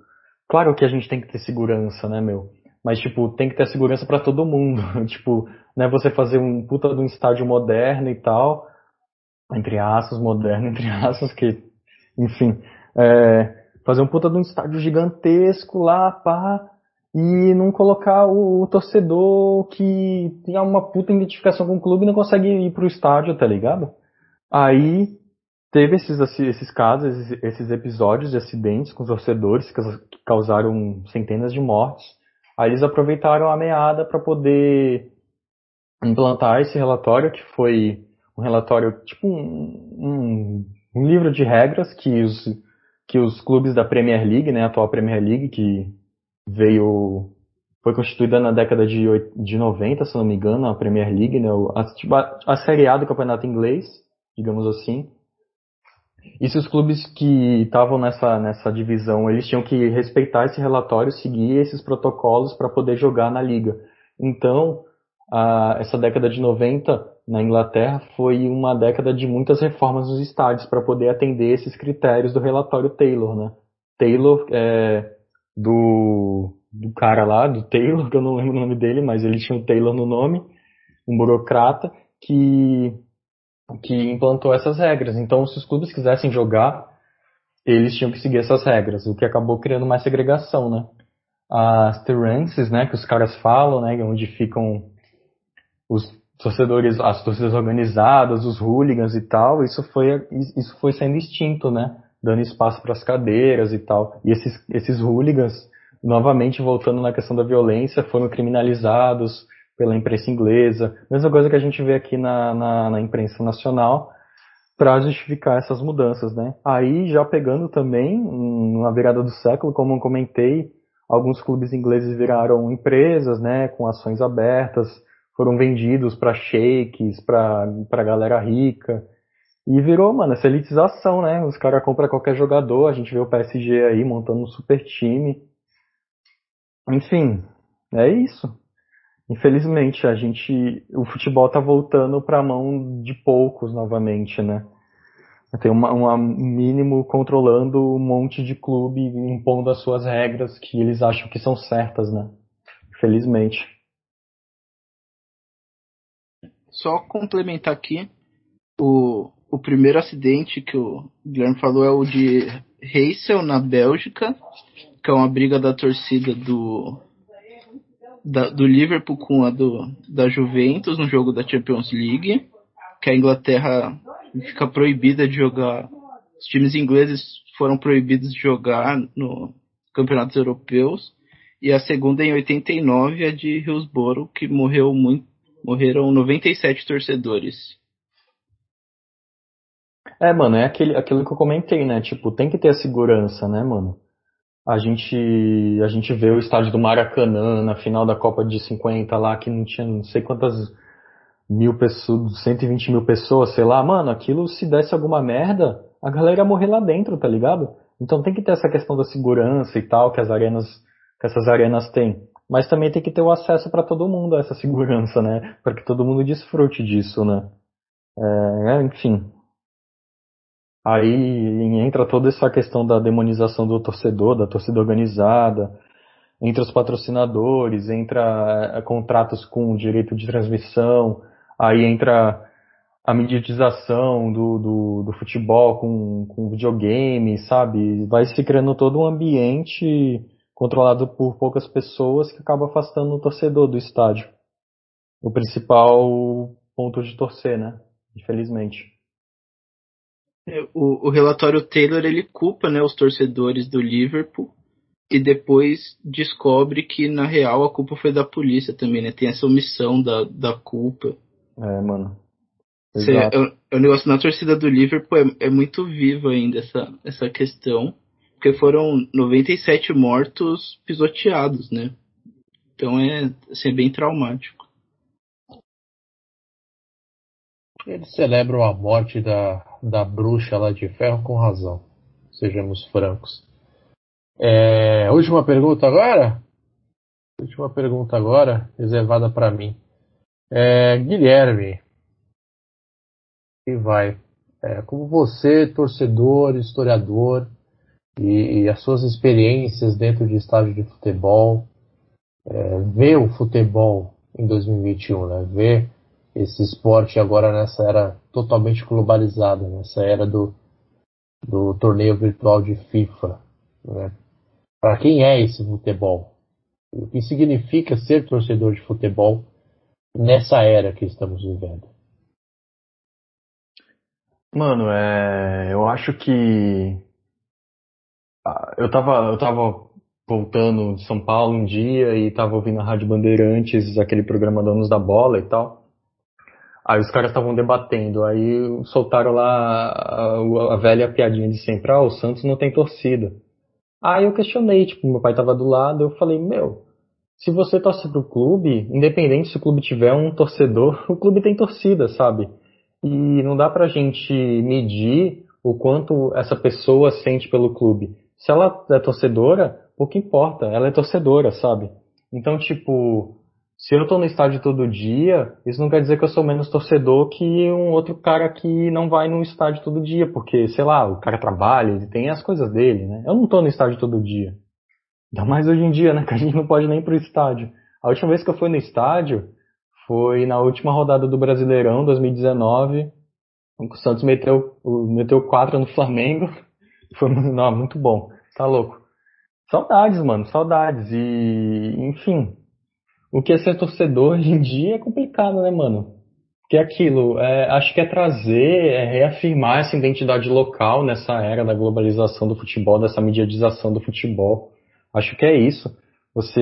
claro que a gente tem que ter segurança, né, meu? Mas, tipo, tem que ter segurança para todo mundo. tipo, né, você fazer um puta de um estádio moderno e tal, entre aspas, moderno, entre aspas, que, enfim, é, fazer um puta de um estádio gigantesco lá, pá, e não colocar o, o, torcedor que tem uma puta identificação com o clube e não consegue ir pro estádio, tá ligado? Aí teve esses, esses casos, esses, esses episódios de acidentes com os torcedores que causaram centenas de mortes. Aí eles aproveitaram a meada para poder implantar esse relatório, que foi um relatório, tipo um, um, um, livro de regras que os, que os clubes da Premier League, né, a atual Premier League, que veio, foi constituída na década de, de 90, se não me engano, a Premier League, né, a, tipo, a, a Série A do campeonato inglês, digamos assim, E se os clubes que estavam nessa, nessa divisão, eles tinham que respeitar esse relatório, seguir esses protocolos para poder jogar na liga. Então, a, essa década de 90 na Inglaterra foi uma década de muitas reformas nos estádios para poder atender esses critérios do relatório Taylor, né? Taylor é do, do cara lá, do Taylor, que eu não lembro o nome dele, mas ele tinha o Taylor no nome, um burocrata que que implantou essas regras. Então, se os clubes quisessem jogar, eles tinham que seguir essas regras, o que acabou criando mais segregação, né? As terrances, né, que os caras falam, né, onde ficam os torcedores, as torcidas organizadas, os hooligans e tal, isso foi isso foi sendo extinto, né? Dando espaço para as cadeiras e tal. E esses esses hooligans, novamente voltando na questão da violência, foram criminalizados, pela imprensa inglesa, mesma coisa que a gente vê aqui na, na, na imprensa nacional, para justificar essas mudanças, né? Aí já pegando também, na virada do século, como eu comentei, alguns clubes ingleses viraram empresas, né, com ações abertas, foram vendidos para para para galera rica, e virou, mano, essa elitização, né? Os caras compram qualquer jogador, a gente vê o PSG aí montando um super time. Enfim, é isso. Infelizmente, a gente, o futebol está voltando para a mão de poucos novamente, né? Tem um mínimo controlando um monte de clube, impondo as suas regras que eles acham que são certas, né? Infelizmente. Só complementar aqui, o, o primeiro acidente que o Guilherme falou é o de Heysel, na Bélgica, que é uma briga da torcida do da, do Liverpool com a do, da Juventus no jogo da Champions League, que a Inglaterra fica proibida de jogar. Os times ingleses foram proibidos de jogar no campeonatos europeus. E a segunda em 89 é de Hillsborough, que morreu muito, morreram 97 torcedores. É, mano, é aquele, aquilo que eu comentei, né? Tipo, tem que ter a segurança, né, mano? A gente, a gente vê o estádio do Maracanã na final da Copa de 50 lá, que não tinha não sei quantas mil pessoas, 120 mil pessoas, sei lá, mano, aquilo se desse alguma merda, a galera ia morrer lá dentro, tá ligado? Então tem que ter essa questão da segurança e tal, que as arenas, que essas arenas têm. Mas também tem que ter o acesso para todo mundo a essa segurança, né? Para que todo mundo desfrute disso, né? É, enfim, Aí entra toda essa questão da demonização do torcedor, da torcida organizada, entre os patrocinadores, entra é, contratos com direito de transmissão, aí entra a mediatização do, do, do futebol com, com videogame, sabe? Vai se criando todo um ambiente controlado por poucas pessoas que acaba afastando o torcedor do estádio. O principal ponto de torcer, né? Infelizmente. O, o relatório Taylor ele culpa né, os torcedores do Liverpool e depois descobre que na real a culpa foi da polícia também, né? Tem essa omissão da, da culpa. É, mano. É, é um negócio na torcida do Liverpool é, é muito vivo ainda essa, essa questão, porque foram 97 mortos pisoteados, né? Então é assim, é bem traumático. Eles celebram a morte da, da bruxa lá de ferro com razão. Sejamos francos. É, última pergunta agora? Última pergunta agora, reservada para mim. É, Guilherme, e vai. É, como você, torcedor, historiador, e, e, as suas experiências dentro de estádio de futebol, é, vê o futebol em 2021, né? Vê esse esporte agora nessa era totalmente globalizada, nessa era do, do torneio virtual de FIFA. Né? Para quem é esse futebol? O que significa ser torcedor de futebol nessa era que estamos vivendo? Mano, é, eu acho que eu tava, eu tava voltando de São Paulo um dia e tava ouvindo a Rádio Bandeirantes, aquele programa Donos da Bola e tal. Aí os caras estavam debatendo, aí soltaram lá a, a, velha piadinha de sempre, ah, o Santos não tem torcida. Aí eu questionei, tipo, meu pai tava do lado, eu falei, meu, se você torce pro clube, independente se o clube tiver um torcedor, o clube tem torcida, sabe? E não dá pra gente medir o quanto essa pessoa sente pelo clube. Se ela é torcedora, pouco importa, ela é torcedora, sabe? Então, tipo, se eu tô no estádio todo dia, isso não quer dizer que eu sou menos torcedor que um outro cara que não vai no estádio todo dia, porque, sei lá, o cara trabalha, ele tem as coisas dele, né? Eu não tô no estádio todo dia. Ainda mais hoje em dia, né? Que a gente não pode nem ir pro estádio. A última vez que eu fui no estádio foi na última rodada do Brasileirão, 2019. O Santos meteu, meteu 4 no Flamengo. Foi não, muito bom. Tá louco. Saudades, mano, saudades. E, enfim, o que é ser torcedor hoje em dia é complicado, né, mano? Que é aquilo, é, acho que é trazer, é reafirmar essa identidade local nessa era da globalização do futebol, dessa mediatização do futebol. Acho que é isso. Você,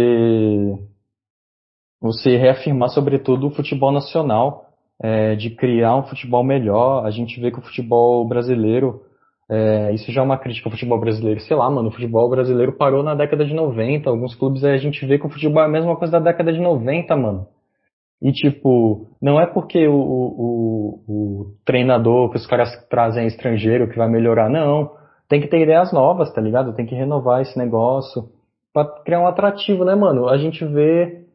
você reafirmar, sobretudo, o futebol nacional, é, de criar um futebol melhor. A gente vê que o futebol brasileiro é, isso já é uma crítica ao futebol brasileiro. Sei lá, mano, o futebol brasileiro parou na década de 90. Alguns clubes a gente vê que o futebol é a mesma coisa da década de 90, mano. E tipo, não é porque o, o, o treinador que os caras trazem é estrangeiro que vai melhorar, não. Tem que ter ideias novas, tá ligado? Tem que renovar esse negócio pra criar um atrativo, né, mano? A gente vê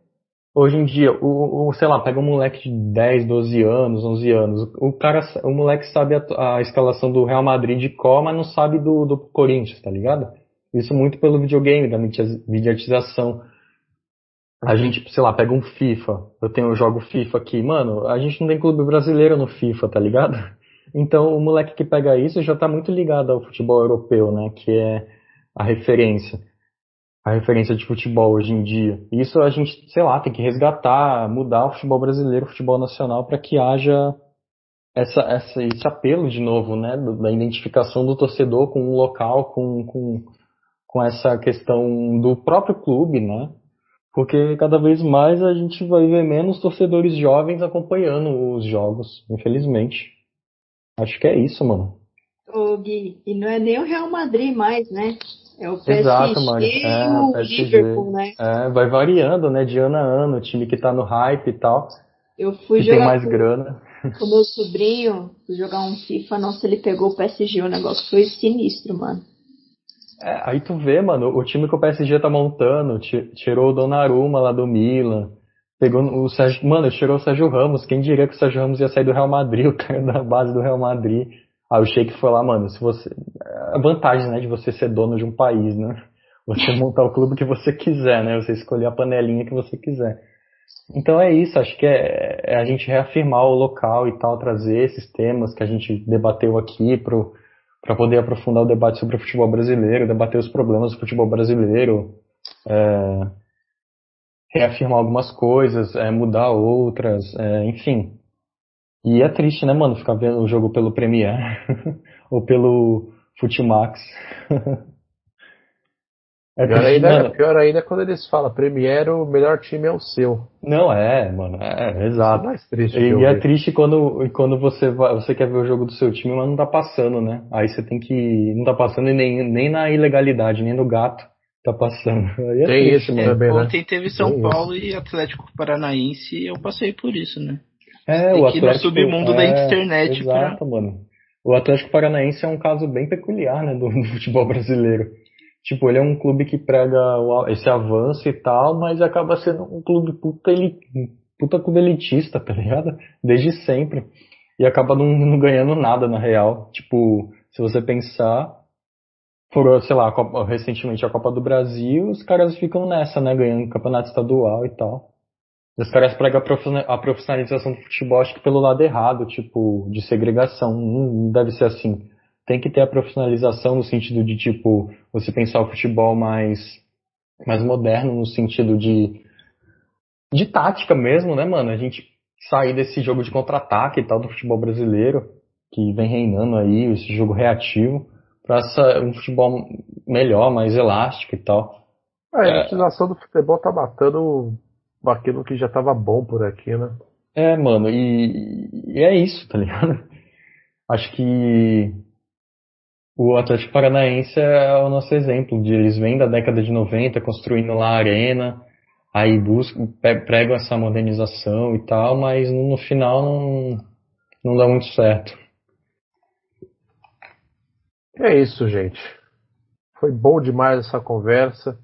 Hoje em dia, o, o, sei lá, pega um moleque de 10, 12 anos, 11 anos, o cara, o moleque sabe a, a escalação do Real Madrid de cor, mas não sabe do, do Corinthians, tá ligado? Isso muito pelo videogame, da mediatização. A gente, sei lá, pega um FIFA, eu tenho eu jogo FIFA aqui, mano, a gente não tem clube brasileiro no FIFA, tá ligado? Então o moleque que pega isso já tá muito ligado ao futebol europeu, né, que é a referência a referência de futebol hoje em dia. Isso a gente, sei lá, tem que resgatar, mudar o futebol brasileiro, o futebol nacional, para que haja essa, essa, esse apelo de novo, né, da identificação do torcedor com o local, com, com, com essa questão do próprio clube, né? Porque cada vez mais a gente vai ver menos torcedores jovens acompanhando os jogos, infelizmente. Acho que é isso, mano. Ô Gui, e não é nem o Real Madrid mais, né? É o PSG Exato, mano. É, o PSG. Liverpool, né? É, vai variando, né, de ano a ano, o time que tá no hype e tal. Eu fui que jogar tem mais com, grana. com meu sobrinho, fui jogar um FIFA, nossa, ele pegou o PSG, o negócio foi sinistro, mano. É, aí tu vê, mano, o time que o PSG tá montando, tirou o Donnarumma lá do Milan, pegou o Sérgio, mano, tirou o Sérgio Ramos, quem diria que o Sérgio Ramos ia sair do Real Madrid, o cara da base do Real Madrid. Aí o Sheik foi lá, mano, se você. A vantagem, né, de você ser dono de um país, né? Você montar o clube que você quiser, né? Você escolher a panelinha que você quiser. Então é isso, acho que é, é a gente reafirmar o local e tal, trazer esses temas que a gente debateu aqui para poder aprofundar o debate sobre o futebol brasileiro, debater os problemas do futebol brasileiro, é, reafirmar algumas coisas, é, mudar outras, é, enfim. E é triste, né, mano, ficar vendo o jogo pelo Premiere ou pelo Futimax. é pior, triste, ainda, mano. pior ainda é quando eles falam Premiere, o melhor time é o seu. Não, é, mano, é, é exato. É mais triste e é triste quando, quando você, vai, você quer ver o jogo do seu time, mas não tá passando, né? Aí você tem que. Não tá passando nem, nem na ilegalidade, nem no gato tá passando. Aí é tem triste, isso também, né? Ontem teve São tem Paulo isso. e Atlético Paranaense e eu passei por isso, né? É, o Atlético. no submundo é, da internet. Exato, pra... mano. O Atlético Paranaense é um caso bem peculiar, né, do, do, futebol brasileiro. Tipo, ele é um clube que prega esse avanço e tal, mas acaba sendo um clube puta, ele, puta clube elitista, tá ligado? Desde sempre. E acaba não, não ganhando nada, na real. Tipo, se você pensar, por, sei lá, a Copa, recentemente a Copa do Brasil, os caras ficam nessa, né, ganhando campeonato estadual e tal. Os caras pregam a profissionalização do futebol, acho que pelo lado errado, tipo, de segregação. Não deve ser assim. Tem que ter a profissionalização no sentido de, tipo, você pensar o futebol mais, mais moderno, no sentido de, de tática mesmo, né, mano? A gente sair desse jogo de contra-ataque e tal do futebol brasileiro, que vem reinando aí, esse jogo reativo, para um futebol melhor, mais elástico e tal. A elitização é... do futebol tá matando aquilo que já tava bom por aqui, né? É, mano, e, e é isso, tá ligado? Acho que o Atlético Paranaense é o nosso exemplo, de eles vêm da década de 90 construindo lá a arena, aí buscam, pregam essa modernização e tal, mas no final não, não dá muito certo. É isso, gente. Foi bom demais essa conversa.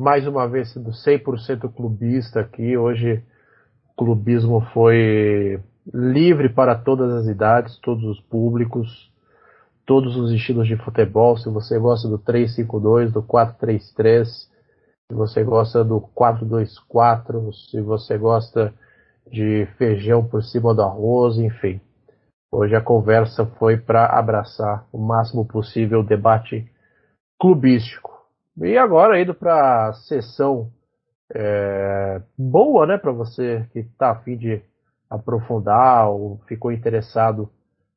Mais uma vez sendo 100% clubista aqui. Hoje o clubismo foi livre para todas as idades, todos os públicos, todos os estilos de futebol. Se você gosta do 352, do 433, se você gosta do 424, se você gosta de feijão por cima do arroz, enfim. Hoje a conversa foi para abraçar o máximo possível o debate clubístico. E agora indo para a sessão é, boa, né, para você que está afim de aprofundar ou ficou interessado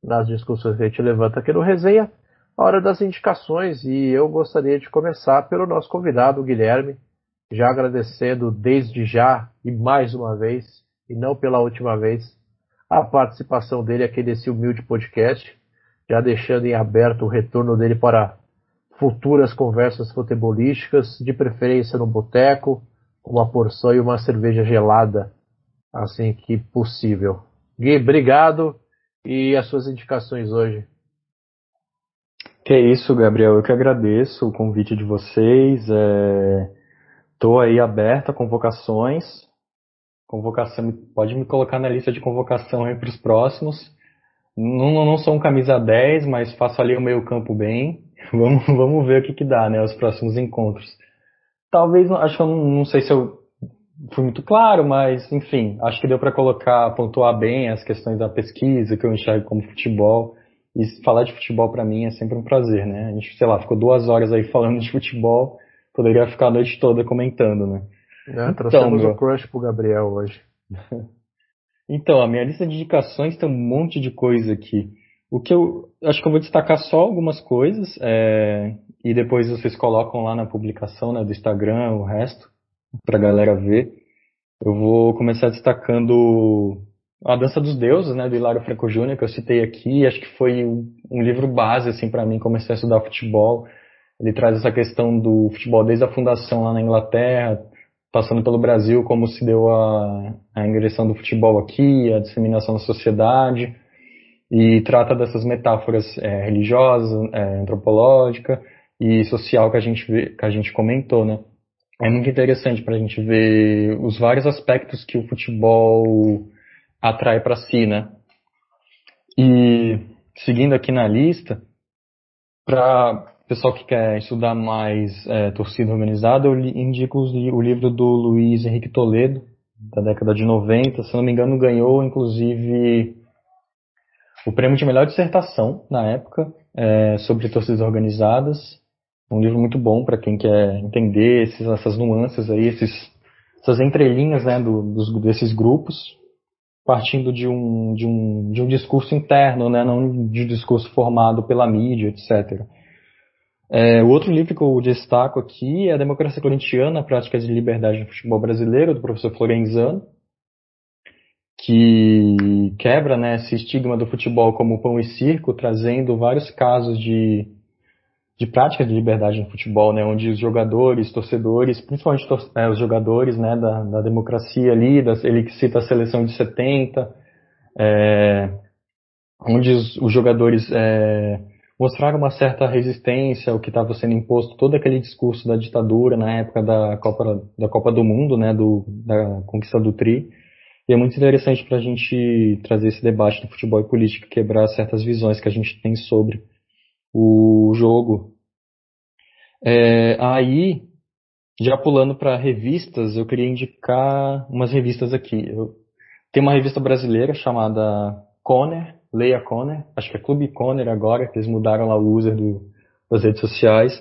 nas discussões que a gente levanta aqui no Resenha, a hora das indicações. E eu gostaria de começar pelo nosso convidado, Guilherme, já agradecendo desde já e mais uma vez, e não pela última vez, a participação dele aqui nesse humilde podcast, já deixando em aberto o retorno dele para futuras conversas futebolísticas, de preferência no boteco, uma porção e uma cerveja gelada, assim que possível. Gui, obrigado e as suas indicações hoje. Que é isso, Gabriel. Eu que agradeço o convite de vocês. Estou é... aí aberto a convocações. Convocação, pode me colocar na lista de convocação para os próximos. Não, não sou um camisa 10, mas faço ali o meio campo bem. Vamos, vamos ver o que, que dá, né? Os próximos encontros. Talvez, acho que eu não, não sei se eu fui muito claro, mas enfim, acho que deu para colocar, pontuar bem as questões da pesquisa que eu enxergo como futebol. E falar de futebol para mim é sempre um prazer, né? A gente, sei lá, ficou duas horas aí falando de futebol, poderia ficar a noite toda comentando, né? É, trouxemos então, o crush pro Gabriel hoje. então, a minha lista de indicações tem um monte de coisa aqui. O que eu acho que eu vou destacar só algumas coisas é, e depois vocês colocam lá na publicação né, do Instagram o resto para a galera ver. Eu vou começar destacando a Dança dos Deuses, né, do Hilário Franco Júnior, que eu citei aqui. Acho que foi um livro base assim para mim comecei a estudar futebol. Ele traz essa questão do futebol desde a fundação lá na Inglaterra, passando pelo Brasil, como se deu a, a ingressão do futebol aqui, a disseminação na sociedade, e trata dessas metáforas é, religiosas, é, antropológica e social que a gente vê, que a gente comentou, né? É muito interessante para a gente ver os vários aspectos que o futebol atrai para si, né? E seguindo aqui na lista, para pessoal que quer estudar mais é, torcida organizada, eu indico o livro do Luiz Henrique Toledo, da década de 90. Se não me engano, ganhou inclusive o prêmio de melhor dissertação na época é, sobre torcidas organizadas. Um livro muito bom para quem quer entender esses, essas nuances aí, esses, essas entrelinhas né, do, dos, desses grupos, partindo de um, de, um, de um discurso interno, né, não de um discurso formado pela mídia, etc. É, o outro livro que eu destaco aqui é A Democracia Corintiana, Práticas de Liberdade no Futebol Brasileiro, do professor Florenzano, que quebra né, esse estigma do futebol como pão e circo, trazendo vários casos de, de práticas de liberdade no futebol, né, onde os jogadores, torcedores, principalmente é, os jogadores né, da, da democracia ali, das, ele cita a seleção de 70, é, onde os, os jogadores é, mostraram uma certa resistência ao que estava sendo imposto, todo aquele discurso da ditadura na época da Copa, da Copa do Mundo, né, do, da conquista do Tri. E é muito interessante para a gente trazer esse debate do futebol e política, quebrar certas visões que a gente tem sobre o jogo. É, aí, já pulando para revistas, eu queria indicar umas revistas aqui. Eu, tem uma revista brasileira chamada Conner, Leia Conner, acho que é Clube Conner agora, que eles mudaram lá o user do, das redes sociais.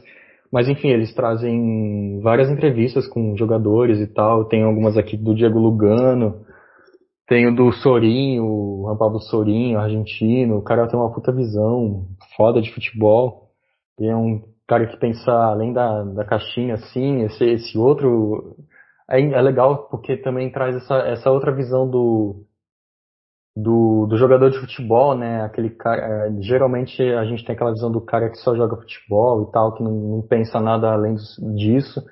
Mas enfim, eles trazem várias entrevistas com jogadores e tal. Tem algumas aqui do Diego Lugano, tem o do Sorinho, o Juan Pablo Sorinho, argentino. O cara tem uma puta visão foda de futebol. E é um cara que pensa além da, da caixinha, assim. Esse, esse outro é, é legal porque também traz essa, essa outra visão do, do, do jogador de futebol, né? Aquele cara, é, geralmente a gente tem aquela visão do cara que só joga futebol e tal, que não, não pensa nada além disso.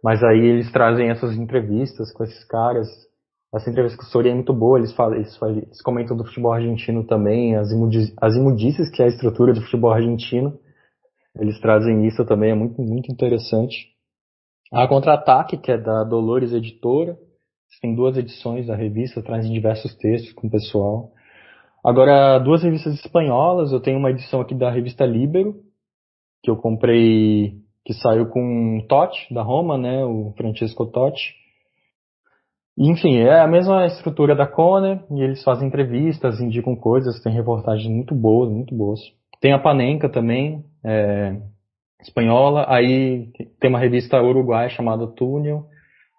Mas aí eles trazem essas entrevistas com esses caras. Essa entrevista com o Soria é muito boa, eles, falam, eles, eles comentam do futebol argentino também, as, imudi as que é a estrutura do futebol argentino. Eles trazem isso também, é muito, muito interessante. A Contra-Ataque, que é da Dolores Editora. Tem duas edições da revista, trazem diversos textos com o pessoal. Agora, duas revistas espanholas. Eu tenho uma edição aqui da revista Libero, que eu comprei, que saiu com Totti, da Roma, né? O Francesco Totti. Enfim, é a mesma estrutura da Conner, e eles fazem entrevistas, indicam coisas, tem reportagens muito boas, muito boas. Tem a Panenka também, é, espanhola, aí tem uma revista uruguaia chamada Túnel,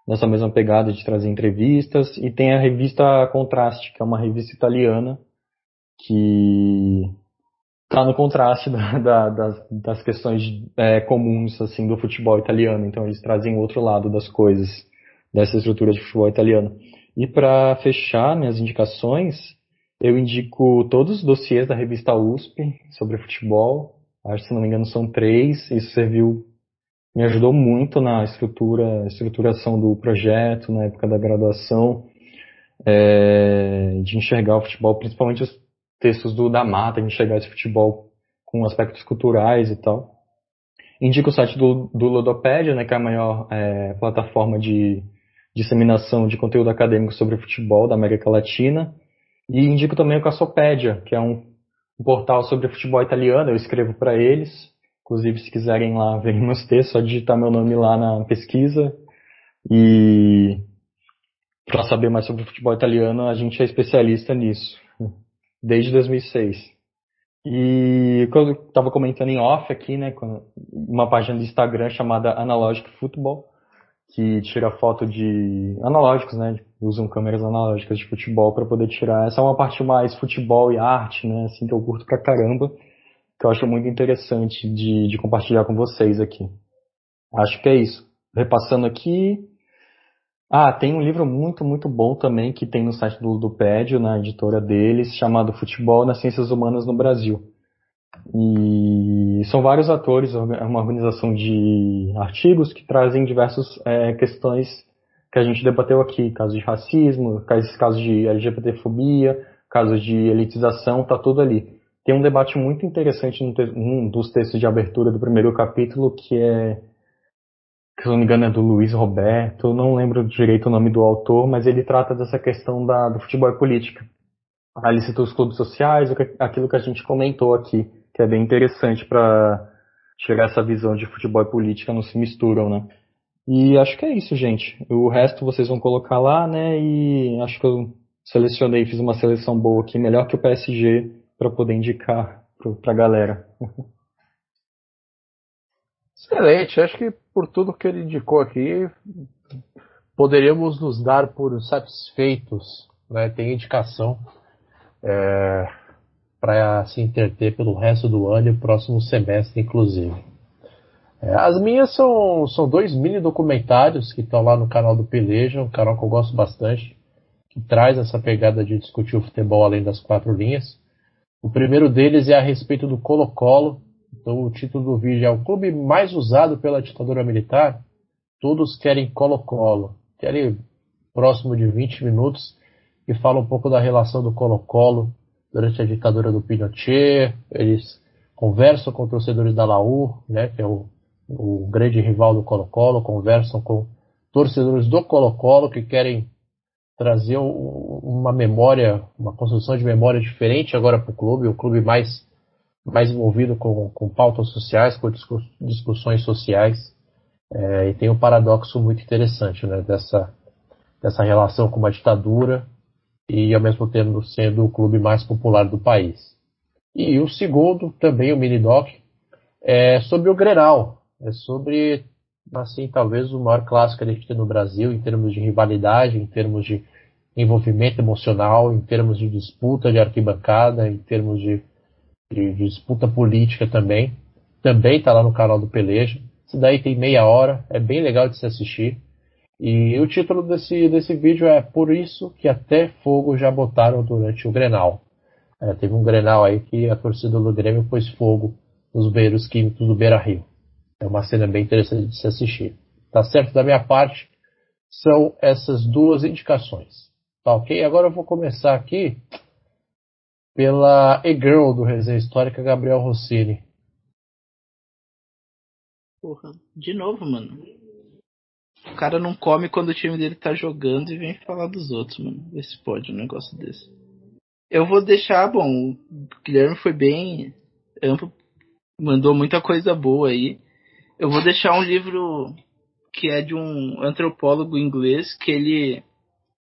nessa mesma pegada de trazer entrevistas, e tem a revista Contraste, que é uma revista italiana, que está no contraste da, da, das, das, questões é, comuns assim do futebol italiano. Então eles trazem outro lado das coisas dessa estrutura de futebol italiano. E para fechar minhas indicações, eu indico todos os dossiês da revista USP sobre futebol. Acho se não me engano são três. Isso serviu, me ajudou muito na estrutura, estruturação do projeto na época da graduação, é, de enxergar o futebol, principalmente os textos do da Mata, de enxergar esse futebol com aspectos culturais e tal. Indico o site do, do Ludopédia, né, que é a maior é, plataforma de disseminação de conteúdo acadêmico sobre futebol da América Latina. E indico também o Cassopédia, que é um, um portal sobre futebol italiano, eu escrevo para eles. Inclusive, se quiserem lá ver meus textos, só digitar meu nome lá na pesquisa. E para saber mais sobre futebol italiano, a gente é especialista nisso, desde 2006. E quando eu estava comentando em off aqui, né, uma página do Instagram chamada Analogic Football, que tira foto de analógicos, né? Usam câmeras analógicas de futebol para poder tirar. Essa é uma parte mais futebol e arte, né? Assim que eu curto pra caramba, que eu acho muito interessante de, de compartilhar com vocês aqui. Acho que é isso. Repassando aqui. Ah, tem um livro muito, muito bom também que tem no site do Ludopédio, na editora deles, chamado Futebol nas Ciências Humanas no Brasil. E são vários atores, é uma organização de artigos que trazem diversas é, questões que a gente debateu aqui, casos de racismo, casos de LGBTfobia, casos de elitização, tá tudo ali. Tem um debate muito interessante num dos textos de abertura do primeiro capítulo, que é, se não me engano, é do Luiz Roberto, não lembro direito o nome do autor, mas ele trata dessa questão da, do futebol e política. Ali citou os clubes sociais, aquilo que a gente comentou aqui que é bem interessante para chegar essa visão de futebol e política não se misturam, né? E acho que é isso, gente. O resto vocês vão colocar lá, né? E acho que eu selecionei, fiz uma seleção boa aqui, melhor que o PSG, para poder indicar para a galera. Excelente. Acho que por tudo que ele indicou aqui, poderíamos nos dar por satisfeitos. Né? Tem indicação. É, para se interter pelo resto do ano e o próximo semestre, inclusive. É, as minhas são, são dois mini documentários que estão lá no canal do Peleja, um canal que eu gosto bastante, que traz essa pegada de discutir o futebol além das quatro linhas. O primeiro deles é a respeito do Colo-Colo. Então, o título do vídeo é O clube mais usado pela ditadura militar? Todos querem Colo-Colo. Querem próximo de 20 minutos e fala um pouco da relação do Colo-Colo durante a ditadura do Pinochet, eles conversam com torcedores da Laú, né, que é o, o grande rival do Colo-Colo, conversam com torcedores do Colo-Colo que querem trazer uma memória, uma construção de memória diferente agora para o clube, o clube mais, mais envolvido com, com pautas sociais, com discussões sociais. É, e tem um paradoxo muito interessante né, dessa, dessa relação com uma ditadura e ao mesmo tempo sendo o clube mais popular do país. E o segundo, também o mini doc, é sobre o Grenal, é sobre assim talvez o maior clássico que a gente tem no Brasil em termos de rivalidade, em termos de envolvimento emocional, em termos de disputa de arquibancada, em termos de, de, de disputa política também. Também está lá no canal do Peleja. Isso daí tem meia hora, é bem legal de se assistir. E o título desse, desse vídeo é Por isso que até fogo já botaram durante o Grenal. É, teve um Grenal aí que a torcida do Grêmio pôs fogo nos beiros químicos do Beira Rio. É uma cena bem interessante de se assistir. Tá certo? Da minha parte, são essas duas indicações. Tá ok? Agora eu vou começar aqui pela E-Girl do Resenha Histórica, Gabriel Rossini. Porra, de novo, mano. O cara não come quando o time dele tá jogando e vem falar dos outros, mano. Vê se pode um negócio desse. Eu vou deixar, bom, o Guilherme foi bem amplo, mandou muita coisa boa aí. Eu vou deixar um livro que é de um antropólogo inglês que ele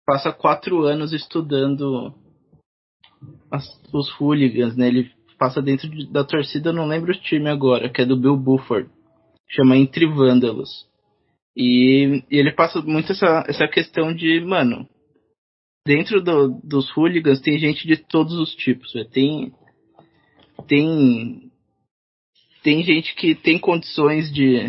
passa quatro anos estudando as, os hooligans, né? Ele passa dentro de, da torcida, não lembro o time agora, que é do Bill Buford. Chama Entre Vândalos. E, e, ele passa muito essa, essa questão de, mano, dentro do, dos hooligans tem gente de todos os tipos. Né? Tem, tem, tem gente que tem condições de,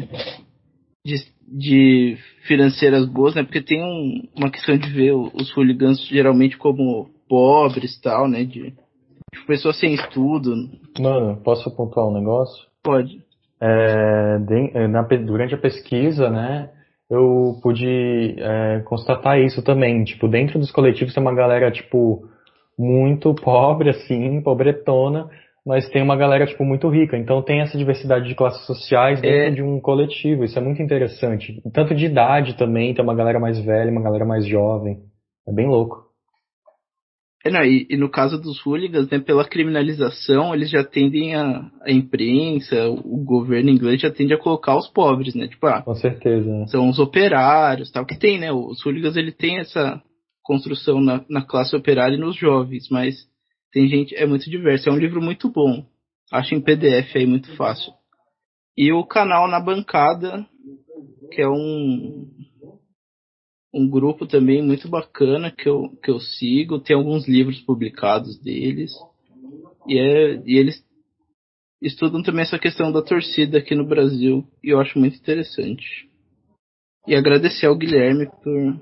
de, de financeiras boas, né? Porque tem um, uma questão de ver os hooligans geralmente como pobres tal, né? De, de pessoas sem estudo. Mano, posso pontuar um negócio? Pode. É, de, na, durante a pesquisa, né, eu pude é, constatar isso também. Tipo, dentro dos coletivos tem uma galera, tipo, muito pobre, assim, pobretona, mas tem uma galera, tipo, muito rica. Então tem essa diversidade de classes sociais dentro é... de um coletivo. Isso é muito interessante. Tanto de idade também, tem uma galera mais velha, uma galera mais jovem. É bem louco. É, não, e, e, no caso dos hooligans, né, pela criminalização, eles já tendem a, a imprensa, o governo inglês já tende a colocar os pobres, né? Tipo, ah, Com certeza. Né? São os operários, tal, que tem, né? Os hooligans, ele tem essa construção na, na classe operária e nos jovens, mas tem gente, é muito diverso. É um livro muito bom. Acho em PDF aí muito fácil. E o canal Na Bancada, que é um, um grupo também muito bacana que eu, que eu sigo. Tem alguns livros publicados deles. E, é, e eles estudam também essa questão da torcida aqui no Brasil. E eu acho muito interessante. E agradecer ao Guilherme por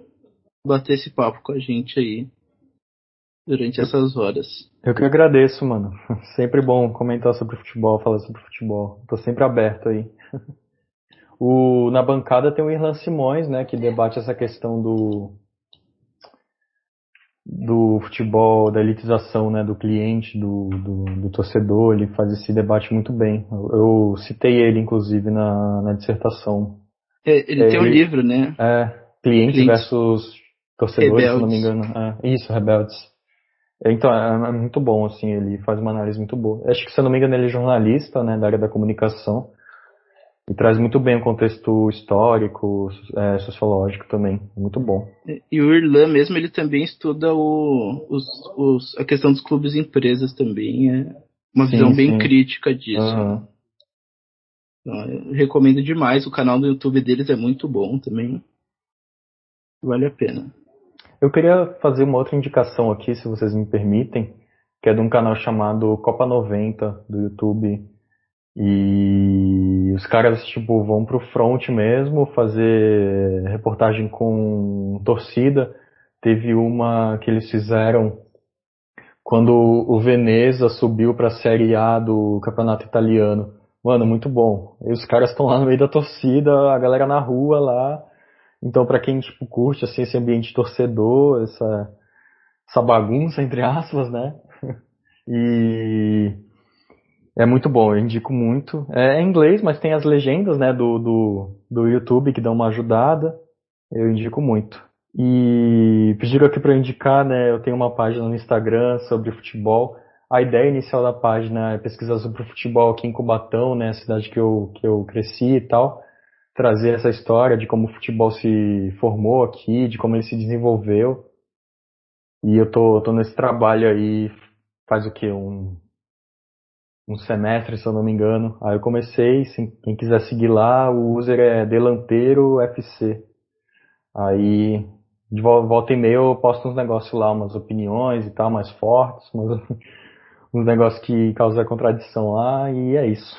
bater esse papo com a gente aí durante essas horas. Eu que agradeço, mano. Sempre bom comentar sobre futebol, falar sobre futebol. Tô sempre aberto aí. O, na bancada tem o Irlan Simões, né, que debate essa questão do do futebol, da elitização, né, do cliente, do, do, do torcedor, ele faz esse debate muito bem. Eu, eu citei ele, inclusive, na, na dissertação. É, ele é, tem um livro, né? É, cliente, cliente. versus torcedores, Rebeldes. se não me engano. É, isso, Rebeldes. Então, é, é, muito bom, assim, ele faz uma análise muito boa. Acho que, se eu não me engano, ele é jornalista, né, da área da comunicação. E traz muito bem o contexto histórico, é, sociológico também. Muito bom. E o Irlan mesmo, ele também estuda o, os, os, a questão dos clubes e empresas também. É uma sim, visão bem sim. crítica disso. Uhum. Então, recomendo demais. O canal do YouTube deles é muito bom também. Vale a pena. Eu queria fazer uma outra indicação aqui, se vocês me permitem, que é de um canal chamado Copa 90 do YouTube e os caras, tipo, vão pro front mesmo, fazer reportagem com torcida. Teve uma que eles fizeram quando o Veneza subiu pra Série A do Campeonato Italiano. Mano, muito bom. E os caras estão lá no meio da torcida, a galera na rua lá. Então, para quem, tipo, curte, assim, esse ambiente torcedor, essa, essa bagunça, entre aspas, né? e é muito bom, eu indico muito. É, é em inglês, mas tem as legendas né, do, do, do YouTube que dão uma ajudada. Eu indico muito. E pediram aqui para indicar, né? Eu tenho uma página no Instagram sobre futebol. A ideia inicial da página é pesquisar sobre futebol aqui em Cubatão, né? A cidade que eu, que eu cresci e tal. Trazer essa história de como o futebol se formou aqui, de como ele se desenvolveu. E eu tô, tô nesse trabalho aí faz o que? Um, um semestre, se eu não me engano. Aí eu comecei, quem quiser seguir lá, o user é delanteiro FC. Aí de volta e meia eu posto uns negócios lá, umas opiniões e tal, mais fortes, uns, uns negócios que causam contradição lá, e é isso.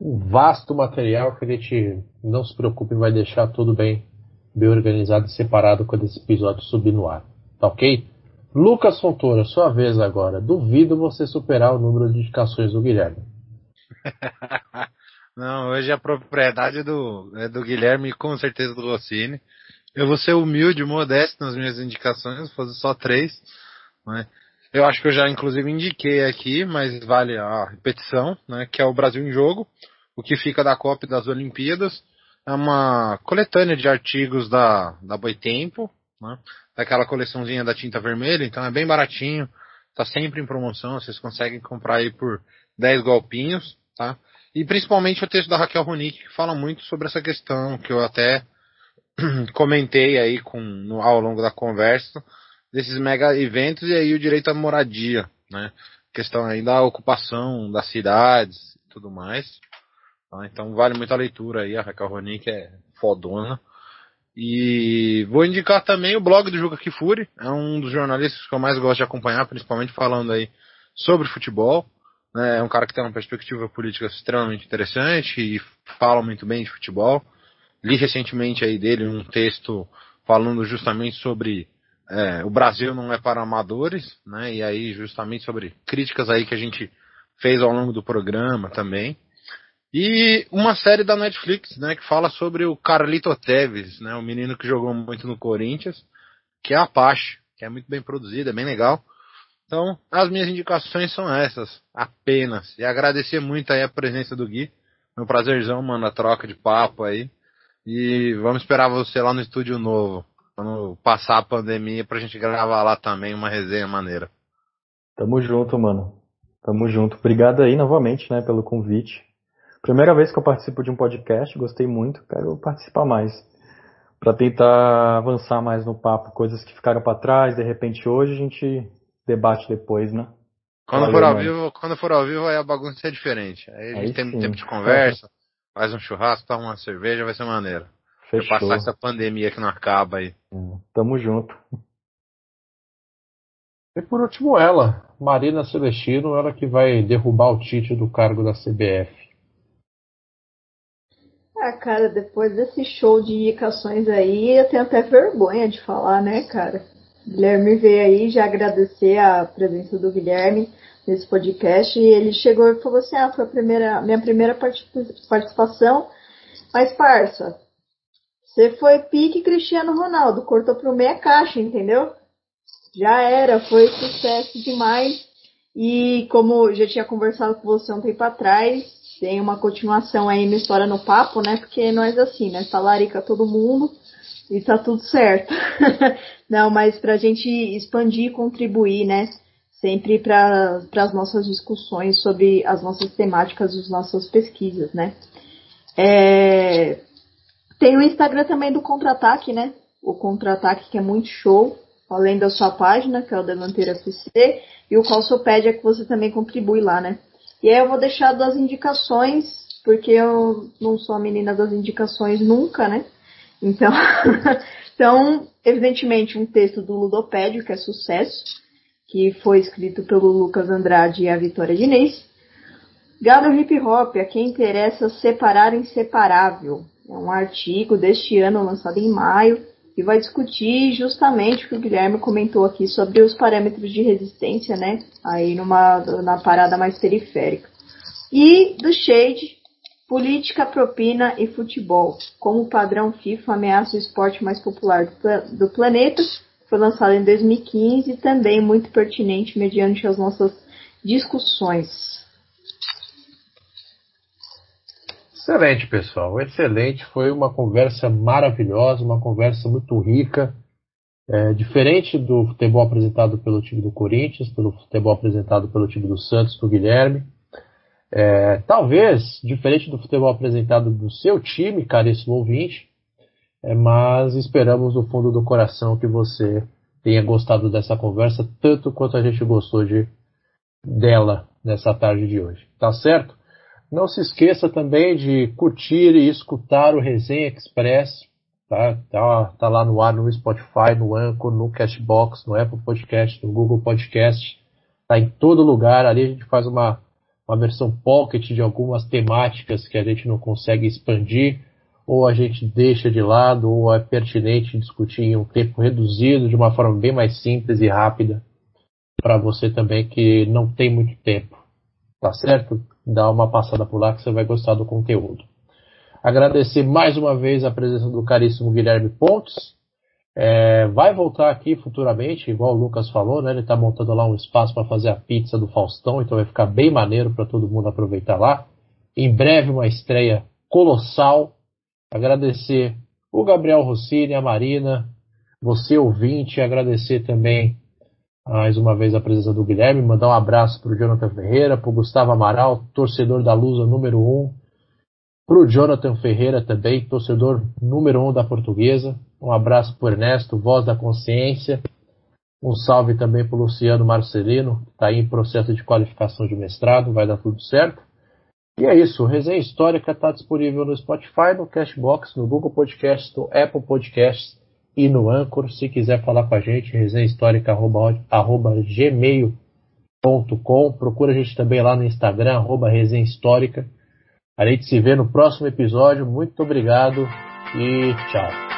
Um vasto material que a gente não se preocupe, vai deixar tudo bem, bem organizado e separado quando esse episódio subir no ar. Tá ok? Lucas Fontoura, sua vez agora. Duvido você superar o número de indicações do Guilherme. Não, hoje a propriedade do, é do Guilherme e com certeza do Rossini. Eu vou ser humilde, modesto nas minhas indicações, vou fazer só três. Né? eu acho que eu já inclusive indiquei aqui, mas vale a repetição, né, que é o Brasil em Jogo, o que fica da Copa e das Olimpíadas. É uma coletânea de artigos da, da Boitempo, né, daquela coleçãozinha da tinta vermelha, então é bem baratinho, tá sempre em promoção, vocês conseguem comprar aí por 10 golpinhos, tá? E principalmente o texto da Raquel Ronick, que fala muito sobre essa questão, que eu até comentei aí com, no, ao longo da conversa, desses mega eventos e aí o direito à moradia, né? Questão aí da ocupação das cidades e tudo mais. Tá? Então vale muito a leitura aí, a Raquel Ronick é fodona. E vou indicar também o blog do Juca Kifuri, é um dos jornalistas que eu mais gosto de acompanhar, principalmente falando aí sobre futebol. Né? É um cara que tem uma perspectiva política extremamente interessante e fala muito bem de futebol. Li recentemente aí dele um texto falando justamente sobre é, o Brasil não é para amadores, né? E aí justamente sobre críticas aí que a gente fez ao longo do programa também. E uma série da Netflix, né, que fala sobre o Carlito Teves, né, o menino que jogou muito no Corinthians, que é a Apache, que é muito bem produzida, é bem legal. Então, as minhas indicações são essas, apenas. E agradecer muito aí a presença do Gui. É um prazerzão, mano, a troca de papo aí. E vamos esperar você lá no estúdio novo, quando passar a pandemia, pra gente gravar lá também uma resenha maneira. Tamo junto, mano. Tamo junto. Obrigado aí novamente, né, pelo convite. Primeira vez que eu participo de um podcast, gostei muito, quero participar mais. Para tentar avançar mais no papo, coisas que ficaram para trás, de repente hoje a gente debate depois, né? Quando Valeu, for ao vivo, quando for ao vivo aí a bagunça é diferente. Aí a gente aí tem sim. tempo de conversa, faz um churrasco, toma uma cerveja, vai ser maneiro. Fechou. Pra passar essa pandemia que não acaba aí. Hum, tamo junto. E por último ela, Marina Celestino, ela que vai derrubar o Tite do cargo da CBF. Ah, cara, depois desse show de indicações aí, eu tenho até vergonha de falar, né, cara? Guilherme veio aí já agradecer a presença do Guilherme nesse podcast e ele chegou e falou assim: Ah, foi a primeira, minha primeira participação, mas parça, você foi pique Cristiano Ronaldo, cortou pro meia caixa, entendeu? Já era, foi sucesso demais. E como já tinha conversado com você um tempo atrás, tem uma continuação aí na história no papo, né? Porque nós assim, né? Talarica todo mundo e tá tudo certo. Não, mas pra gente expandir e contribuir, né? Sempre para as nossas discussões sobre as nossas temáticas, as nossas pesquisas, né? É... Tem o Instagram também do Contra-Ataque, né? O Contra-Ataque que é muito show, além da sua página, que é o Delanteira FC, e o Calçopédia que você também contribui lá, né? E aí eu vou deixar das indicações, porque eu não sou a menina das indicações nunca, né? Então, então evidentemente, um texto do Ludopédio, que é sucesso, que foi escrito pelo Lucas Andrade e a Vitória Diniz. Gado Hip Hop, a quem interessa separar inseparável. É um artigo deste ano lançado em maio e vai discutir justamente o que o Guilherme comentou aqui sobre os parâmetros de resistência, né? Aí numa na parada mais periférica. E do Shade, política, propina e futebol, como o padrão FIFA ameaça o esporte mais popular do, do planeta. Foi lançado em 2015 e também muito pertinente mediante as nossas discussões. Excelente, pessoal. Excelente. Foi uma conversa maravilhosa, uma conversa muito rica. É, diferente do futebol apresentado pelo time do Corinthians, pelo futebol apresentado pelo time do Santos, do Guilherme. É, talvez diferente do futebol apresentado do seu time, caríssimo ouvinte, é, mas esperamos do fundo do coração que você tenha gostado dessa conversa tanto quanto a gente gostou de dela nessa tarde de hoje. Tá certo? Não se esqueça também de curtir e escutar o Resenha Express. Tá, tá, tá lá no ar no Spotify, no Anchor, no Cashbox, no Apple Podcast, no Google Podcast. Tá em todo lugar. Ali a gente faz uma, uma versão pocket de algumas temáticas que a gente não consegue expandir, ou a gente deixa de lado, ou é pertinente discutir em um tempo reduzido, de uma forma bem mais simples e rápida, para você também que não tem muito tempo. Tá certo? Dá uma passada por lá que você vai gostar do conteúdo. Agradecer mais uma vez a presença do caríssimo Guilherme Pontes. É, vai voltar aqui futuramente, igual o Lucas falou, né? Ele está montando lá um espaço para fazer a pizza do Faustão, então vai ficar bem maneiro para todo mundo aproveitar lá. Em breve uma estreia colossal. Agradecer o Gabriel Rossini, a Marina, você ouvinte, agradecer também mais uma vez a presença do Guilherme, mandar um abraço para o Jonathan Ferreira, para o Gustavo Amaral, torcedor da Lusa número 1, um, para o Jonathan Ferreira também, torcedor número 1 um da Portuguesa. Um abraço para Ernesto, voz da consciência. Um salve também para o Luciano Marcelino, que está em processo de qualificação de mestrado, vai dar tudo certo. E é isso, Resenha Histórica está disponível no Spotify, no Cashbox, no Google Podcasts, no Apple Podcasts e no Anchor. Se quiser falar com a gente, resenhahistórica.gmail.com. Procura a gente também lá no Instagram, arroba Resenha Histórica. A gente se vê no próximo episódio. Muito obrigado e tchau.